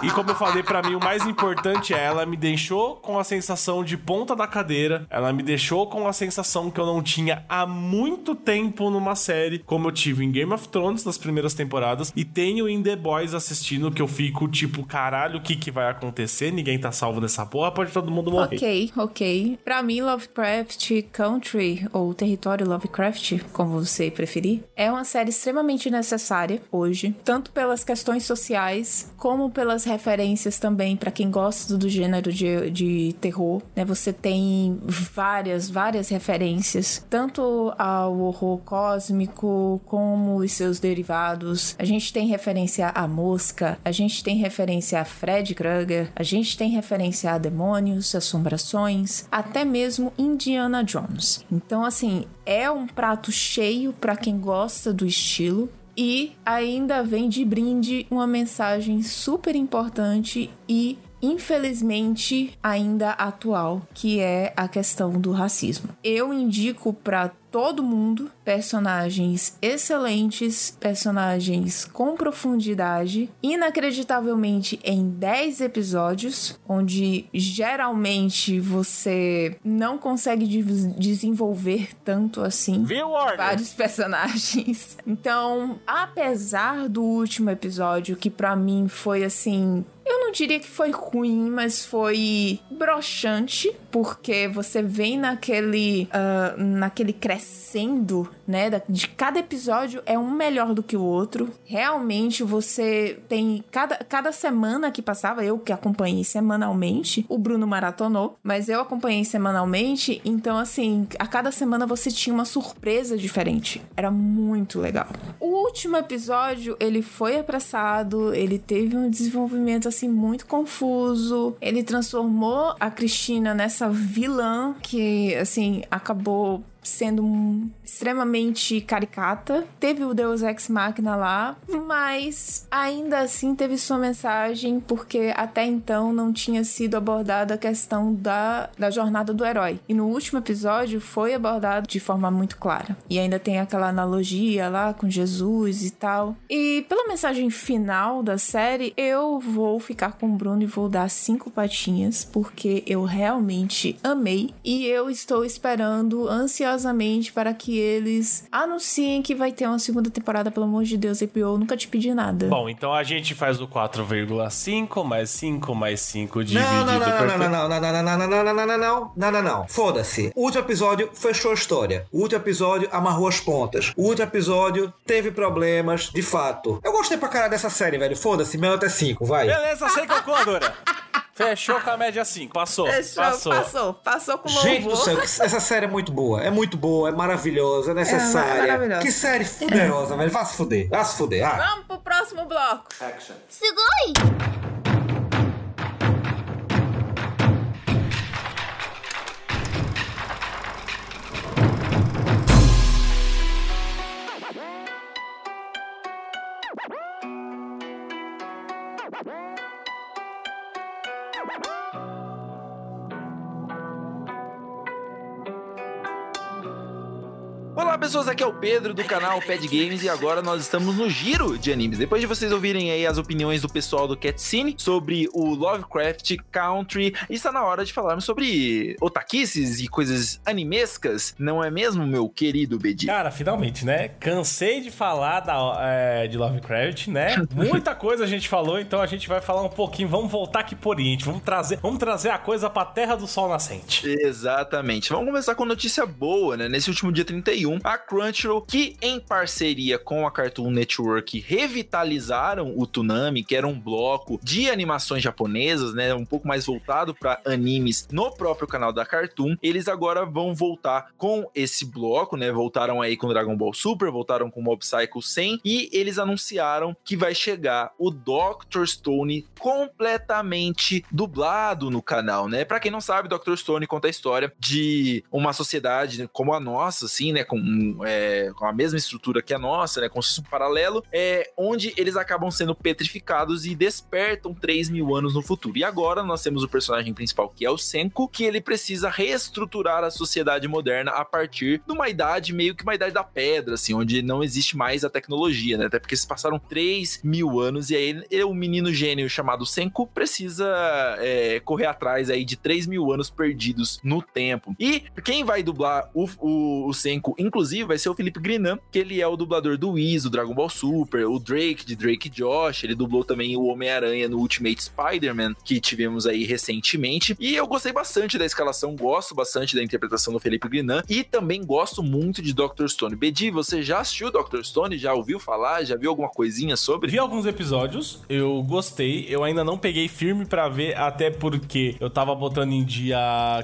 E como eu falei, para mim o mais importante é ela me deixou com a sensação de ponta da cadeira, ela me deixou com a sensação que eu não tinha há muito tempo numa série, como eu tive em Game of Thrones nas primeiras temporadas e tenho em The Boys assistindo que eu fico tipo, caralho, o que que vai acontecer? Ninguém tá salvo nessa porra, pode todo mundo morrer. Ok, ok. Pra mim, Lovecraft Country, ou Território Lovecraft, como você preferir, é uma série extremamente necessária hoje, tanto pelas questões sociais, como pelas referências também para quem gosta do gênero de, de terror. Né? Você tem várias, várias referências, tanto ao horror cósmico, como os seus derivados. A gente tem referência a Mosca, a gente tem referência a Fred Krueger, a gente tem referência a demônios, assombrações, até mesmo Indiana Jones. Então, assim, é um prato cheio para quem gosta do estilo. E ainda vem de brinde uma mensagem super importante e infelizmente ainda atual, que é a questão do racismo. Eu indico para todo mundo personagens excelentes, personagens com profundidade, inacreditavelmente em 10 episódios, onde geralmente você não consegue desenvolver tanto assim Viu, vários personagens. Então, apesar do último episódio que para mim foi assim eu não diria que foi ruim, mas foi broxante, porque você vem naquele, uh, naquele crescendo, né? De cada episódio é um melhor do que o outro. Realmente você tem cada, cada semana que passava, eu que acompanhei semanalmente, o Bruno maratonou, mas eu acompanhei semanalmente, então assim, a cada semana você tinha uma surpresa diferente. Era muito legal. O último episódio, ele foi apressado, ele teve um desenvolvimento assim muito confuso. Ele transformou a Cristina nessa vilã que assim acabou sendo extremamente caricata. Teve o Deus Ex Machina lá, mas ainda assim teve sua mensagem, porque até então não tinha sido abordada a questão da, da jornada do herói. E no último episódio foi abordado de forma muito clara. E ainda tem aquela analogia lá com Jesus e tal. E pela mensagem final da série, eu vou ficar com o Bruno e vou dar cinco patinhas, porque eu realmente amei e eu estou esperando ansiosamente para que eles anunciem que vai ter uma segunda temporada, pelo amor de Deus, HBO, nunca te pedi nada. Bom, então a gente faz o 4,5 mais 5 mais 5 dividido Não, não, não, por... não, não, não, não, não, não, não, não, não, não, não, não, não, não, não. Foda-se. O último episódio fechou a história. O último episódio amarrou as pontas. O último episódio teve problemas, de fato. Eu gostei pra caralho dessa série, velho. Foda-se, meu nota é 5, vai. Beleza, sei que eu Dura. Fechou com a média 5. Passou. Fechou, passou. passou. Passou com louvor. Gente do céu, essa série é muito boa. É muito boa, é maravilhosa, é necessária. É maravilhosa. Que série fuderosa, velho. Vá se fuder. Vá se fuder. Ah. Vamos pro próximo bloco. Action. Sugoi! Pessoas, aqui é o Pedro do canal Pad Games e agora nós estamos no giro de animes. Depois de vocês ouvirem aí as opiniões do pessoal do Catscene sobre o Lovecraft Country, está na hora de falarmos sobre otaquices e coisas animescas, não é mesmo, meu querido Bedi? Cara, finalmente, né? Cansei de falar da, é, de Lovecraft, né? Muita coisa a gente falou, então a gente vai falar um pouquinho, vamos voltar aqui por Oriente, vamos trazer, vamos trazer a coisa pra terra do sol nascente. Exatamente. Vamos começar com notícia boa, né? Nesse último dia 31, a Crunchyroll, que em parceria com a Cartoon Network revitalizaram o Toonami, que era um bloco de animações japonesas, né? Um pouco mais voltado para animes no próprio canal da Cartoon. Eles agora vão voltar com esse bloco, né? Voltaram aí com Dragon Ball Super, voltaram com Mob Psycho 100 e eles anunciaram que vai chegar o Dr. Stone completamente dublado no canal, né? Para quem não sabe, Dr. Stone conta a história de uma sociedade como a nossa, assim, né? Com, é, com a mesma estrutura que a nossa, né? Com um paralelo, é, onde eles acabam sendo petrificados e despertam 3 mil anos no futuro. E agora nós temos o personagem principal, que é o Senko, que ele precisa reestruturar a sociedade moderna a partir de uma idade meio que uma idade da pedra, assim, onde não existe mais a tecnologia, né? Até porque se passaram 3 mil anos e aí ele, um menino gênio chamado Senko precisa é, correr atrás aí de 3 mil anos perdidos no tempo. E quem vai dublar o, o, o Senko, inclusive, vai ser o Felipe Grinan, que ele é o dublador do Whis, do Dragon Ball Super, o Drake, de Drake Josh, ele dublou também o Homem-Aranha no Ultimate Spider-Man, que tivemos aí recentemente. E eu gostei bastante da escalação, gosto bastante da interpretação do Felipe Grinan e também gosto muito de Dr. Stone. Bedi, você já assistiu Dr. Stone? Já ouviu falar? Já viu alguma coisinha sobre? Vi alguns episódios, eu gostei, eu ainda não peguei firme para ver, até porque eu tava botando em dia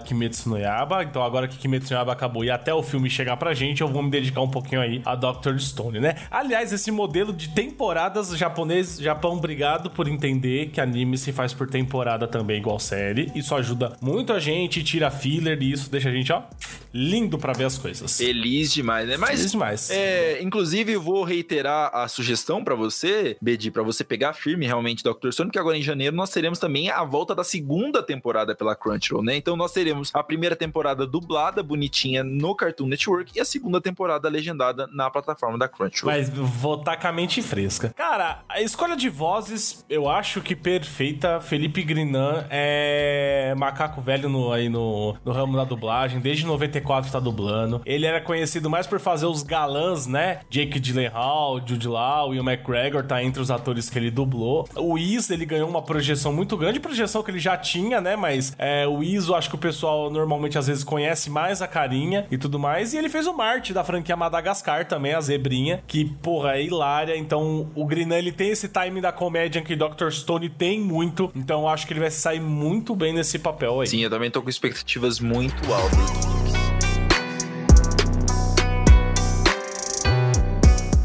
Kimetsu no Yaba, então agora que Kimetsu no Yaba acabou e até o filme chegar pra gente, eu vou me dedicar um pouquinho aí a Dr. Stone, né? Aliás, esse modelo de temporadas japonês, Japão, obrigado por entender que anime se faz por temporada também, igual série. Isso ajuda muito a gente, tira filler e isso deixa a gente, ó, lindo para ver as coisas. Feliz demais, né? Mas, Feliz demais. É, inclusive, eu vou reiterar a sugestão para você, Bedi, para você pegar firme realmente Dr. Stone, que agora em janeiro nós teremos também a volta da segunda temporada pela Crunchyroll, né? Então nós teremos a primeira temporada dublada, bonitinha, no Cartoon Network e a segunda temporada legendada na plataforma da Crunchyroll. Mas vou com a mente fresca. Cara, a escolha de vozes, eu acho que perfeita. Felipe Grinan é macaco velho no, aí no, no ramo da dublagem, desde 94 tá dublando. Ele era conhecido mais por fazer os galãs, né? Jake Gyllenhaal, Jude Law e o McGregor tá entre os atores que ele dublou. O Is, ele ganhou uma projeção muito grande, projeção que ele já tinha, né? Mas é, o Iso, acho que o pessoal normalmente às vezes conhece mais a carinha e tudo mais. E ele fez o Marte da franquia Madagascar também, a zebrinha, que, porra, é hilária. Então, o Grinan, ele tem esse time da comédia que Dr. Stone tem muito. Então, acho que ele vai sair muito bem nesse papel aí. Sim, eu também tô com expectativas muito altas.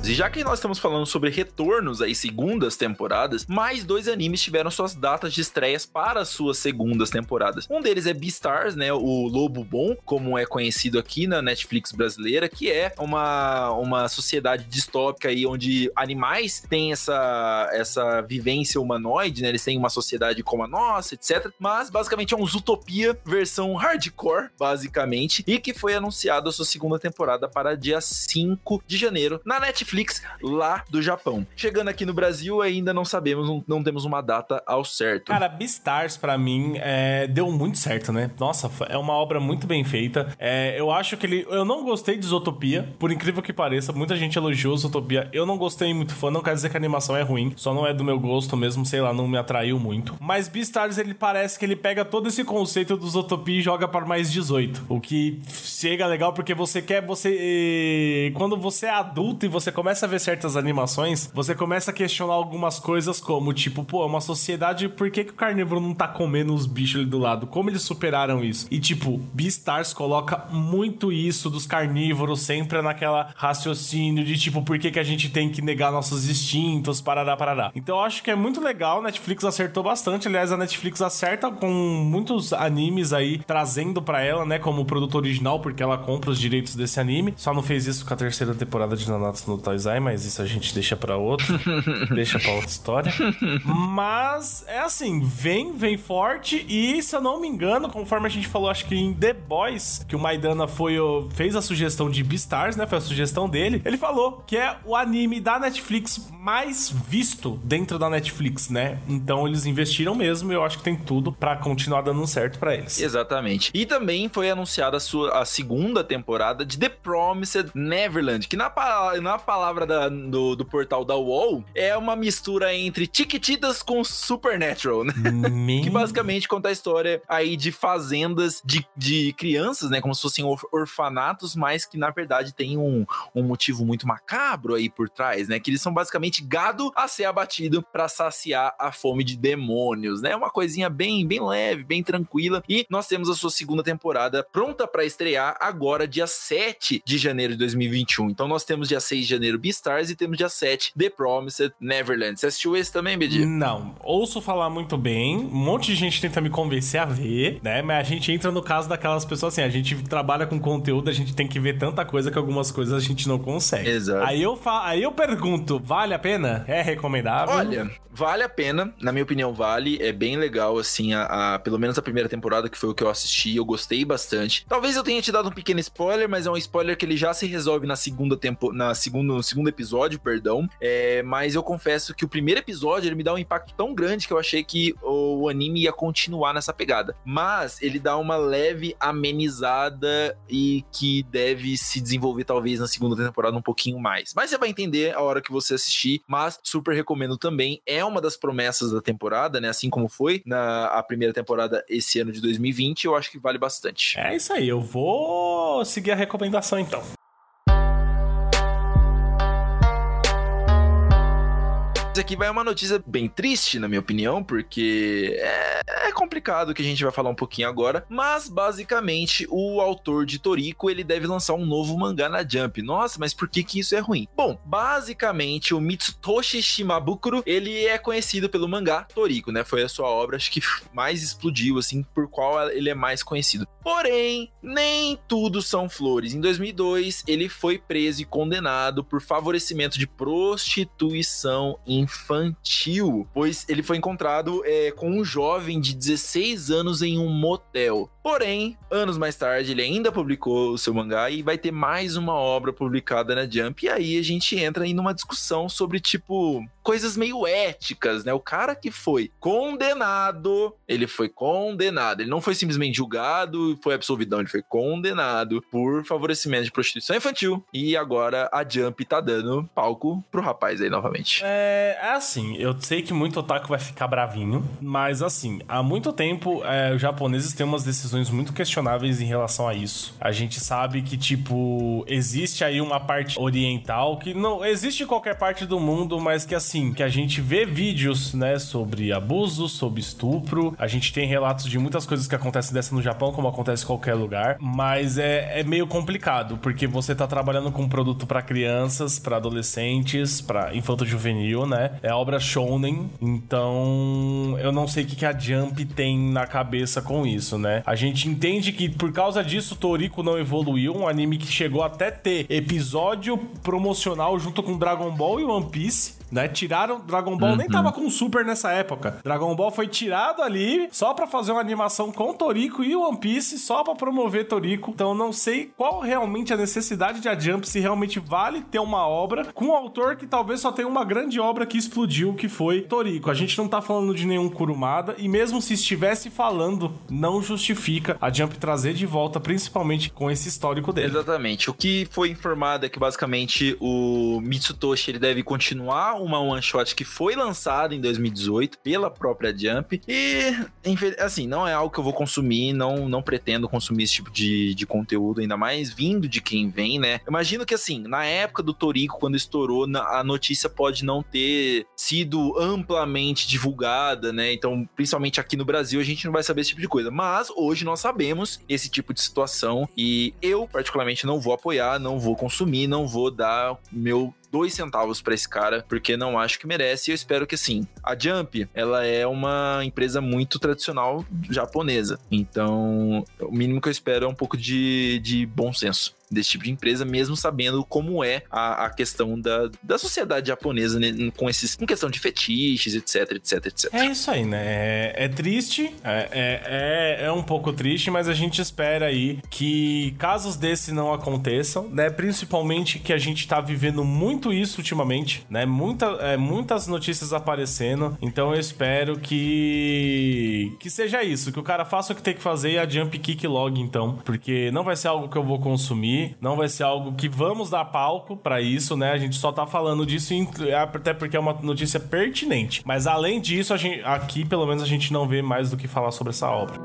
E já que nós estamos falando sobre retornos aí, segundas temporadas, mais dois animes tiveram suas datas de estreias para suas segundas temporadas. Um deles é Beastars, né? O Lobo Bom, como é conhecido aqui na Netflix brasileira, que é uma, uma sociedade distópica aí onde animais têm essa, essa vivência humanoide, né? Eles têm uma sociedade como a nossa, etc. Mas basicamente é um Zootopia versão hardcore, basicamente, e que foi anunciado a sua segunda temporada para dia 5 de janeiro na Netflix lá do Japão. Chegando aqui no Brasil, ainda não sabemos, não, não temos uma data ao certo. Cara, Beastars, para mim, é, deu muito certo, né? Nossa, é uma obra muito bem feita. É, eu acho que ele. Eu não gostei de Zootopia, por incrível que pareça. Muita gente elogiou Zootopia. Eu não gostei muito fã, não quer dizer que a animação é ruim, só não é do meu gosto mesmo, sei lá, não me atraiu muito. Mas Beastars, ele parece que ele pega todo esse conceito do Zootopia e joga para mais 18. O que chega legal porque você quer, você. Quando você é adulto e você começa a ver certas animações, você começa a questionar algumas coisas como, tipo, pô, é uma sociedade, por que, que o carnívoro não tá comendo os bichos ali do lado? Como eles superaram isso? E, tipo, Beastars coloca muito isso dos carnívoros sempre naquela raciocínio de, tipo, por que, que a gente tem que negar nossos instintos, parará, parará. Então eu acho que é muito legal, Netflix acertou bastante, aliás, a Netflix acerta com muitos animes aí, trazendo para ela, né, como produto original, porque ela compra os direitos desse anime, só não fez isso com a terceira temporada de Nanatsu no Banzai, mas isso a gente deixa pra outro. deixa pra outra história. Mas é assim, vem, vem forte e se eu não me engano, conforme a gente falou, acho que em The Boys, que o Maidana foi fez a sugestão de Beastars, né? Foi a sugestão dele. Ele falou que é o anime da Netflix mais visto dentro da Netflix, né? Então eles investiram mesmo e eu acho que tem tudo pra continuar dando certo pra eles. Exatamente. E também foi anunciada a, sua, a segunda temporada de The Promised Neverland, que na, na palavra da- do, do portal da UOL é uma mistura entre Chiquititas com Supernatural, né? que basicamente conta a história aí de fazendas de, de crianças, né? Como se fossem or- orfanatos, mas que na verdade tem um, um motivo muito macabro aí por trás, né? Que eles são basicamente gado a ser abatido pra saciar a fome de demônios, né? Uma coisinha bem, bem leve, bem tranquila. E nós temos a sua segunda temporada pronta pra estrear agora, dia 7 de janeiro de 2021. Então nós temos dia 6 de janeiro Beastars e temos dia 7 The Promised Neverland. Você assistiu esse também, BD? Não, ouço falar muito bem. Um monte de gente tenta me convencer a ver, né? Mas a gente entra no caso daquelas pessoas assim, a gente trabalha com conteúdo, a gente tem que ver tanta coisa que algumas coisas a gente não consegue. Exato. Aí eu, fa aí eu pergunto, vale a pena? É recomendável? Olha, vale a pena, na minha opinião, vale. É bem legal, assim, a, a- pelo menos a primeira temporada, que foi o que eu assisti, eu gostei bastante. Talvez eu tenha te dado um pequeno spoiler, mas é um spoiler que ele já se resolve na segunda tempo, na segundo, no segundo episódio, perdão. É, mas eu confesso que o primeiro episódio ele me dá um impacto tão grande que eu achei que o anime ia continuar nessa pegada. Mas ele dá uma leve amenizada e que deve se desenvolver talvez na segunda temporada um pouquinho mais. Mas você vai entender a hora que você assistir, mas super recomendo também. É uma das promessas da temporada, né? Assim como foi na a primeira temporada esse ano de 2020, eu acho que vale bastante. É isso aí, eu vou seguir a recomendação então. Aqui vai uma notícia bem triste, na minha opinião, porque é, é complicado que a gente vai falar um pouquinho agora. Mas, basicamente, o autor de Toriko, ele deve lançar um novo mangá na Jump. Nossa, mas por que que isso é ruim? Bom, basicamente, o Mitsutoshi Shimabukuro, ele é conhecido pelo mangá Toriko, né? Foi a sua obra, acho que mais explodiu, assim, por qual ele é mais conhecido. Porém, nem tudo são flores. Em 2002, ele foi preso e condenado por favorecimento de prostituição infantil, pois ele foi encontrado é, com um jovem de 16 anos em um motel. Porém, anos mais tarde, ele ainda publicou o seu mangá e vai ter mais uma obra publicada na Jump. E aí a gente entra em uma discussão sobre, tipo, coisas meio éticas, né? O cara que foi condenado, ele foi condenado. Ele não foi simplesmente julgado foi absolvido, não. Ele foi condenado por favorecimento de prostituição infantil. E agora a Jump tá dando palco pro rapaz aí novamente. É, é assim, eu sei que muito otaku vai ficar bravinho, mas assim, há muito tempo é, os japoneses têm umas decisões muito questionáveis em relação a isso. A gente sabe que, tipo, existe aí uma parte oriental que não existe em qualquer parte do mundo, mas que assim, que a gente vê vídeos, né, sobre abuso, sobre estupro. A gente tem relatos de muitas coisas que acontecem dessa no Japão, como acontece em qualquer lugar, mas é, é meio complicado, porque você tá trabalhando com um produto pra crianças, pra adolescentes, pra infanto juvenil, né? É obra shonen, então eu não sei o que, que a tem na cabeça com isso, né? A gente entende que por causa disso Toriko não evoluiu, um anime que chegou até ter episódio promocional junto com Dragon Ball e One Piece. Né? Tiraram. Dragon Ball nem Uhum. tava com Super nessa época. Dragon Ball foi tirado ali só pra fazer uma animação com Toriko e One Piece, só pra promover Toriko. Então eu não sei qual realmente a necessidade de a Jump, se realmente vale ter uma obra com um autor que talvez só tenha uma grande obra que explodiu, que foi Toriko. A gente não tá falando de nenhum Kurumada, e mesmo se estivesse falando, não justifica a Jump trazer de volta, principalmente com esse histórico dele. Exatamente. O que foi informado é que basicamente o Mitsutoshi ele deve continuar uma one shot que foi lançada em 2018 pela própria Jump e assim não é algo que eu vou consumir, não não pretendo consumir esse tipo de, de conteúdo ainda mais vindo de quem vem, né? Imagino que assim na época do Toriko quando estourou a notícia pode não ter sido amplamente divulgada, né? Então principalmente aqui no Brasil a gente não vai saber esse tipo de coisa, mas hoje nós sabemos esse tipo de situação e eu particularmente não vou apoiar, não vou consumir, não vou dar meu dois centavos pra esse cara, porque não acho que merece. E eu espero que assim, a Jump, ela é uma empresa muito tradicional japonesa. Então, o mínimo que eu espero é um pouco de, de bom senso. Desse tipo de empresa, mesmo sabendo como é a, a questão da, da sociedade japonesa né, com esses com questão de fetiches, etc, etc, etc. É isso aí, né? É, é triste, é, é, é, é um pouco triste, mas a gente espera aí que casos desse não aconteçam, né? Principalmente que a gente tá vivendo muito isso ultimamente, né? Muita, é, muitas notícias aparecendo, então eu espero que que seja isso, que o cara faça o que tem que fazer e a jump kick log então, porque não vai ser algo que eu vou consumir, não vai ser algo que vamos dar palco para isso, né? A gente só tá falando disso até porque é uma notícia pertinente. Mas além disso, gente, aqui pelo menos a gente não vê mais do que falar sobre essa obra.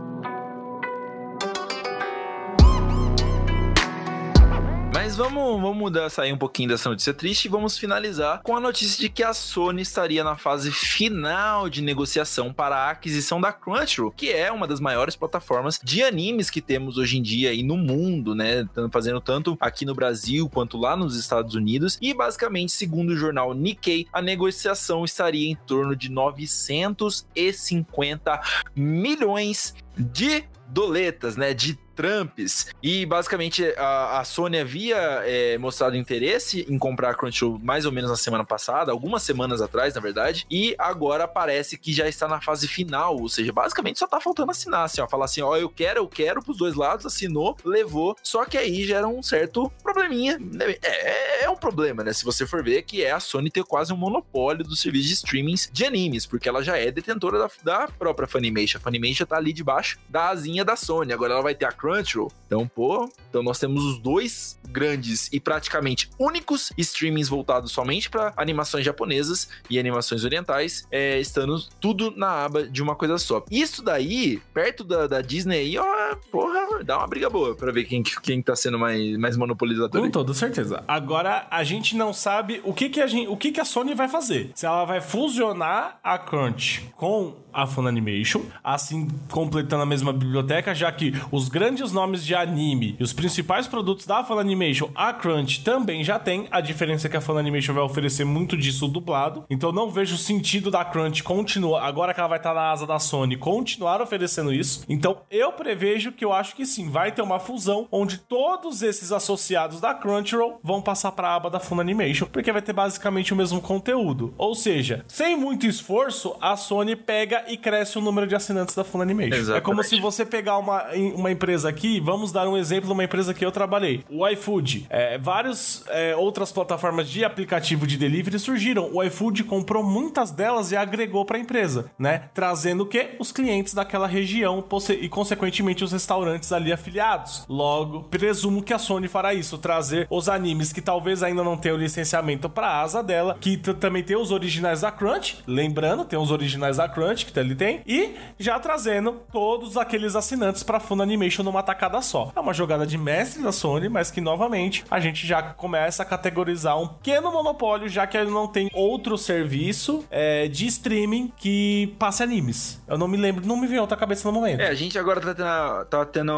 Mas vamos, vamos mudar, sair um pouquinho dessa notícia triste e vamos finalizar com a notícia de que a Sony estaria na fase final de negociação para a aquisição da Crunchyroll, que é uma das maiores plataformas de animes que temos hoje em dia e no mundo, né? Fazendo tanto aqui no Brasil quanto lá nos Estados Unidos. E basicamente, segundo o jornal Nikkei, a negociação estaria em torno de 950 milhões de doletas, né? De Trumps. E basicamente a, a Sony havia é, mostrado interesse em comprar a Crunchyroll mais ou menos na semana passada, algumas semanas atrás, na verdade, e agora parece que já está na fase final, ou seja, basicamente só tá faltando assinar, assim, ó, falar assim, ó, eu quero, eu quero pros dois lados, assinou, levou, só que aí gera um certo probleminha. É, é um problema, né? Se você for ver que é a Sony ter quase um monopólio do serviço de streamings de animes, porque ela já é detentora da, da própria Funimation. A Funimation tá ali debaixo da asinha da Sony. Agora ela vai ter a Crunchyroll. Então, pô, então nós temos os dois grandes e praticamente únicos streamings voltados somente para animações japonesas e animações orientais, é, estando tudo na aba de uma coisa só. Isso daí, perto da, da Disney aí, ó, porra, dá uma briga boa para ver quem, quem tá sendo mais, mais monopolizador. Com toda certeza. Agora, a gente não sabe o que que a, gente, o que que a Sony vai fazer. Se ela vai fusionar a Crunch com a Funimation, assim completando a mesma biblioteca, já que os grandes nomes de anime e os principais produtos da Funimation, a Crunch também já tem. A diferença é que a Funimation vai oferecer muito disso dublado. Então não vejo sentido da Crunch continuar, agora que ela vai estar na asa da Sony, continuar oferecendo isso. Então eu prevejo que eu acho que sim, vai ter uma fusão onde todos esses associados da Crunchyroll vão passar para a aba da Funimation, porque vai ter basicamente o mesmo conteúdo. Ou seja, sem muito esforço, a Sony pega e cresce o número de assinantes da Funimation. Exatamente. É como se você pegar uma, uma empresa aqui, vamos dar um exemplo de uma empresa que eu trabalhei, o iFood. É, várias é, outras plataformas de aplicativo de delivery surgiram. O iFood comprou muitas delas e agregou para a empresa, né? Trazendo o quê? Os clientes daquela região e, consequentemente, os restaurantes ali afiliados. Logo, presumo que a Sony fará isso, trazer os animes que talvez ainda não tenham licenciamento para asa dela, que também tem os originais da Crunch, lembrando, tem os originais da Crunch que ele tem, e já trazendo todos aqueles assinantes para Funimation numa tacada só. É uma jogada de mestre da Sony, mas que novamente a gente já começa a categorizar um pequeno monopólio, já que ele não tem outro serviço é, de streaming que passe animes. Eu não me lembro, não me veio outra cabeça no momento. É, a gente agora tá tendo, tá tendo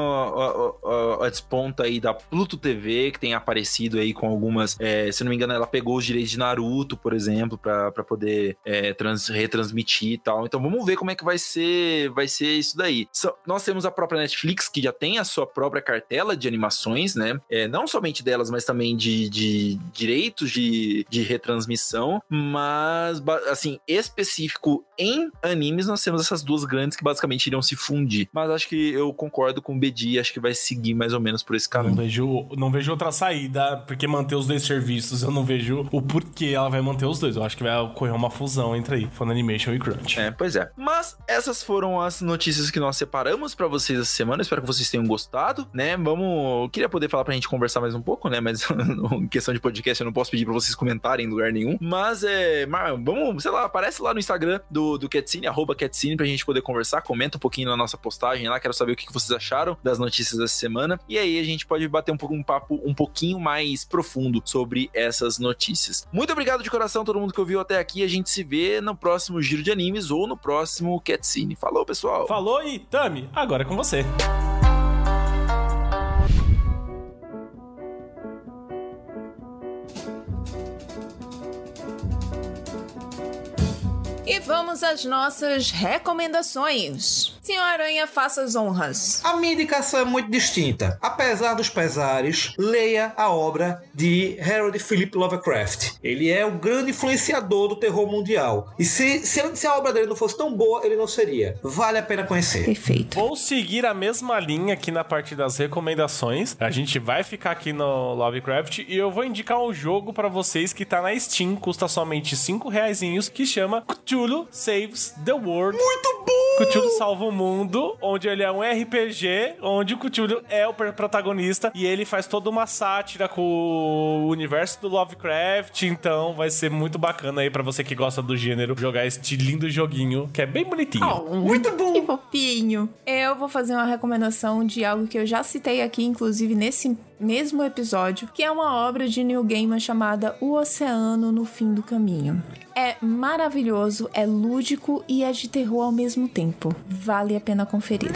a desponta aí da Pluto TV, que tem aparecido aí com algumas. É, se não me engano, ela pegou os direitos de Naruto, por exemplo, para poder é, trans, retransmitir e tal. Então vamos ver como é que vai ser, vai ser isso daí. Nós temos a própria Netflix, que já tem a sua própria cartela de animações, né? É, não somente delas, mas também de, de direitos de, de retransmissão. Mas, assim, específico em animes, nós temos essas duas grandes que basicamente iriam se fundir. Mas acho que eu concordo com o BD, acho que vai seguir mais ou menos por esse caminho. Não vejo, não vejo outra saída, porque manter os dois serviços, eu não vejo o porquê ela vai manter os dois. Eu acho que vai ocorrer uma fusão entre aí, Funimation e Crunch. É, pois é. Mas essas foram as notícias que nós separamos para vocês essa semana. Espero que vocês tenham gostado, né? Vamos. Eu queria poder falar pra gente conversar mais um pouco, né? Mas em questão de podcast eu não posso pedir pra vocês comentarem em lugar nenhum. Mas é. Vamos, sei lá, aparece lá no Instagram do, do Catscene, arroba Catscene, pra gente poder conversar. Comenta um pouquinho na nossa postagem lá. Quero saber o que vocês acharam das notícias dessa semana. E aí a gente pode bater um, pouco, um papo um pouquinho mais profundo sobre essas notícias. Muito obrigado de coração, todo mundo que ouviu até aqui. A gente se vê no próximo Giro de Animes ou no próximo Catscene. Falou, pessoal! Falou e Tami, agora é com você. E vamos às nossas recomendações. Senhor Aranha, faça as honras. A minha indicação é muito distinta. Apesar dos pesares, leia a obra de Harold Philip Lovecraft. Ele é o grande influenciador do terror mundial. E se, se, se a obra dele não fosse tão boa, ele não seria. Vale a pena conhecer. Perfeito. Vou seguir a mesma linha aqui na parte das recomendações. A gente vai ficar aqui no Lovecraft e eu vou indicar um jogo pra vocês que tá na Steam, custa somente 5 reaisinhos, que chama Cthulhu Saves the World. Muito bom! Cthulhu salva o mundo, onde ele é um RPG, onde o Cthulhu é o protagonista e ele faz toda uma sátira com o universo do Lovecraft, então vai ser muito bacana aí pra você que gosta do gênero jogar este lindo joguinho, que é bem bonitinho. Muito bom! Que fofinho. Eu vou fazer uma recomendação de algo que eu já citei aqui, inclusive nesse mesmo episódio, que é uma obra de Neil Gaiman chamada O Oceano no Fim do Caminho. É maravilhoso, é lúdico e é de terror ao mesmo tempo. Vale a pena conferir.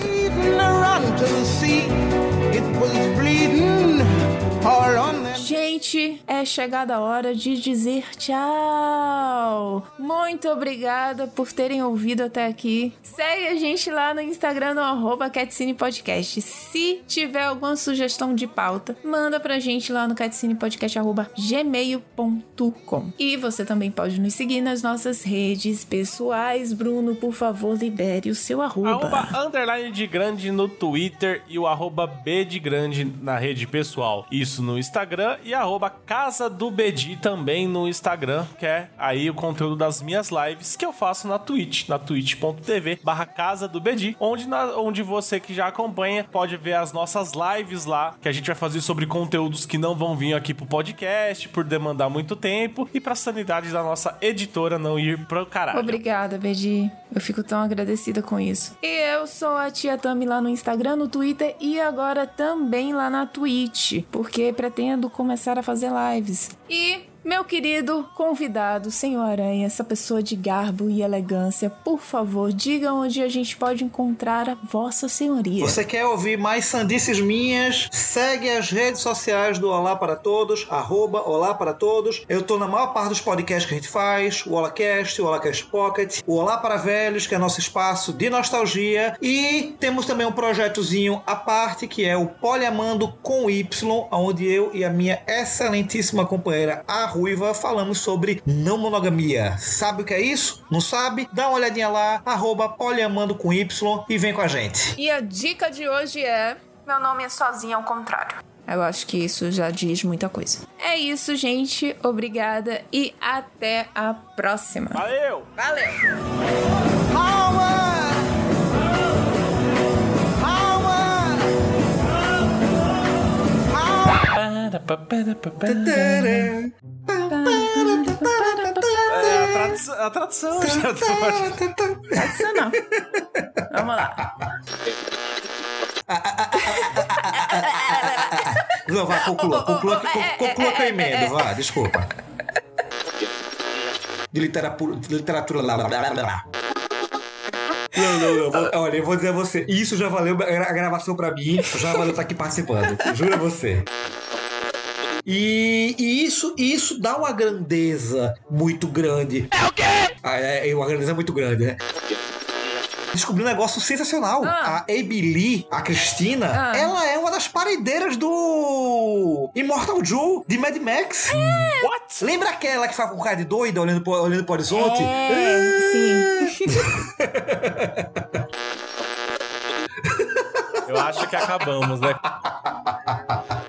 Gente, é chegada a hora de dizer tchau. Muito obrigada por terem ouvido até aqui. Segue a gente lá no Instagram no arroba Catscene Podcast. Se tiver alguma sugestão de pauta, manda pra gente lá no catcinepodcast.gmail.com. E você também pode nos seguir nas nossas redes pessoais. Bruno, por favor, libere o seu arroba. Arroba underline de grande no Twitter e o arroba B de grande na rede pessoal. Isso no Instagram e arroba Casa do Bedi também no Instagram, que é aí o conteúdo das minhas lives que eu faço na Twitch, na twitch.tv barra Casa do Bedi, onde, onde você que já acompanha pode ver as nossas lives lá, que a gente vai fazer sobre conteúdos que não vão vir aqui pro podcast por demandar muito tempo e pra sanidade da nossa editora não ir pro caralho. Obrigada, Bedi. Eu fico tão agradecida com isso. E eu sou a Tia Tami lá no Instagram, no Twitter e agora também lá na Twitch, porque pretendo começar a fazer lives. E meu querido convidado, Senhor Aranha, essa pessoa de garbo e elegância, por favor, diga onde a gente pode encontrar a Vossa Senhoria. Você quer ouvir mais sandices minhas? Segue as redes sociais do Olá para Todos, arroba Olá para Todos. Eu tô na maior parte dos podcasts que a gente faz, o OlaCast, o OlaCast Pocket, o Olá para Velhos, que é nosso espaço de nostalgia, e temos também um projetozinho à parte, que é o Poliamando com Y, onde eu e a minha excelentíssima companheira, a Ruiva, falamos sobre não monogamia. Sabe o que é isso? Não sabe? Dá uma olhadinha lá, arroba Poliamando com Y e vem com a gente. E a dica de hoje é: Meu nome é sozinha ao contrário. Eu acho que isso já diz muita coisa. É isso, gente. Obrigada e até a próxima. Valeu! Valeu! É a tradução, a tradução já tá Tradicional. Vamos lá. Não, vai, conclua. Conclua, que- conclua que eu emendo, vá, desculpa. De literatura. De literatura lá, lá, lá, lá, lá. Não, não, não. vou- Olha, eu vou dizer a você, isso já valeu a gravação pra mim, já valeu estar aqui participando. Juro a você. E, e isso, isso dá uma grandeza muito grande. É o quê? é, é uma grandeza muito grande, né? Descobri um negócio sensacional. A Abby Lee, a Cristina, Ah. ela é uma das paredeiras do Immortal Joe de Mad Max. What? Lembra aquela que fala com cara de doida olhando pro, olhando pro horizonte? É, sim. Eu acho que acabamos, né?